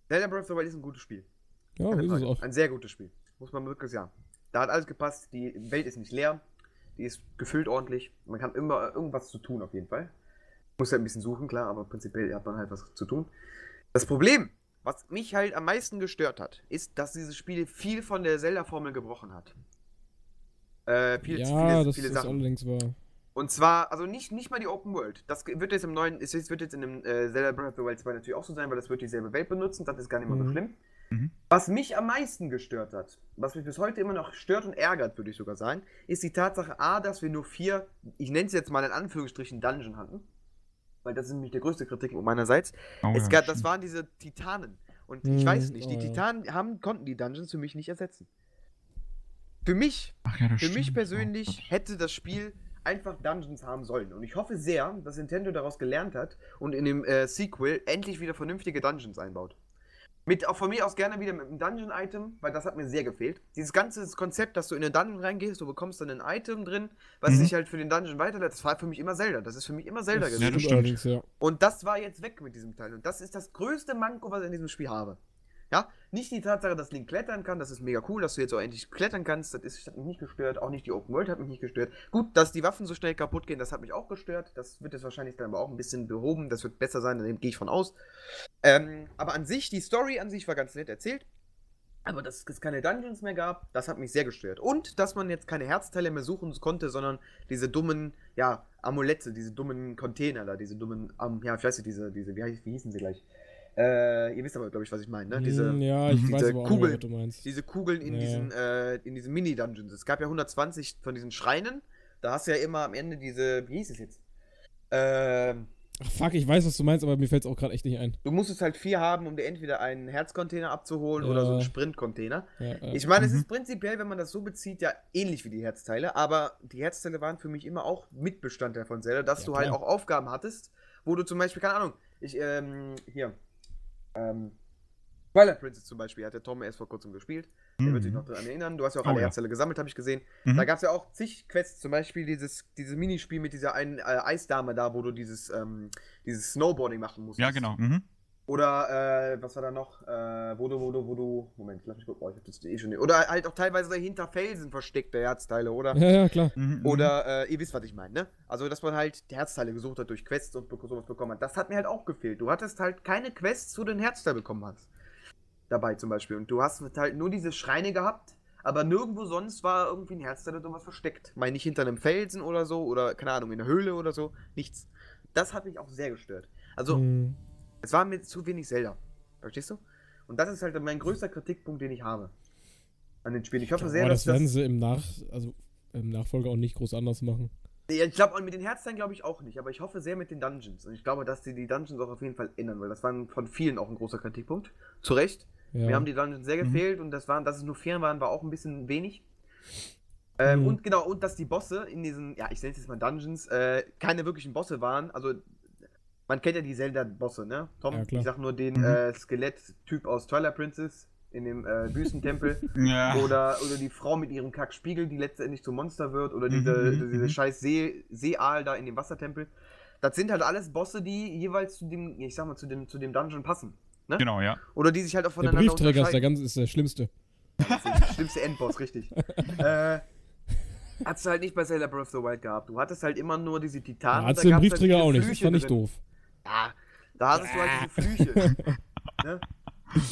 S2: Zelda Breath of the Wild ist ein gutes Spiel.
S1: Ja,
S2: Keine
S1: ist es auch.
S2: Ein sehr gutes Spiel. Muss man wirklich sagen. Da hat alles gepasst. Die Welt ist nicht leer. Die ist gefüllt ordentlich. Man kann immer irgendwas zu tun, auf jeden Fall. Muss ja ein bisschen suchen, klar, aber prinzipiell hat man halt was zu tun. Das Problem, was mich halt am meisten gestört hat, ist, dass dieses Spiel viel von der Zelda-Formel gebrochen hat. Äh, viel,
S1: ja,
S2: viele,
S1: das
S2: viele
S1: ist
S2: Sachen.
S1: allerdings wahr.
S2: Und zwar, also nicht, nicht mal die Open World. Das wird jetzt im neuen, es wird jetzt in dem äh, Zelda Breath of the Wild 2 natürlich auch so sein, weil das wird dieselbe Welt benutzen, das ist gar nicht mal so
S1: Mhm.
S2: schlimm.
S3: Mhm.
S2: Was mich am meisten gestört hat, was mich bis heute immer noch stört und ärgert, würde ich sogar sagen, ist die Tatsache A, dass wir nur vier, ich nenne es jetzt mal in Anführungsstrichen Dungeon hatten. Weil das ist nämlich der größte Kritikpunkt meinerseits.
S3: Oh,
S2: es
S3: ja,
S2: gab, das waren diese Titanen. Und
S1: Mhm,
S2: ich weiß nicht, die
S1: oh.
S2: Titanen haben, konnten die Dungeons für mich nicht ersetzen. Für mich
S3: ja,
S2: für mich
S3: stimmt.
S2: persönlich
S3: Oh Gott.
S2: hätte das Spiel einfach Dungeons haben sollen. Und ich hoffe sehr, dass Nintendo daraus gelernt hat und in dem äh, Sequel endlich wieder vernünftige Dungeons einbaut. Mit auch von mir aus gerne wieder mit einem Dungeon-Item, weil das hat mir sehr gefehlt. Dieses ganze Konzept, dass du in den Dungeon reingehst, du bekommst dann ein Item drin, was
S3: Mhm.
S2: sich halt für den Dungeon weiterleitet. Das war für mich immer Zelda. Das ist für mich immer Zelda gewesen.
S3: Ja, das
S1: stimmt.
S2: Und das war jetzt weg mit diesem Teil. Und das ist das größte Manko, was ich in diesem Spiel habe. Ja, nicht die Tatsache, dass Link klettern kann, das ist mega cool, dass du jetzt auch endlich klettern kannst, das, ist, das hat mich nicht gestört, auch nicht die Open World hat mich nicht gestört. Gut, dass die Waffen so schnell kaputt gehen, das hat mich auch gestört, das wird jetzt wahrscheinlich dann aber auch ein bisschen behoben, das wird besser sein, da gehe ich von aus. Ähm, aber an sich, die Story an sich war ganz nett erzählt, aber dass es keine Dungeons mehr gab, das hat mich sehr gestört. Und dass man jetzt keine Herzteile mehr suchen konnte, sondern diese dummen, ja, Amulette, diese dummen Container da, diese dummen, ähm, ja, ich weiß nicht, diese, diese, wie, wie hießen sie gleich? Äh, ihr wisst aber, glaube ich, was ich meine, ne? Diese,
S1: Hm, ja, ich
S2: diese
S1: weiß aber auch nicht, was du meinst.
S2: diese Kugeln in
S1: Ja.
S2: diesen, äh, in diesen Mini-Dungeons. Es gab ja 120 von diesen Schreinen. Da hast du ja immer am Ende diese, wie hieß es jetzt? Ähm,
S1: Ach fuck, ich weiß, was du meinst, aber mir fällt es auch gerade echt nicht ein.
S2: du musstest halt vier haben, um dir entweder einen Herzcontainer abzuholen oder so einen
S1: Ja.
S2: Sprintcontainer.
S1: Ja, ja.
S2: Ich meine, es
S3: Mhm.
S2: ist prinzipiell, wenn man das so bezieht, ja ähnlich wie die Herzteile, aber die Herzteile waren für mich immer auch Mitbestandteil von Zelda, dass
S1: Ja,
S2: du halt auch Aufgaben hattest, wo du zum Beispiel, keine Ahnung, ich, ähm, hier, ähm, Twilight Princess zum Beispiel, hat der Tom erst vor kurzem gespielt. Der wird sich
S3: Mhm.
S2: noch daran erinnern. Du hast ja auch
S3: Oh,
S2: alle
S3: ja.
S2: Herzteile gesammelt, habe ich gesehen.
S3: Mhm.
S2: Da gab es ja auch zig Quests, zum Beispiel dieses, dieses Minispiel mit dieser einen äh, Eisdame da, wo du dieses, ähm, dieses Snowboarding machen musst.
S3: Ja, genau. Mhm.
S2: Oder, äh, was war da noch? Äh, wo du, wo du, wo du. Moment, lass mich gucken. Oh, ich hab das eh schon. Oder halt auch teilweise hinter Felsen versteckte Herzteile, oder?
S1: ja, ja, klar.
S3: Mhm, mhm.
S2: Oder, äh, ihr wisst, was ich meine, ne? Also, dass man halt Herzteile gesucht hat durch Quests und sowas bekommen hat. Das hat mir halt auch gefehlt. Du hattest halt keine Quests, wo du den Herzteil bekommen hast. Dabei zum Beispiel. Und du hast halt nur diese Schreine gehabt, aber nirgendwo sonst war irgendwie ein Herzteil oder was versteckt. Meine nicht hinter einem Felsen oder so, oder keine Ahnung, in der Höhle oder so. Nichts. Das hat mich auch sehr gestört. Also,
S1: Hm.
S2: Es war mir zu wenig Zelda. Verstehst du? Und das ist halt mein größter Kritikpunkt, den ich habe. An den Spielen. Ich hoffe sehr,
S1: Aber
S2: dass
S1: das werden
S2: das.
S1: sie im Nach, also im Nachfolger auch nicht groß anders machen.
S2: Ja, Ich glaube, mit den Herzteilen glaube ich auch nicht, aber ich hoffe sehr mit den Dungeons. Und ich glaube, dass die die Dungeons auch auf jeden Fall ändern, weil das war von vielen auch ein großer Kritikpunkt. Zu Recht.
S1: Ja.
S2: Mir haben die Dungeons sehr
S3: Mhm.
S2: gefehlt und das waren, dass es nur vier waren, war auch ein bisschen wenig. Ähm,
S1: Mhm.
S2: Und genau, und dass die Bosse in diesen, ja, ich nenne es jetzt mal Dungeons, äh, keine wirklichen Bosse waren. Also, man kennt ja die Zelda-Bosse, ne? Tom,
S1: Ja,
S2: ich sag nur den
S3: Mhm.
S2: äh, Skelett-Typ aus Twilight Princess in dem äh, Wüstentempel.
S3: Ja.
S2: Oder, oder die Frau mit ihrem Kackspiegel, die letztendlich zum Monster wird. Oder diese,
S3: Mhm, mhm,
S2: diese
S3: mhm.
S2: scheiß See, Seeaal da in dem Wassertempel. Das sind halt alles Bosse, die jeweils zu dem, ich sag mal, zu dem, zu dem Dungeon passen. Ne?
S3: Genau, ja.
S2: Oder die sich halt auch
S1: der
S2: voneinander
S1: Briefträger ist der, ganz, ist der schlimmste.
S2: Das ist der schlimmste Endboss, richtig. äh, Hattest du halt nicht bei Zelda Breath of the Wild gehabt. Du hattest halt immer nur diese Titanen.
S1: hat
S2: da
S1: sie den
S2: gab's
S1: Briefträger
S2: halt
S1: auch nicht. Das fand ich
S2: drin.
S1: doof.
S2: Ja, da hattest du halt diese Flüche. ne?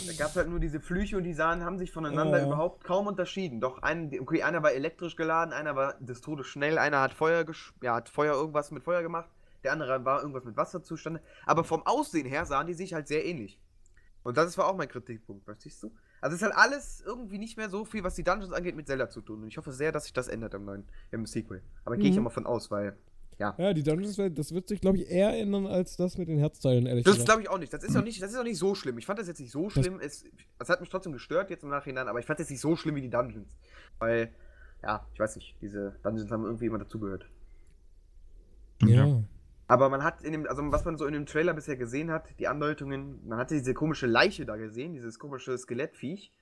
S2: Da gab es halt nur diese Flüche und die sahen, haben sich voneinander
S1: Ja.
S2: überhaupt kaum unterschieden. Doch ein, okay, einer war elektrisch geladen, einer war des Todes schnell, einer hat Feuer, ja, hat Feuer irgendwas mit Feuer gemacht, der andere war irgendwas mit Wasserzustande. Aber vom Aussehen her sahen die sich halt sehr ähnlich. Und das war auch mein Kritikpunkt, verstehst du? Also es ist halt alles irgendwie nicht mehr so viel, was die Dungeons angeht, mit Zelda zu tun. Und ich hoffe sehr, dass sich das ändert im neuen, im Sequel. Aber gehe ich
S1: Mhm.
S2: immer von aus, weil
S1: Ja, die Dungeons, das wird sich, glaube ich, eher ändern als das mit den Herzteilen, ehrlich
S2: Das
S1: gesagt.
S2: glaube ich auch nicht. Das ist auch nicht, das ist auch nicht so schlimm. Ich fand das jetzt nicht so
S1: Das-
S2: schlimm. Es, es hat mich trotzdem gestört jetzt im Nachhinein, aber ich fand es nicht so schlimm wie die Dungeons. Weil, ja, ich weiß nicht, diese Dungeons haben irgendwie immer dazugehört.
S1: ja.
S2: Aber man hat in dem, also was man so in dem Trailer bisher gesehen hat, die Andeutungen, man hatte diese komische Leiche da gesehen, dieses komische Skelettviech.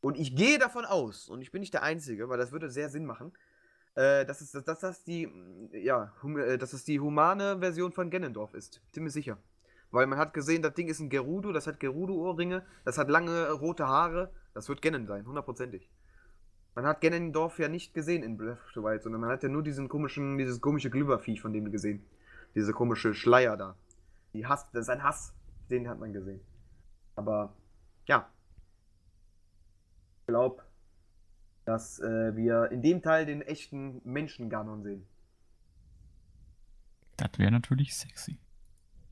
S2: Und ich gehe davon aus, und ich bin nicht der Einzige, weil das würde sehr Sinn machen, äh, dass, es, dass, dass das die, ja, hum, äh, dass es die humane Version von Ganondorf ist. Ziemlich sicher. Weil man hat gesehen, das Ding ist ein Gerudo, das hat Gerudo-Ohrringe, das hat lange rote Haare, das wird Ganon sein, hundertprozentig. Man hat Ganondorf ja nicht gesehen in Breath of the Wild, sondern man hat ja nur diesen komischen, dieses komische Glibberviech von dem gesehen. Diese komische Schleier da. Die Hass, das ist ein Hass. Den hat man gesehen. Aber, ja. Ich glaube, dass äh, wir in dem Teil den echten Menschen Ganon sehen.
S3: Das wäre natürlich sexy.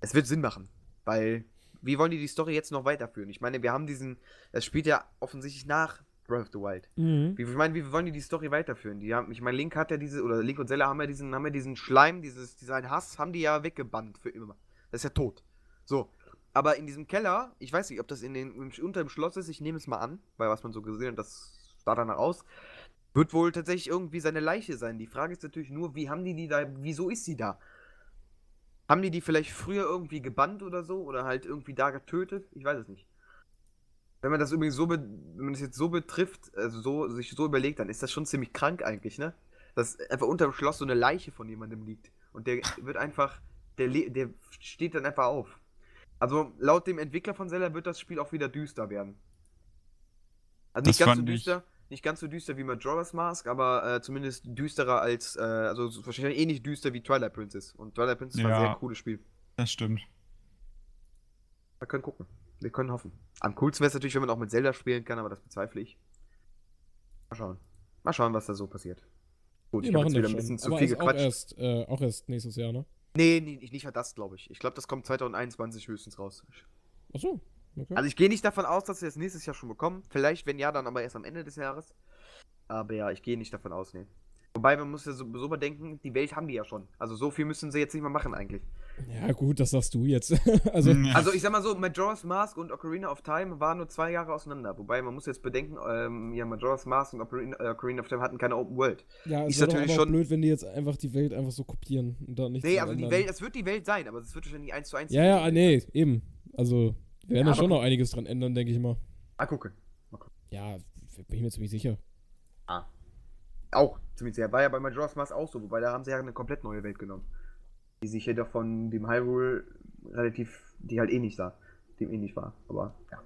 S2: Es wird Sinn machen, weil wie wollen die die Story jetzt noch weiterführen? Ich meine, wir haben diesen, es spielt ja offensichtlich nach Breath of the Wild.
S1: Mhm.
S2: Wie, ich meine, wie wollen die die Story weiterführen? Die haben, ich meine, Link hat ja diese, oder Link und Zelda haben ja diesen, haben ja diesen Schleim, dieses, diesen Hass, haben die ja weggebannt für immer. Das ist ja tot. So. Aber in diesem Keller, ich weiß nicht, ob das in den, im, unter dem Schloss ist, ich nehme es mal an, weil was man so gesehen hat, das sah danach aus, wird wohl tatsächlich irgendwie seine Leiche sein. Die Frage ist natürlich nur, wie haben die die da, wieso ist sie da? Haben die die vielleicht früher irgendwie gebannt oder so? Oder halt irgendwie da getötet? Ich weiß es nicht. Wenn man das übrigens so, wenn man das jetzt so betrifft, also so, sich so überlegt, dann ist das schon ziemlich krank eigentlich, ne? Dass einfach unter dem Schloss so eine Leiche von jemandem liegt. Und der wird einfach, der, der steht dann einfach auf. Also laut dem Entwickler von Zelda wird das Spiel auch wieder düster werden. Also nicht
S3: Das
S2: ganz so düster, nicht ganz so düster wie Majora's Mask, aber äh, zumindest düsterer als, äh, also so- wahrscheinlich ähnlich düster wie Twilight Princess. Und Twilight Princess war ein
S3: Ja.
S2: sehr cooles Spiel.
S3: Das stimmt.
S2: Wir können gucken. Wir können hoffen. Am coolsten wäre es natürlich, wenn man auch mit Zelda spielen kann, aber das bezweifle ich. Mal schauen. Mal schauen, was da so passiert. Gut,
S1: Die
S2: ich habe jetzt wieder ein bisschen
S1: schon.
S2: zu
S1: Aber
S2: viel
S1: ist auch
S2: gequatscht.
S1: erst, äh, auch erst nächstes Jahr, ne?
S2: Nee, nee, nicht nicht das, glaube ich. Ich glaube, das kommt 2021 höchstens raus.
S1: Achso. Okay.
S2: Also ich gehe nicht davon aus, dass wir es nächstes Jahr schon bekommen. Vielleicht, wenn ja, dann aber erst am Ende des Jahres. Aber ja, ich gehe nicht davon aus, nee. Wobei, man muss ja so, so bedenken, die Welt haben die ja schon. Also so viel müssen sie jetzt nicht mehr machen eigentlich.
S1: ja, gut, das sagst du jetzt. also.
S2: Also ich sag mal so, Majora's Mask und Ocarina of Time waren nur zwei Jahre auseinander. Wobei, man muss jetzt bedenken, ähm, ja, Majora's Mask und Ocarina, äh, Ocarina of Time hatten keine Open World.
S1: ja, es
S2: ist natürlich schon-
S1: blöd, wenn die jetzt einfach die Welt einfach so kopieren und dann nichts
S2: Nee, also die
S1: ändern.
S2: Welt, es wird die Welt sein, aber es wird wahrscheinlich eins zu eins.
S1: Ja, ja, nee, eben. Also, wir werden
S2: Ja,
S1: da schon noch einiges dran ändern, denke ich mal.
S2: Ah, gucke.
S1: Ja, bin ich mir ziemlich sicher.
S2: Ah. Auch, ziemlich sehr. War ja bei Majora's Mask auch so, wobei da haben sie ja eine komplett neue Welt genommen. Die sich jedoch von dem Hyrule relativ, die halt ähnlich sah. Dem ähnlich war, aber ja.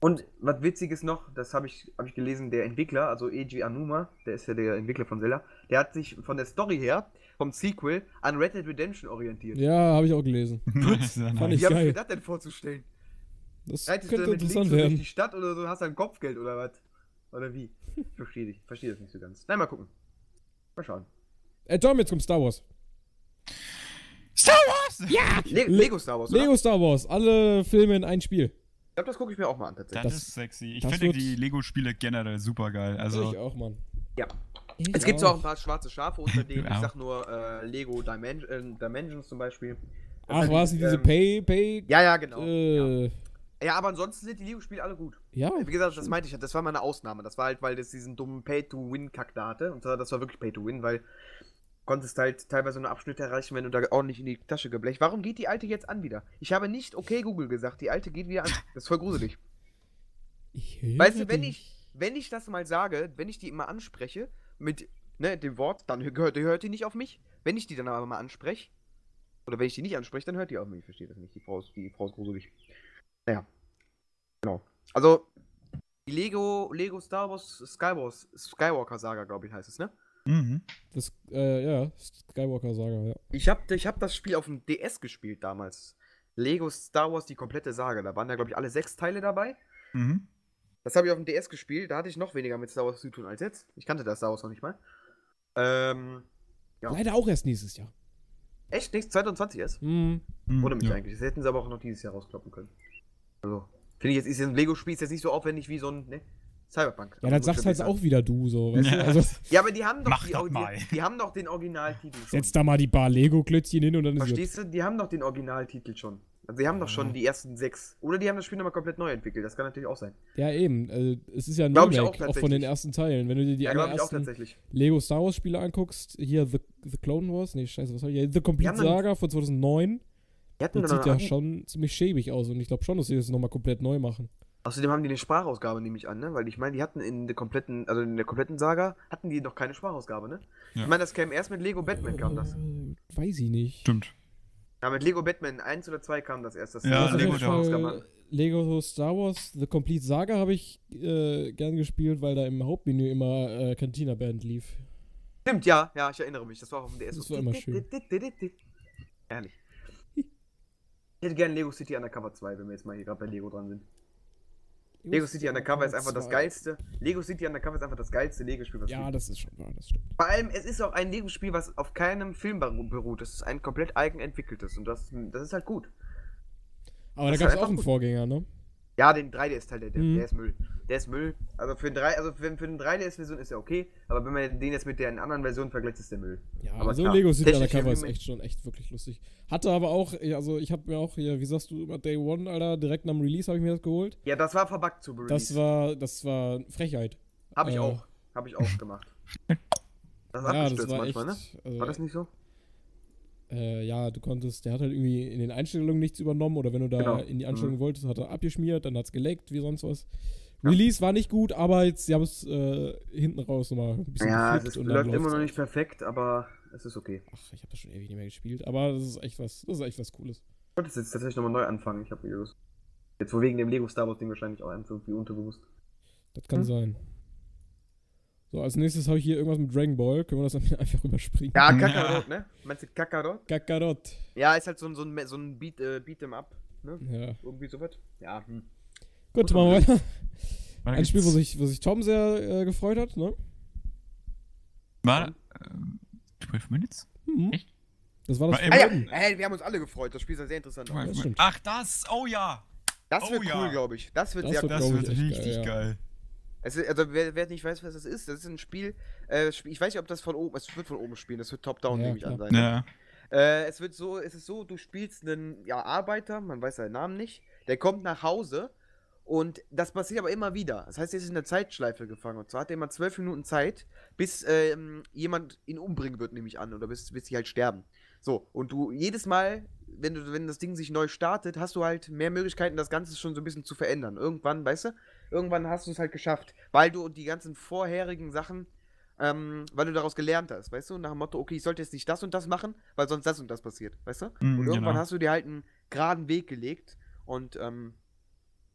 S2: Und was witziges noch, das habe ich, hab ich gelesen, der Entwickler, also Eiji Anuma, der ist ja der Entwickler von Zelda, der hat sich von der Story her, vom Sequel, an Red Dead Redemption orientiert.
S1: Ja, habe ich auch gelesen. Fand ich
S2: Wie habe ich mir das denn vorzustellen?
S1: Das
S2: Reitest du
S1: könnte
S2: mit Link
S1: interessant
S2: so durch
S1: werden.
S2: die Stadt oder so, hast du ein Kopfgeld oder was? Oder wie? Ich verstehe dich, verstehe das nicht so ganz. Nein, mal gucken. Mal schauen.
S1: Äh, Tom, jetzt kommt Star Wars.
S3: Star Wars! Ja!
S2: Le Lego Star Wars, oder?
S1: Lego Star Wars, alle Filme in ein Spiel.
S2: Ich glaube, das gucke ich mir auch mal an, tatsächlich.
S3: Das,
S1: Das-
S3: ist sexy. Ich finde die Lego-Spiele generell super geil.
S1: ich
S3: Also,
S1: auch, Mann.
S2: Ja.
S1: Ich
S2: Es gibt zwar auch ein paar schwarze Schafe unter denen, ich
S3: auch.
S2: sag nur äh, Lego Dimen äh, Dimensions zum Beispiel. Das
S1: Ach,
S2: sind
S1: war es nicht diese
S2: ähm,
S1: Pay, Pay,
S2: Ja, ja, genau.
S1: äh,
S2: ja, aber ansonsten sind die Lego-Spiele alle gut.
S1: ja.
S2: Wie gesagt, das meinte ich, das war mal eine Ausnahme. Das war halt, weil das diesen dummen Pay-to-Win-Kack da hatte. Und zwar, das war wirklich Pay-to-Win, weil du konntest halt teilweise nur Abschnitte erreichen, wenn du da ordentlich in die Tasche geblecht. Warum geht die alte jetzt an wieder? Ich habe nicht okay Google gesagt, die alte geht wieder an. Das ist voll gruselig.
S1: Ich höre
S2: Weißt du, wenn
S1: dich.
S2: ich, wenn ich das mal sage, wenn ich die immer anspreche, mit ne, dem Wort, dann hört, hört die nicht auf mich. Wenn ich die dann aber mal anspreche, oder wenn ich die nicht anspreche, dann hört die auf mich. Ich verstehe das nicht. Die Frau ist, die Frau ist gruselig. Naja. Genau. Also, die Lego, Lego Star Wars Skywars, Skywalker Saga, glaube ich, heißt es, ne?
S3: mhm.
S1: Das, äh, ja, Skywalker-Saga, ja.
S2: Ich habe ich hab das Spiel auf dem DS gespielt damals. Lego Star Wars, die komplette Saga. Da waren da, glaube ich, alle sechs Teile dabei.
S3: Mhm.
S2: Das habe ich auf dem DS gespielt. Da hatte ich noch weniger mit Star Wars zu tun als jetzt. Ich kannte das Star Wars noch nicht mal. Ähm, Ja.
S1: Leider auch erst nächstes Jahr.
S2: echt nicht? 2020 erst?
S1: Hm.
S3: Mhm.
S2: Ohne mich
S3: ja.
S2: eigentlich. Das hätten sie aber auch noch dieses Jahr rauskloppen können. Also, finde ich jetzt, ist ein Lego-Spiel ist jetzt nicht so aufwendig wie so ein, ne? Cyberpunk.
S1: Ja,
S2: Also,
S1: das sagst
S2: muss
S1: halt
S2: ich sagen.
S1: auch wieder du, so, weißt
S3: Ja.
S1: du? Also,
S2: Ja, aber die haben doch
S3: Mach
S2: die, die,
S3: mal.
S2: die haben doch den Originaltitel schon.
S1: setz da mal die paar Lego-Klötzchen hin und dann ist.
S2: Verstehst du? Die haben doch den Originaltitel schon. Also die haben doch schon
S1: Ja.
S2: die ersten sechs. Oder die haben das Spiel nochmal komplett neu entwickelt. Das kann natürlich auch sein.
S1: Ja, eben. Äh, es ist ja ein
S2: ich
S1: Remake,
S2: auch
S1: auch, von den ersten Teilen. Wenn du dir die
S2: ja, ich tatsächlich.
S1: Lego Star Wars Spiele anguckst, hier The, The Clone Wars, nee, scheiße, was war hier? The Complete
S2: dann-
S1: Saga von 2009,
S2: Die hatten
S1: das sieht ja schon ziemlich schäbig aus und ich glaube schon, dass sie das nochmal komplett neu machen.
S2: Außerdem haben die eine Sprachausgabe, nehme ich an, ne? Weil ich meine, die hatten in der kompletten, also in der kompletten Saga, hatten die noch keine Sprachausgabe, ne?
S3: Ja.
S2: Ich meine, das käme erst mit Lego Batman, kam das.
S1: Äh, weiß ich nicht.
S3: Stimmt.
S2: Ja, mit Lego Batman 1 oder 2 kam das erst. Das
S3: Ja,
S2: das
S3: Lego.
S1: Fall Lego Star Wars The Complete Saga habe ich äh, gern gespielt, weil da im Hauptmenü immer äh, Cantina Band lief.
S2: Stimmt, ja, ja, ich erinnere mich. Das war auch auf dem DS.
S1: Das war immer schön.
S2: Ehrlich. Ich hätte gerne Lego City Undercover 2, wenn wir jetzt mal hier gerade bei Lego dran sind. Lego City Undercover ist einfach das
S1: zwei.
S2: geilste. Lego City Undercover ist einfach das geilste Lego-Spiel, was
S1: Ja, das ist schon wahr, das stimmt.
S2: Vor allem, es ist auch ein Lego-Spiel, was auf keinem Film beru- beruht. Es ist ein komplett eigenentwickeltes und das, das ist halt gut.
S1: Aber
S2: Das
S1: da
S2: ist
S1: gab es auch
S2: einfach
S1: einen
S2: gut.
S1: Vorgänger, ne?
S2: Ja, den 3DS-Teil, der, der,
S1: Mhm.
S2: der ist Müll. Der ist Müll. Also für den 3, also für, für den 3DS-Version ist er okay, aber wenn man den jetzt mit der anderen Version vergleicht, ist der Müll.
S1: Ja,
S2: Aber
S1: also
S2: klar,
S1: Lego City Undercover ist echt schon echt wirklich lustig. Hatte aber auch, also ich habe mir auch hier, wie sagst du immer, Day One, Alter, direkt nach dem Release habe ich mir das geholt.
S2: Ja, das war verbuggt zu Release.
S1: Das war, das war Frechheit.
S2: Hab ich
S1: äh,
S2: auch. Hab ich auch gemacht. Das ist
S1: Ja, das war
S2: manchmal,
S1: echt,
S2: ne?
S1: also,
S2: War das nicht so?
S1: Äh, ja, du konntest, der hat halt irgendwie in den Einstellungen nichts übernommen oder wenn du da
S2: Genau.
S1: in die Einstellungen wolltest, hat er abgeschmiert, dann hat's geleckt, wie sonst was.
S2: Ja.
S1: Release war nicht gut, aber jetzt, sie haben es äh, hinten raus nochmal ein bisschen
S2: Ja, es läuft immer noch nicht perfekt, aber es ist okay.
S1: Ach, ich habe das schon ewig nicht mehr gespielt, aber das ist echt was, das ist echt was Cooles.
S2: Ich wollte jetzt tatsächlich nochmal neu anfangen. Ich habe Lust. Jetzt wohl wegen dem Lego Star Wars Ding wahrscheinlich auch einfach irgendwie unterbewusst.
S1: Das kann
S2: Hm.
S1: sein. So, als nächstes habe ich hier irgendwas mit Dragon Ball. Können wir das einfach überspringen?
S2: Ja,
S3: Ja.
S2: Kakarot, ne? Meinst du Kakarot?
S1: Kakarot.
S2: Ja, ist halt so ein, so ein, so ein Beat, äh, Beat'em Up, ne?
S1: Ja.
S2: Irgendwie sowas. Ja, hm.
S1: Gut, machen wir weiter. Ein Spiel, wo sich, wo sich Tom sehr äh, gefreut hat, ne?
S3: war ähm, 12 Minutes?
S1: Mhm.
S3: Echt?
S1: Das war das
S3: War
S2: Ah ja, hey, wir haben uns alle gefreut. Das Spiel sah sehr interessant aus.
S1: das.
S3: Ach, das! Oh ja!
S2: Das
S3: Oh
S2: wird
S3: ja.
S2: cool, glaube ich. Das wird
S1: Das
S2: sehr
S1: wird,
S2: cool.
S3: Das wird richtig
S1: geil, ja.
S3: geil.
S2: Es ist, also, wer, wer nicht weiß, was das ist, das ist ein Spiel, äh, ich weiß nicht, ob das von oben, es wird von oben spielen, das wird Top-Down,
S1: Ja,
S2: nehme ich an, sein.
S3: Ja.
S2: Äh, es wird so, es ist so, du spielst einen ja, Arbeiter, man weiß seinen Namen nicht, der kommt nach Hause und das passiert aber immer wieder. Das heißt, er ist in der Zeitschleife gefangen. Und zwar hat er immer zwölf Minuten Zeit, bis ähm, jemand ihn umbringen wird, nehme ich an, oder bis, bis sie halt sterben. So, und du jedes Mal, wenn du, wenn das Ding sich neu startet, hast du halt mehr Möglichkeiten, das Ganze schon so ein bisschen zu verändern. Irgendwann, weißt du, irgendwann hast du es halt geschafft, weil du die ganzen vorherigen Sachen, ähm, weil du daraus gelernt hast, weißt du, nach dem Motto, okay, ich sollte jetzt nicht das und das machen, weil sonst das und das passiert, weißt du?
S3: Mhm,
S2: und irgendwann
S3: genau.
S2: hast du dir halt einen geraden Weg gelegt und ähm,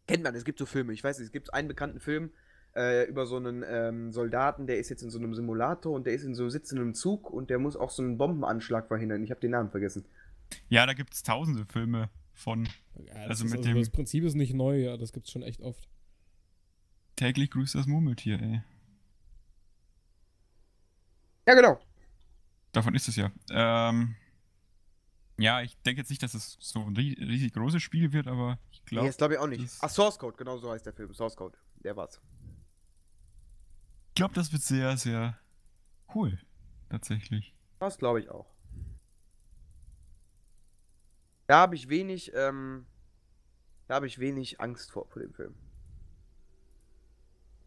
S2: kennt man, es gibt so Filme, ich weiß nicht, es gibt einen bekannten Film äh, über so einen ähm, Soldaten, der ist jetzt in so einem Simulator und der ist in so sitzt in einem Zug und der muss auch so einen Bombenanschlag verhindern. Ich habe den Namen vergessen.
S3: Ja, da gibt es tausende Filme von
S1: Ja, das,
S3: Also mit
S1: also
S3: dem-
S1: das Prinzip ist nicht neu, ja, das gibt's schon echt oft.
S3: täglich grüßt das Murmeltier, ey.
S2: Ja, genau.
S3: Davon ist es ja. Ähm, ja, ich denke jetzt nicht, dass es so ein rie- riesig großes Spiel wird, aber ich
S2: Nee,
S3: glaube.
S2: das glaube ich auch nicht. Ach, Source Code, genau so heißt der Film. Source Code. Der war's.
S3: Ich glaube, das wird sehr, sehr cool. Tatsächlich.
S2: Das glaube ich auch. Da habe ich wenig, ähm, da habe ich wenig Angst vor, vor dem Film.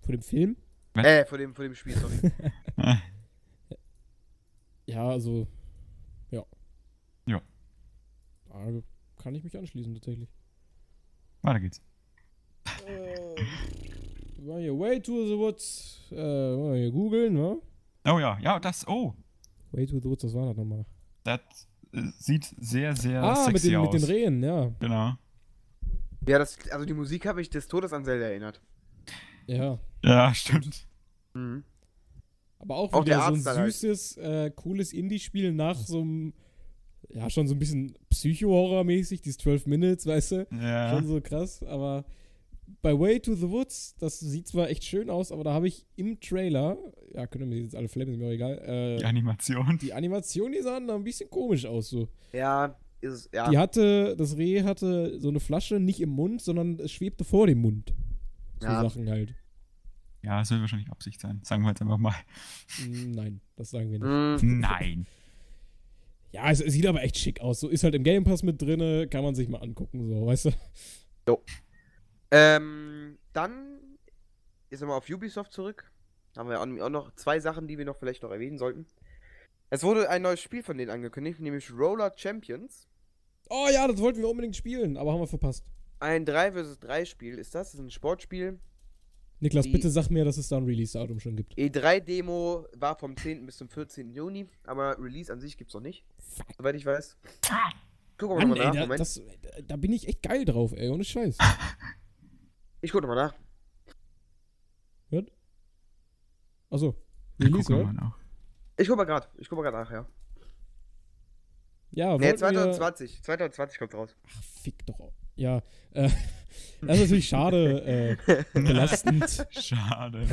S1: Vor dem Film?
S3: Was?
S2: Äh, vor dem, vor dem Spiel, sorry.
S1: Ja, also. Ja.
S3: Ja.
S1: Da kann ich mich anschließen, tatsächlich.
S3: Weiter geht's.
S1: wir waren hier Way to the Woods. Äh, wollen wir hier googeln, ne?
S3: Oh ja, ja, das, oh,
S1: Way to the Woods, was war das nochmal?
S3: das äh, sieht sehr, sehr
S1: Ah, mit
S3: sexy
S1: den,
S3: aus.
S1: mit den Rehen, ja.
S3: Genau.
S2: ja, das, also die Musik habe ich des Todes an Zelda erinnert.
S1: Ja.
S3: Ja, stimmt.
S2: Mhm.
S1: Aber auch
S2: Auch
S1: wieder
S2: der
S1: so ein
S2: halt.
S1: süßes, äh, cooles Indie-Spiel nach so einem, ja, schon so ein bisschen Psycho-Horror-mäßig, dieses 12 Minutes, weißt du?
S3: Ja.
S1: Schon so krass, aber bei Way to the Woods, das sieht zwar echt schön aus, aber da habe ich im Trailer, ja, können wir jetzt alle flammen, ist mir auch egal, äh,
S3: Die Animation.
S1: die Animation, die sahen da ein bisschen komisch aus, so.
S2: Ja, ist es, ja.
S1: Die hatte, das Reh hatte so eine Flasche nicht im Mund, sondern es schwebte vor dem Mund. So
S2: Ja.
S1: Sachen halt.
S3: Ja, das wird wahrscheinlich Absicht sein. Sagen wir jetzt einfach mal.
S1: Nein, das sagen wir nicht.
S2: Mhm.
S3: Nein.
S1: Ja, es, es sieht aber echt schick aus. So ist halt im Game Pass mit drinne, kann man sich mal angucken, so, weißt du?
S2: Ähm, dann ist nochmal auf Ubisoft zurück. Haben wir auch noch zwei Sachen, die wir noch vielleicht noch erwähnen sollten. Es wurde ein neues Spiel von denen angekündigt, nämlich Roller Champions.
S1: Oh ja, das wollten wir unbedingt spielen, aber haben wir verpasst.
S2: Ein 3 vs 3 Spiel ist das. Das ist ein Sportspiel.
S1: Niklas,
S2: Die-
S1: bitte sag mir, dass es da ein Release-Datum schon gibt.
S2: E3-Demo war vom 10. bis zum 14. Juni, aber Release an sich gibt's noch nicht. Soweit ich weiß. gucke
S1: Mann,
S2: mal
S1: ey,
S2: nach.
S1: da,
S2: Moment.
S1: das, da bin ich echt geil drauf, ey, ohne Scheiß.
S2: ich gucke mal nach.
S1: Achso,
S3: Ich
S1: Release,
S3: gucke
S1: oder?
S3: mal nach.
S2: Ich gucke mal gerade. Ich gucke mal gerade nach, ja.
S1: Ja,
S2: Nee,
S1: wollten wir-
S2: 2020. 2020 kommt raus.
S1: Ach, fick doch. Ja, äh, das ist natürlich schade, äh, belastend.
S3: Schade.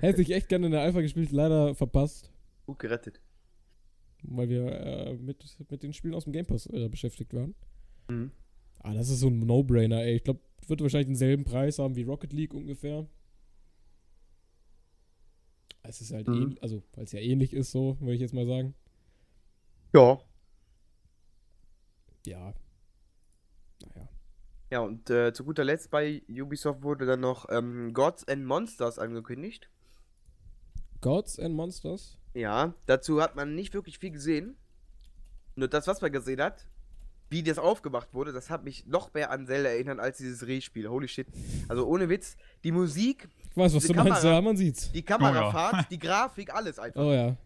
S1: Hätte ich echt gerne in der Alpha gespielt, leider verpasst,
S2: Gut gerettet.
S1: weil wir äh, mit, mit den Spielen aus dem Game Pass äh, beschäftigt waren.
S2: Mhm.
S1: Ah, das ist so ein No-Brainer, ey. Ich glaube, wird wahrscheinlich denselben Preis haben wie Rocket League ungefähr. Es ist halt
S2: Mhm.
S1: ähnlich, also, weil es ja ähnlich ist, so, würde ich jetzt mal sagen.
S2: Ja.
S1: Ja.
S2: Ja, und äh, zu guter Letzt bei Ubisoft wurde dann noch ähm, Gods and Monsters angekündigt.
S1: Gods and Monsters?
S2: Ja, dazu hat man nicht wirklich viel gesehen. Nur das, was man gesehen hat, wie das aufgemacht wurde, das hat mich noch mehr an Zelda erinnert als dieses Reh-Spiel. Holy shit. Also ohne Witz, die Musik,
S1: Ich weiß, was du meinst,
S2: Kamera-
S1: ja, man sieht's.
S2: die Kamerafahrt, die Grafik, alles einfach.
S1: Oh ja.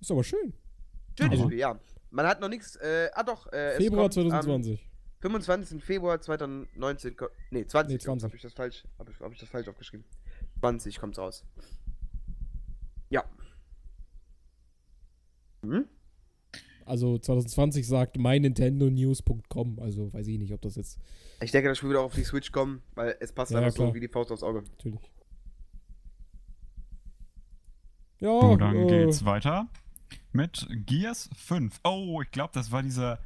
S1: Ist aber schön.
S2: Schönes Spiel, ja. Man hat noch nichts, äh, ah doch, äh,
S1: Februar
S2: kommt am
S1: 2020.
S2: 25. Februar 2019, ko- nee, 20,
S1: Nee, 20.
S2: habe ich das falsch, habe ich, hab ich das falsch aufgeschrieben. 20 kommt's raus. Ja. Hm?
S1: Also 2020 sagt mynintendonews.com. Also weiß ich nicht, ob das jetzt
S2: Ich denke, das Spiel wird auch auf die Switch kommen, weil es passt
S1: Ja,
S2: einfach
S1: klar.
S2: so wie die Faust aufs Auge.
S1: natürlich. Ja,
S3: Oh, dann
S1: äh,
S3: geht's weiter mit Gears 5. Oh, ich glaube, das war dieser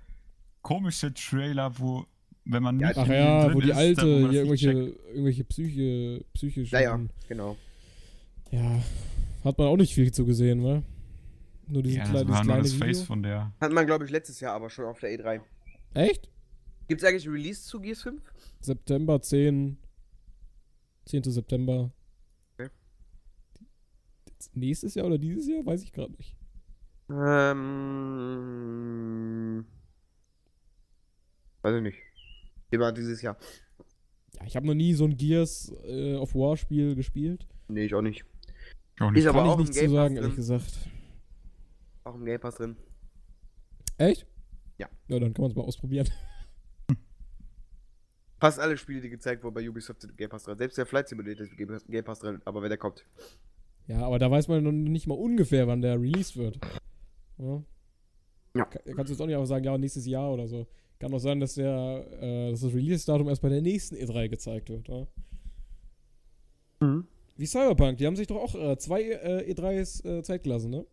S3: komische Trailer, wo, wenn man
S2: Ja,
S3: nicht
S1: Ach ja, wo die
S3: ist,
S1: alte,
S3: dann, wo man
S1: hier
S3: das
S1: irgendwelche,
S3: checkt.
S1: irgendwelche Psyche, psychischen.
S2: Ja, ja, genau.
S1: Ja, hat man auch nicht viel zu gesehen, wa? Nur dieses
S3: Ja, das
S1: kleine,
S3: war
S1: dieses
S3: nur das Face
S1: Video.
S3: von der.
S2: Hat man, glaube ich, letztes Jahr aber schon auf der E3.
S1: Echt?
S2: Gibt es eigentlich ein Release zu Gears 5?
S1: September 10. 10. September.
S2: Okay.
S1: Nächstes Jahr oder dieses Jahr? Weiß ich gerade nicht.
S2: Ähm. Weiß ich nicht. Immer dieses Jahr.
S1: Ja, ich habe noch nie so ein Gears äh, of War Spiel gespielt.
S2: Nee, ich auch nicht.
S3: Ich auch nicht.
S2: Ist aber
S1: Kann ich
S2: auch im
S1: nichts
S2: Game
S1: zu
S2: Pass
S1: sagen, ehrlich
S2: drin.
S1: gesagt.
S2: Auch im Game Pass drin.
S1: Echt?
S2: Ja.
S1: Ja, dann kann man es mal ausprobieren.
S2: Fast alle Spiele, die gezeigt wurden bei Ubisoft sind Game Pass drin. Selbst der Flight Simulator ist Game Pass drin, aber wenn der kommt.
S1: Ja, aber da weiß man noch nicht mal ungefähr, wann der released wird. Ja.
S2: Ja.
S1: Ka- Kannst du jetzt auch nicht einfach sagen, ja, nächstes Jahr oder so. Kann auch sein, dass, der, äh, dass das Release-Datum erst bei der nächsten E3 gezeigt wird. Ja?
S2: Mhm.
S1: Wie Cyberpunk, die haben sich doch auch äh, zwei äh, E3s äh, Zeit gelassen, ne?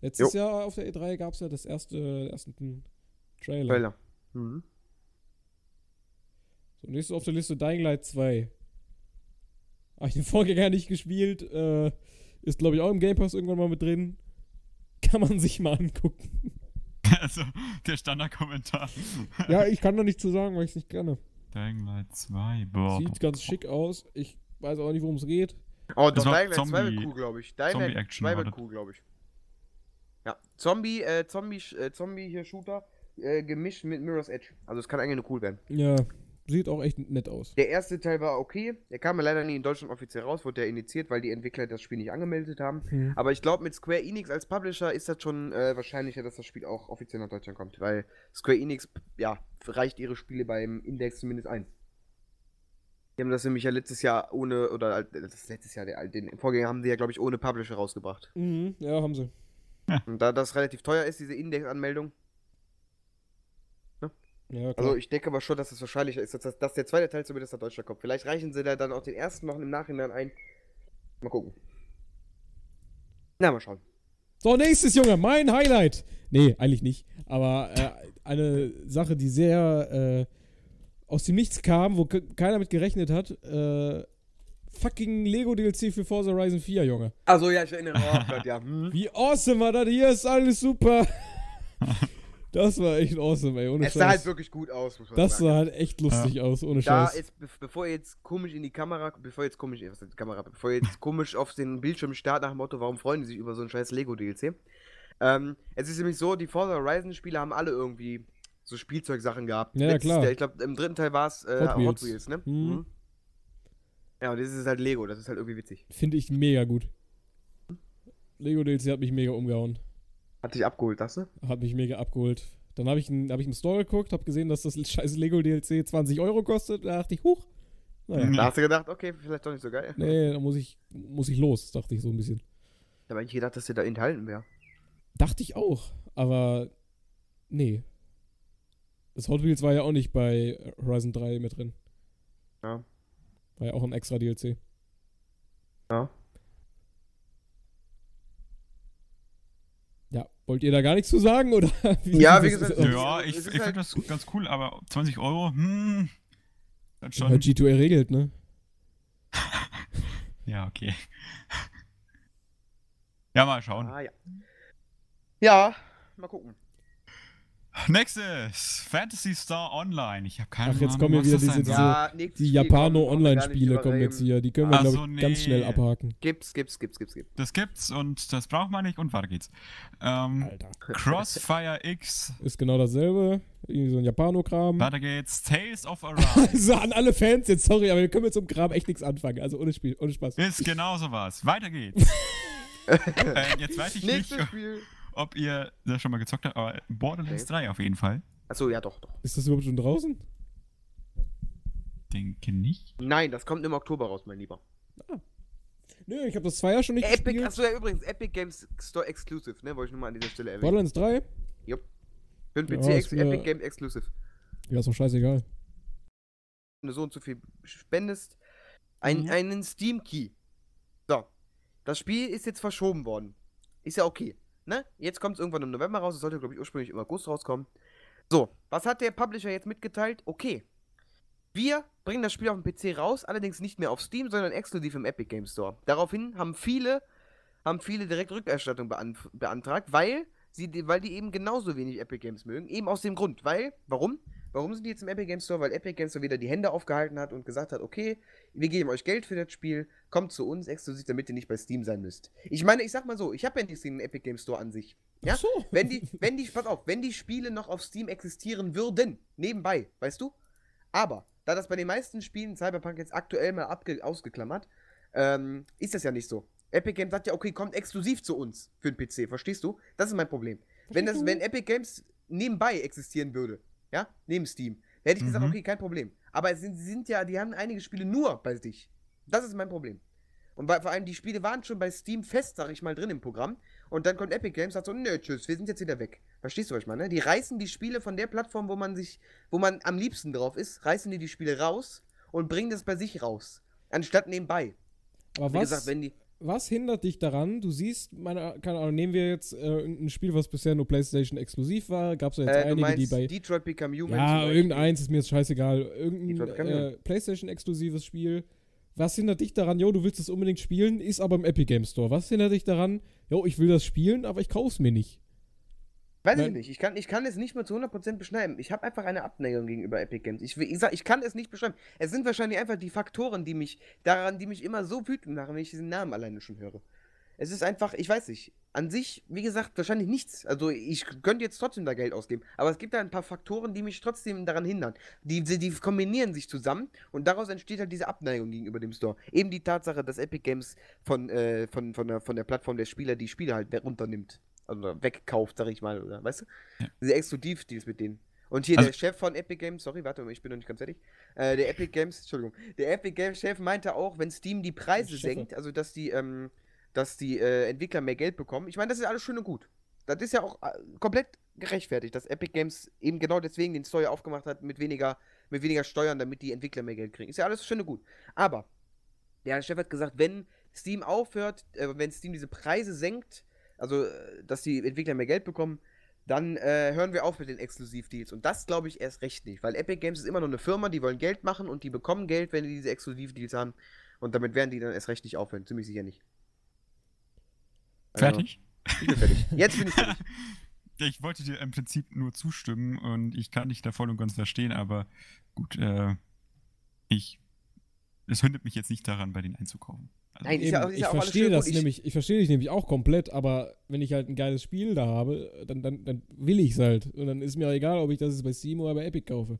S1: Letztes
S2: Jo.
S1: Jahr auf der E3 gab es ja das erste, ersten Trailer.
S2: Trailer. Mhm.
S1: So, nächstes auf der Liste Dying Light 2. Habe ich den Vorgänger nicht gespielt. Äh, ist, glaube ich, auch im Game Pass irgendwann mal mit drin. Kann man sich mal angucken.
S3: Also, der Standardkommentar.
S1: ja, ich kann da nichts zu sagen, weil ich es nicht kenne.
S3: Dying Light 2. Boah.
S1: Sieht ganz schick aus. Ich weiß auch nicht, worum es geht.
S2: Oh,
S3: Das
S2: doch, Dying Light 2 wird
S3: Zombie-
S2: cool, glaube ich. Dying Light
S3: Zombie-Action
S2: 2
S3: war
S2: wird cool, glaube ich. Ja, Zombie, äh, Zombie, äh, Zombie hier Shooter, äh, gemischt mit Mirror's Edge. Also es kann eigentlich nur cool werden.
S1: Ja, sieht auch echt nett aus.
S2: Der erste Teil war okay. Der kam ja leider nie in Deutschland offiziell raus, wurde der initiiert, weil die Entwickler das Spiel nicht angemeldet haben.
S1: Hm.
S2: Aber ich glaube, mit Square Enix als Publisher ist das schon äh, wahrscheinlicher, dass das Spiel auch offiziell nach Deutschland kommt. Weil Square Enix, ja, reicht ihre Spiele beim Index zumindest ein. Die haben das nämlich ja letztes Jahr ohne, oder äh, das ist letztes Jahr, der, den Vorgänger haben sie ja, glaube ich, ohne Publisher rausgebracht.
S1: Mhm, ja, haben sie.
S2: Und da das relativ teuer ist, diese Index-Anmeldung.
S1: Ja, klar.
S2: Also ich denke aber schon, dass es wahrscheinlicher ist, dass, das- dass der zweite Teil zumindest nach Deutschland kommt. Vielleicht reichen sie da dann auch den ersten noch im Nachhinein ein. Mal gucken. Na, mal schauen.
S1: So, nächstes, Junge, mein Highlight. Nee, eigentlich nicht. Aber äh, eine Sache, die sehr äh, aus dem Nichts kam, wo ke- keiner mit gerechnet hat. Äh, fucking Lego DLC für Forza Horizon 4, Junge.
S2: Also ja, ich erinnere mich. Oh Gott, ja. Hm.
S1: Wie awesome war das? Hier ist alles super. das war echt awesome, ey. Ohne
S2: Es sah halt
S1: Scheiß.
S2: wirklich gut aus, muss man
S1: Das
S2: sagen.
S1: sah halt echt lustig aus, ohne
S2: da
S1: Scheiß.
S2: ist, be bevor ihr jetzt komisch in die Kamera, bevor ihr jetzt komisch, was ist die Kamera, bevor ihr jetzt komisch auf den Bildschirm starrt nach dem Motto, warum freuen die sich über so ein scheiß Lego-DLC? Ähm, es ist nämlich so, die Forza Horizon-Spiele haben alle irgendwie so Spielzeugsachen gehabt.
S1: Ja, ja,
S2: Letztes
S1: klar.
S2: Jahr, ich glaube, im dritten Teil war es äh,
S1: Hot
S2: Hot,
S1: Wheels.
S2: Ne?
S1: Mhm.
S2: Ja, und das ist halt Lego, das ist halt irgendwie witzig.
S1: Finde ich mega gut. Lego DLC hat mich mega umgehauen.
S2: Hat dich abgeholt, das du?
S1: Hat mich mega abgeholt. Dann habe ich, hab ich im Store geguckt, habe gesehen, dass das scheiß Lego DLC 20 Euro kostet. Da dachte ich, huch. Naja.
S2: Da hast du gedacht, okay, vielleicht doch nicht so geil.
S1: nee, da muss ich, muss ich los, dachte ich so ein bisschen.
S2: Ich habe eigentlich gedacht, dass der da enthalten wäre.
S1: Dachte ich auch, aber nee. Das Hot Wheels war ja auch nicht bei Horizon 3 mit drin.
S2: Ja.
S1: War ja auch ein extra DLC.
S2: Ja.
S1: Ja, wollt ihr da gar nichts zu sagen, oder?
S2: Ja, wie gesagt,
S3: Ja, ich, ich
S2: halt-
S3: finde das ganz cool, aber 20 Euro, hm. Dann schon.
S1: G2A regelt, ne?
S3: Ja, okay. Ja, mal schauen.
S2: Ah, ja. Ja, mal gucken.
S3: Nächstes, Fantasy Star Online. Ich habe keine
S1: Ach, jetzt
S3: Ahnung,
S1: kommen hier
S3: was
S1: wieder diese-
S3: soll.
S2: Ja,
S1: Die
S2: nicht
S1: Japano-Online-Spiele kommen jetzt hier. Die können wir,
S3: Ach
S1: glaube
S3: so,
S1: ich, ganz
S3: nee.
S1: schnell abhaken.
S2: Gibt's, gibt's, gibt's, gibt's, gibt's.
S3: Das gibt's und das braucht man nicht und weiter geht's. Ähm,
S1: Alter.
S3: Crossfire X,
S1: Ist genau dasselbe. Irgendwie so ein Japano-Kram.
S3: weiter geht's. Tales of Arise.
S1: Also an alle Fans jetzt, sorry, aber wir können mit so einem Kram echt nichts anfangen. Also ohne Spiel, ohne Spaß.
S3: Ist genau sowas. Weiter geht's. äh, jetzt weiß ich nicht,
S2: Nächstes Spiel.
S3: Ob ihr das schon mal gezockt habt, aber Borderlands
S2: Okay.
S3: 3 auf jeden Fall.
S2: Achso, ja, doch, doch.
S1: Ist das überhaupt schon draußen?
S3: Denke nicht.
S2: Nein, das kommt im Oktober raus, mein Lieber.
S1: Nö, ich habe das Zweier schon nicht
S2: Epic,
S1: gespielt.
S2: achso, ja, übrigens, Epic Games Store Exclusive, ne? Wollte ich nur mal an dieser Stelle erwähnen.
S1: Borderlands 3?
S2: Jupp. Für den
S1: Ja,
S2: PC
S1: ist
S2: ex
S1: mir-
S2: Epic Games Exclusive.
S1: Ja, ist doch scheißegal.
S2: Wenn du so und so viel spendest, ein,
S3: Mhm.
S2: einen Steam Key. So. Das Spiel ist jetzt verschoben worden. Ist ja okay. Ne? Jetzt kommt es irgendwann im November raus. Es sollte, glaube ich, ursprünglich im August rauskommen. So, was hat der Publisher jetzt mitgeteilt? Okay. Wir bringen das Spiel auf dem PC raus, allerdings nicht mehr auf Steam, sondern exklusiv im Epic Games Store. Daraufhin haben viele, haben viele direkt Rückerstattung beanf- beantragt, weil sie, weil die eben genauso wenig Epic Games mögen. Eben aus dem Grund, weil, warum? Warum sind die jetzt im Epic Games Store? Weil Epic Games Store wieder die Hände aufgehalten hat und gesagt hat, okay, wir geben euch Geld für das Spiel, kommt zu uns exklusiv, damit ihr nicht bei Steam sein müsst. Ich meine, ich sag mal so, ich habe ja nichts gegen den Epic Games Store an sich. Ja?
S1: Ach so.
S2: Wenn die, wenn die, pass auf, wenn die Spiele noch auf Steam existieren würden, nebenbei, weißt du? Aber, da das bei den meisten Spielen Cyberpunk jetzt aktuell mal abge ausgeklammert, ähm, ist das ja nicht so. Epic Games sagt ja, okay, kommt exklusiv zu uns für den PC, verstehst du? Das ist mein Problem. Wenn, das, wenn Epic Games nebenbei existieren würde, ja, neben Steam, hätte ich gesagt,
S3: Mhm.
S2: okay, kein Problem. Aber es sind, sie sind ja, die haben einige Spiele nur bei sich. Das ist mein Problem. Und bei, vor allem, die Spiele waren schon bei Steam fest, sag ich mal, drin im Programm. Und dann kommt Epic Games und sagt so, nö, tschüss, wir sind jetzt wieder weg. Verstehst du, was ich meine? Die reißen die Spiele von der Plattform, wo man sich, wo man am liebsten drauf ist, reißen die die Spiele raus und bringen das bei sich raus. Anstatt nebenbei.
S1: Aber
S2: Wie
S1: was,
S2: gesagt, wenn die.
S1: Was hindert dich daran? Du siehst, meine, keine Ahnung, nehmen wir jetzt äh, ein Spiel, was bisher nur PlayStation exklusiv war. Gab es ja jetzt
S2: Äh,
S1: einige,
S2: meinst
S1: die bei.
S2: Detroit Become Human.
S1: Ja, irgendeins ist mir jetzt scheißegal. Irgendein äh,
S2: Human.
S1: PlayStation-exklusives Spiel. Was hindert dich daran, jo, du willst es unbedingt spielen, ist aber im Epic Game Store. Was hindert dich daran, jo, ich will das spielen, aber ich kauf's mir nicht?
S2: Weiß ich
S1: Nein.
S2: nicht. Ich kann, ich kann es nicht mal zu 100% beschreiben. Ich habe einfach eine Abneigung gegenüber Epic Games. Ich, ich, sag, ich kann es nicht beschreiben. Es sind wahrscheinlich einfach die Faktoren, die mich daran, die mich immer so wütend machen, wenn ich diesen Namen alleine schon höre. Es ist einfach, ich weiß nicht. An sich, wie gesagt, wahrscheinlich nichts. Also ich könnte jetzt trotzdem da Geld ausgeben. Aber es gibt da ein paar Faktoren, die mich trotzdem daran hindern. Die, die, die kombinieren sich zusammen und daraus entsteht halt diese Abneigung gegenüber dem Store. Eben die Tatsache, dass Epic Games von, äh, von, von, der, von der Plattform der Spieler die Spiele halt runternimmt. Also wegkauft, sag ich mal, oder weißt du?
S3: Ja.
S2: Diese Exklusivdeals mit denen. Und hier
S3: Also-
S2: der Chef von Epic Games, sorry, warte mal, ich bin noch nicht ganz fertig. Äh, der Epic Games, Entschuldigung, der Epic Games Chef meinte auch, wenn Steam die Preise senkt, also dass die, ähm, dass die äh, Entwickler mehr Geld bekommen. Ich meine, das ist alles schön und gut. Das ist ja auch äh, komplett gerechtfertigt, dass Epic Games eben genau deswegen den Store aufgemacht hat mit weniger, mit weniger Steuern, damit die Entwickler mehr Geld kriegen. Ist ja alles schön und gut. Aber der Chef hat gesagt, wenn Steam aufhört, äh, wenn Steam diese Preise senkt, also äh, dass die Entwickler mehr Geld bekommen, dann äh, hören wir auf mit den Exklusivdeals. Und das glaube ich erst recht nicht, weil Epic Games ist immer noch eine Firma, die wollen Geld machen und die bekommen Geld, wenn die diese Exklusivdeals haben. Und damit werden die dann erst recht nicht aufhören, ziemlich sicher nicht. Also,
S3: Fertig?
S2: ich bin fertig. Jetzt bin ich fertig.
S3: Ich wollte dir im Prinzip nur zustimmen und ich kann dich da voll und ganz verstehen, aber gut, äh, ich. Es hindert mich jetzt nicht daran, bei denen einzukaufen. Also,
S2: Nein, ist ja
S1: Eben,
S2: ist
S1: ich
S2: ja
S1: verstehe das.
S2: Ich-
S1: nämlich, ich verstehe dich nämlich auch komplett, aber wenn ich halt ein geiles Spiel da habe, dann, dann, dann will ich es halt. Und dann ist mir auch egal, ob ich das jetzt bei Steam oder bei Epic kaufe.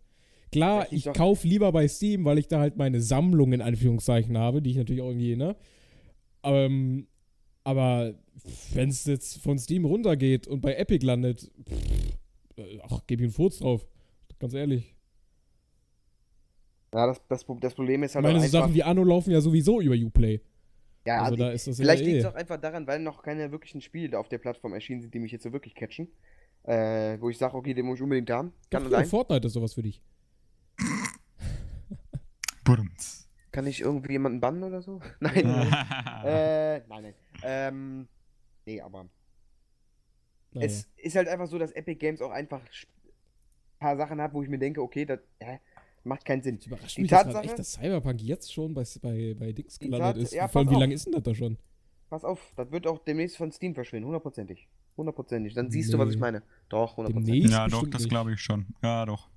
S1: Klar,
S2: ich
S1: ich kaufe lieber bei Steam, weil ich da halt meine Sammlung in Anführungszeichen habe, die ich natürlich auch irgendwie, ne? Ähm, Aber wenn es jetzt von Steam runtergeht und bei Epic landet, pff, ach, gib ihm einen Furz drauf. Ganz ehrlich.
S2: Ja, das, das, das Problem ist
S1: Ich
S2: halt
S1: meine, so. Sachen wie Anno laufen ja sowieso über Uplay.
S2: Ja,
S1: also
S2: also
S1: da ist das
S2: vielleicht liegt es
S1: eh.
S2: auch einfach daran, weil noch keine wirklichen Spiele da auf der Plattform erschienen sind, die mich jetzt so wirklich catchen. Äh, wo ich sage, okay, den muss ich unbedingt haben. Kann
S1: Doch,
S2: sein.
S1: Fortnite ist sowas für dich.
S2: Kann ich irgendwie jemanden bannen oder so? Nein. äh, nein, nein. Ähm, nee, aber
S1: Naja.
S2: es ist halt einfach so, dass Epic Games auch einfach ein paar Sachen hat, wo ich mir denke, okay, das äh, macht keinen Sinn.
S1: Ich überrascht
S2: die
S1: mich das
S2: Tatsache-
S1: echt, dass Cyberpunk jetzt schon bei, bei, bei Dings gelandet
S2: Tat-
S1: ist.
S2: ja,
S1: Vor allem,
S2: pass
S1: wie
S2: auf.
S1: lange ist denn das da schon?
S2: Pass auf, das wird auch demnächst von Steam verschwinden, hundertprozentig. Hundertprozentig. Dann siehst du, was ich
S1: Nee.
S2: meine. Doch, hundertprozentig.
S1: Demnächst?
S3: ja, doch, das glaube ich schon. Ja, doch.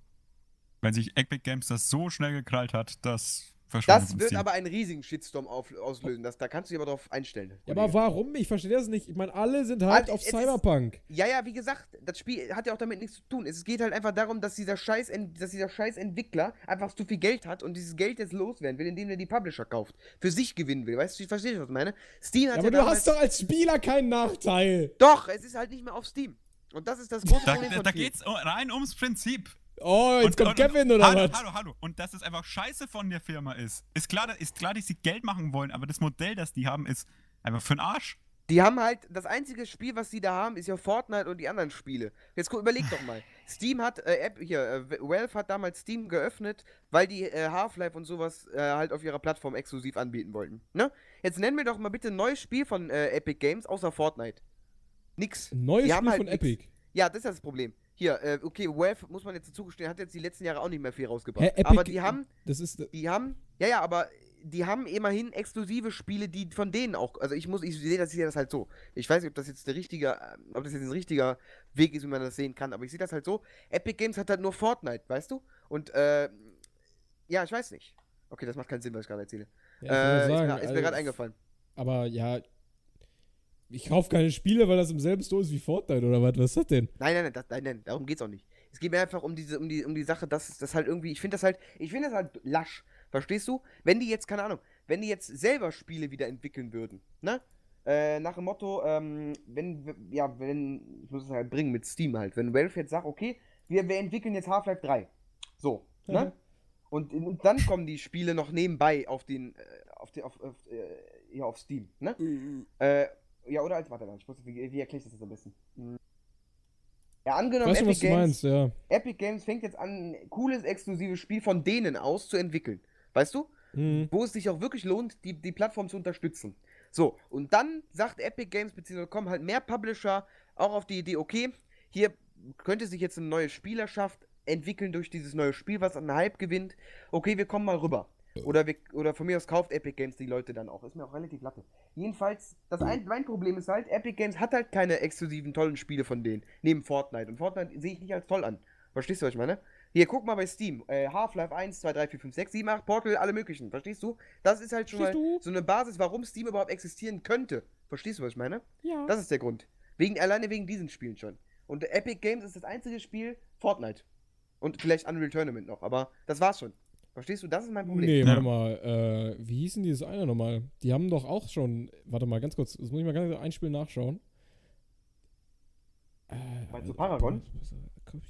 S3: Wenn sich Epic Games das so schnell gekrallt hat, das verschwindet
S2: Das wird aber einen riesigen Shitstorm auf, auslösen. Das, da kannst du dich aber drauf einstellen.
S1: Ja, aber warum? Ich verstehe das nicht. Ich meine, alle sind halt
S2: Also,
S1: auf
S2: es ist-
S1: Cyberpunk.
S2: Ja, ja, wie gesagt, das Spiel hat ja auch damit nichts zu tun. Es geht halt einfach darum, dass dieser scheiß, dass dieser scheiß Entwickler einfach zu viel Geld hat und dieses Geld jetzt loswerden will, indem er die Publisher kauft. Für sich gewinnen will. Weißt du, ich verstehe, was ich meine? Steam hat
S1: Ja,
S2: ja,
S1: aber du
S2: damals-
S1: hast doch als Spieler keinen Nachteil.
S2: Doch, es ist halt nicht mehr auf Steam. Und das ist das große
S3: Da,
S2: Problem
S3: da,
S2: von
S3: da
S2: Steam.
S3: geht's rein ums Prinzip.
S1: Oh, jetzt
S3: Und-
S1: kommt
S3: und-
S1: Kevin oder
S3: hallo,
S1: was?
S3: Hallo, hallo. Und dass es einfach scheiße von der Firma ist. Ist klar, ist klar, dass sie Geld machen wollen, aber das Modell, das die haben, ist einfach für den Arsch.
S2: Die haben halt, das einzige Spiel, was sie da haben, ist ja Fortnite und die anderen Spiele. Jetzt guck, überleg doch mal. Steam hat, äh, App, hier, äh, Valve hat damals Steam geöffnet, weil die äh, Half-Life und sowas äh, halt auf ihrer Plattform exklusiv anbieten wollten. Ne? Jetzt nenn mir doch mal bitte ein neues Spiel von äh, Epic Games außer Fortnite. Nix.
S1: Neues
S2: Die
S1: Spiel
S2: halt
S1: von
S2: nix.
S1: Epic.
S2: Ja, das ist das Problem. Hier, äh, okay, Valve, muss man jetzt zugestehen, hat jetzt die letzten Jahre auch nicht mehr viel rausgebracht.
S1: Hä,
S2: aber die haben,
S1: Das ist.
S2: die haben, ja, ja, aber die haben immerhin exklusive Spiele, die von denen auch, also ich muss, ich sehe das hier das halt so. Ich weiß nicht, ob das jetzt der richtige, äh, ob das jetzt ein richtiger Weg ist, wie man das sehen kann, aber ich sehe das halt so. Epic Games hat halt nur Fortnite, weißt du? Und, äh, ja, ich weiß nicht. Okay, das macht keinen Sinn, was ich gerade erzähle.
S1: Ja, ich
S2: äh, ist
S1: sagen,
S2: mir, ist mir
S1: also,
S2: gerade eingefallen.
S1: Aber ja. Ich kaufe keine Spiele, weil das im selben Store ist wie Fortnite oder was? Was ist das denn?
S2: Nein, nein, nein, das, nein, nein, darum geht's auch nicht. Es geht mir einfach um diese, um die, um die Sache, dass das halt irgendwie, ich finde das halt, ich finde das halt lasch. Verstehst du? Wenn die jetzt, keine Ahnung, wenn die jetzt selber Spiele wieder entwickeln würden, ne? Äh, nach dem Motto, ähm, wenn, ja, wenn, ich muss es halt bringen mit Steam halt, wenn Valve jetzt sagt, okay, wir, wir entwickeln jetzt Half-Life 3. So, ne?
S1: Mhm.
S2: Und, und dann kommen die Spiele noch nebenbei auf den, äh, auf den, auf, auf, äh, ja, auf Steam, ne? Äh, ja, oder als, warte mal, ich muss, wie, wie erkläre ich das jetzt am besten? Hm. Ja, angenommen,
S1: Weißt du, was
S2: Epic
S1: du
S2: Games,
S1: meinst, ja.
S2: Epic Games fängt jetzt an, ein cooles, exklusives Spiel von denen aus zu entwickeln. Weißt du?
S1: Hm.
S2: Wo es sich auch wirklich lohnt, die, die Plattform zu unterstützen. So, und dann sagt Epic Games, beziehungsweise kommen halt mehr Publisher auch auf die Idee, okay, hier könnte sich jetzt eine neue Spielerschaft entwickeln durch dieses neue Spiel, was an Hype gewinnt. Okay, wir kommen mal rüber. Oder, wir, oder von mir aus kauft Epic Games die Leute dann auch. Ist mir auch relativ latte. Jedenfalls, das ein, mein Problem ist halt, Epic Games hat halt keine exklusiven tollen Spiele von denen. Neben Fortnite. Und Fortnite sehe ich nicht als toll an. Verstehst du, was ich meine? Hier, guck mal bei Steam. Äh, Half-Life 1, 2, 3, 4, 5, 6, 7, 8, Portal, alle möglichen. Verstehst du? Das ist halt schon mal so eine Basis, warum Steam überhaupt existieren könnte. Verstehst du, was ich meine?
S1: Ja.
S2: Das ist der Grund. Wegen, alleine wegen diesen Spielen schon. Und Epic Games ist das einzige Spiel Fortnite. Und vielleicht Unreal Tournament noch, aber das war's schon. Verstehst du? Das ist mein Problem.
S1: Nee, warte mal. Äh, wie hieß denn dieses eine nochmal? Die haben doch auch schon. Warte mal, ganz kurz. Das muss ich mal ganz kurz ein Spiel nachschauen. Äh,
S2: Meinst du Paragon?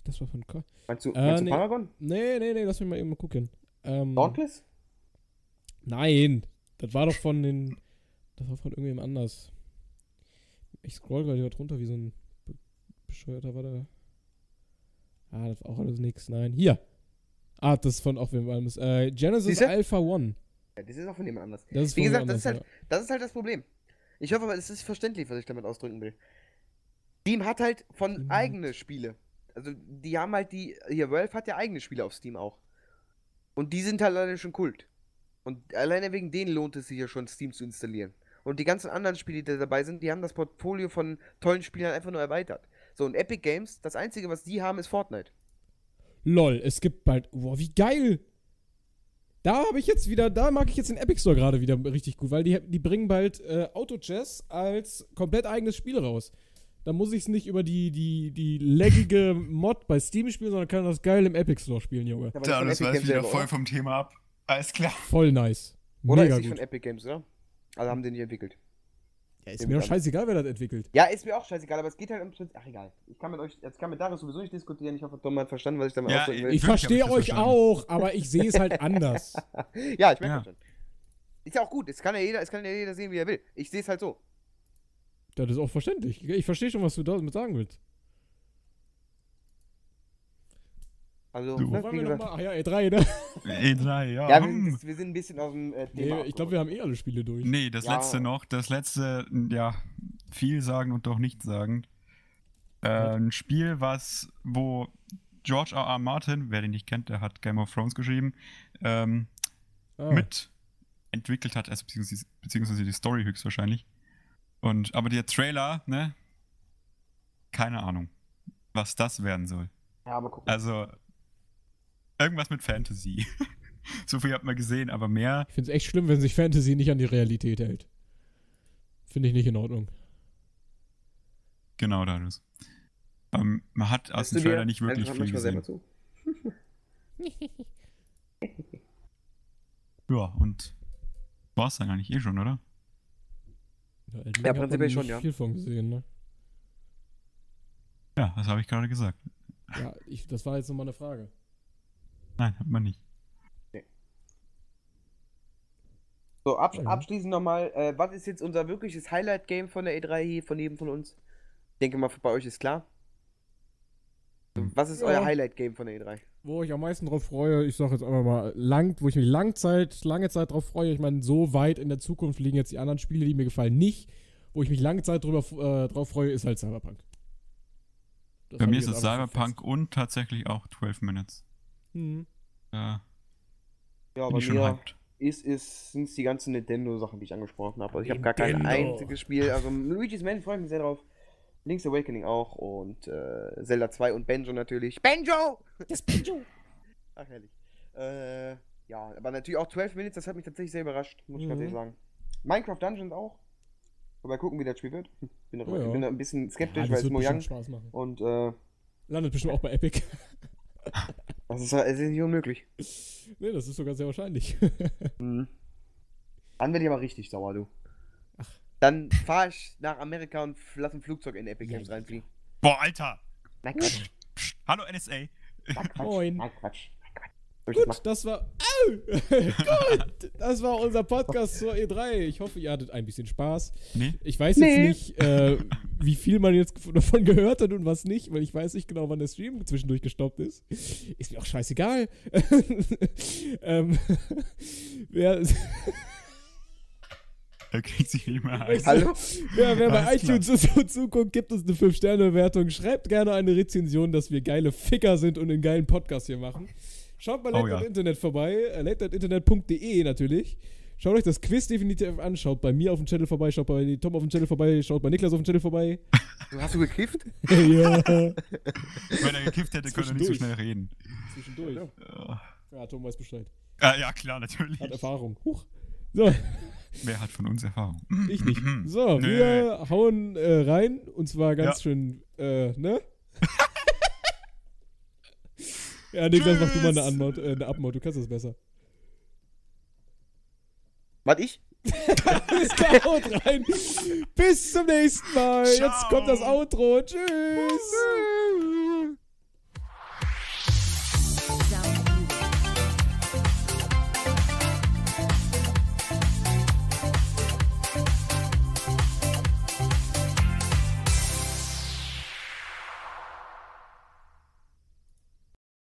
S1: Das war von.
S2: Meinst du,
S1: Äh,
S2: meinst du
S1: nee.
S2: Paragon?
S1: Nee, nee, nee, lass mich mal eben mal gucken. Ähm,
S2: Dauntless?
S1: Nein, das war doch von den. Das war von irgendwem anders. Ich scroll gerade hier drunter wie so ein be bescheuerter, warte. Ah, das war auch alles nix. Nein, hier. Ah, das ist von auch wem anderes. Äh, Genesis
S2: Siehste?
S1: Alpha One.
S2: Ja, das ist auch von jemand anders.
S1: Das ist
S2: Wie
S1: von
S2: gesagt,
S1: wem
S2: das ist
S1: anders,
S2: halt, das ist halt das Problem. Ich hoffe aber, es ist verständlich, was ich damit ausdrücken will. Steam hat halt von
S1: Steam
S2: eigene Spiele. Also, die haben halt die. Hier, Valve hat ja eigene Spiele auf Steam auch. Und die sind halt alleine schon Kult. Und alleine wegen denen lohnt es sich ja schon, Steam zu installieren. Und die ganzen anderen Spiele, die da dabei sind, die haben das Portfolio von tollen Spielern einfach nur erweitert. So, und Epic Games, das einzige, was die haben, ist Fortnite.
S1: Lol, es gibt bald. Wow, wie geil! Da habe ich jetzt wieder, da mag ich jetzt den Epic Store gerade wieder richtig gut, weil die, die bringen bald äh, Auto Chess als komplett eigenes Spiel raus. Da muss ich es nicht über die, die, die laggige Mod bei Steam spielen, sondern kann das geil im Epic Store spielen, Junge.
S3: Ja,
S2: von
S3: das
S2: Games
S3: wieder
S2: selber,
S3: voll
S2: oder?
S3: vom Thema ab. Alles klar.
S1: Voll nice.
S2: Oder
S1: Mega
S2: ist nicht
S1: gut.
S2: von Epic Games, oder? Also haben die nicht entwickelt.
S1: Ja, ist mir doch scheißegal, wer das entwickelt.
S2: Ja, ist mir auch scheißegal, aber es geht halt um Prinzip. Ach, egal. Ich kann mit euch, jetzt kann mit Darius sowieso nicht diskutieren. Ich hoffe, Tom hat verstanden, was ich damit
S3: Ja,
S2: ausdrücken will.
S1: Ich
S3: ich
S1: verstehe euch
S3: verstanden.
S1: auch, aber ich sehe es halt anders.
S2: ja, ich merke
S3: Ja.
S2: schon. Ist ja auch gut. Es kann ja jeder, es kann ja jeder sehen, wie er will. Ich sehe es halt so.
S1: Das ist auch verständlich. Ich verstehe schon, was du damit sagen willst.
S2: Also,
S3: So.
S2: ne,
S1: Wo waren wir nochmal? Ach ja, E3, ne?
S3: E3, ja.
S2: Ja, wir
S3: hm.
S2: sind, wir sind ein bisschen aus dem äh,
S1: Nee,
S2: Thema.
S1: ich glaube, wir haben eh alle Spiele durch.
S3: Nee, das
S2: Ja.
S3: letzte noch. Das letzte, ja, viel sagen und doch nicht sagen. Äh, ein Spiel, was, wo George R. R. Martin, wer den nicht kennt, der hat Game of Thrones geschrieben, ähm,
S1: Ah,
S3: mit entwickelt hat, also beziehungsweise, beziehungsweise die Story höchstwahrscheinlich. Und, aber der Trailer, ne? Keine Ahnung, was das werden soll.
S2: Ja, aber guck.
S3: Also, irgendwas mit Fantasy. so viel hat man gesehen, aber mehr.
S1: Ich finde es echt schlimm, wenn sich Fantasy nicht an die Realität hält. Finde ich nicht in Ordnung.
S3: Genau, dadurch. Ähm, man hat aus dem Trailer nicht wirklich viel gesehen.
S2: zu?
S3: Ja, und war's dann eigentlich eh schon, oder?
S1: Ja,
S2: Ja, prinzipiell schon, ja.
S1: viel von gesehen, ne?
S3: Ja, das habe ich gerade gesagt.
S1: Ja, ich, das war jetzt nochmal eine Frage.
S3: Nein, hat man nicht.
S2: So, absch
S1: Ja.
S2: abschließend nochmal, äh, was ist jetzt unser wirkliches Highlight-Game von der E3 hier, von jedem von uns? Ich denke mal, bei euch ist klar. Was ist
S1: Ja.
S2: euer Highlight-Game von der E E3?
S1: Wo ich am meisten drauf freue, ich sag jetzt einfach mal lang, wo ich mich lang Zeit, lange Zeit drauf freue. Ich meine, so weit in der Zukunft liegen jetzt die anderen Spiele, die mir gefallen, nicht. Wo ich mich lange Zeit drüber, äh, drauf freue, ist halt Cyberpunk. Das
S3: Bei mir ist es Cyberpunk und tatsächlich auch 12 Minutes.
S1: Mhm.
S3: Da
S2: Ja,
S3: ich schon
S2: mir
S3: hyped.
S2: ist es sind die ganzen Nintendo-Sachen, die ich angesprochen habe. Also ich habe gar kein einziges Spiel. Also Luigi's Mansion freue ich mich sehr drauf. Link's Awakening auch und äh, Zelda 2 und Banjo natürlich. Banjo!
S1: Das Banjo!
S2: Ach, herrlich. Äh, ja, aber natürlich auch 12 Minutes, das hat mich tatsächlich sehr überrascht, muss ich ganz
S1: Mhm.
S2: ehrlich sagen. Minecraft Dungeons auch. Mal gucken, wie das Spiel wird. Bin, da-
S1: Ja, ja.
S2: bin da ein bisschen skeptisch,
S1: Ja,
S2: weil es Mojang
S1: bestimmt Spaß machen.
S2: und äh,
S1: Landet bestimmt auch bei Epic.
S2: das ist, es ist nicht unmöglich.
S1: nee, das ist sogar sehr wahrscheinlich.
S2: Mhm. Dann werde ich aber richtig sauer, du.
S1: Ach.
S2: Dann fahr ich nach Amerika und lass ein Flugzeug in Epic Games
S1: ja.
S2: reinfliegen.
S3: Boah, Alter!
S2: Nein, Quatsch.
S3: Psst, hallo NSA!
S2: Nein, Quatsch.
S1: Moin.
S2: Nein, Quatsch.
S1: Gut, das war. Au! Gut, das war unser Podcast zur E3. Ich hoffe, ihr hattet ein bisschen Spaß.
S3: Nee?
S1: Ich weiß
S2: Nee.
S1: jetzt nicht, äh, wie viel man jetzt davon gehört hat und was nicht, weil ich weiß nicht genau, wann der Stream zwischendurch gestoppt ist. Ist mir auch scheißegal. ähm, wer,
S3: Da kriegt sich nicht mehr ein.
S2: Hallo?
S1: wer, wer bei iTunes so zuguckt, gibt uns eine 5-Sterne-Bewertung. Schreibt gerne eine Rezension, dass wir geile Ficker sind und einen geilen Podcast hier machen. Schaut bei
S3: Oh
S1: Late
S3: ja.
S1: Internet vorbei, äh, natürlich. Schaut euch das Quiz definitiv an, schaut bei mir auf dem Channel vorbei, schaut bei Tom auf dem Channel vorbei, schaut bei Niklas auf dem Channel vorbei.
S2: Du hast du gekifft?
S1: ja.
S3: Wenn er gekifft hätte, könnte er nicht so schnell reden.
S1: Zwischendurch.
S3: Ja,
S1: Ja, Tom weiß Bescheid.
S3: Ah, ja klar, natürlich.
S1: Hat Erfahrung. Huch. So,
S3: Wer hat von uns Erfahrung?
S1: ich nicht. So,
S3: Nö.
S1: wir hauen äh, rein und zwar ganz
S3: Ja.
S1: schön, äh, ne? ja, Niklas, mach du mal eine,
S3: Tschüss.
S1: Anmod, äh, eine Abmod, du kannst das besser.
S2: Was ich?
S1: Alles klar, haut rein. Bis zum nächsten Mal. Jetzt
S3: Ciao.
S1: kommt das Outro. Tschüss.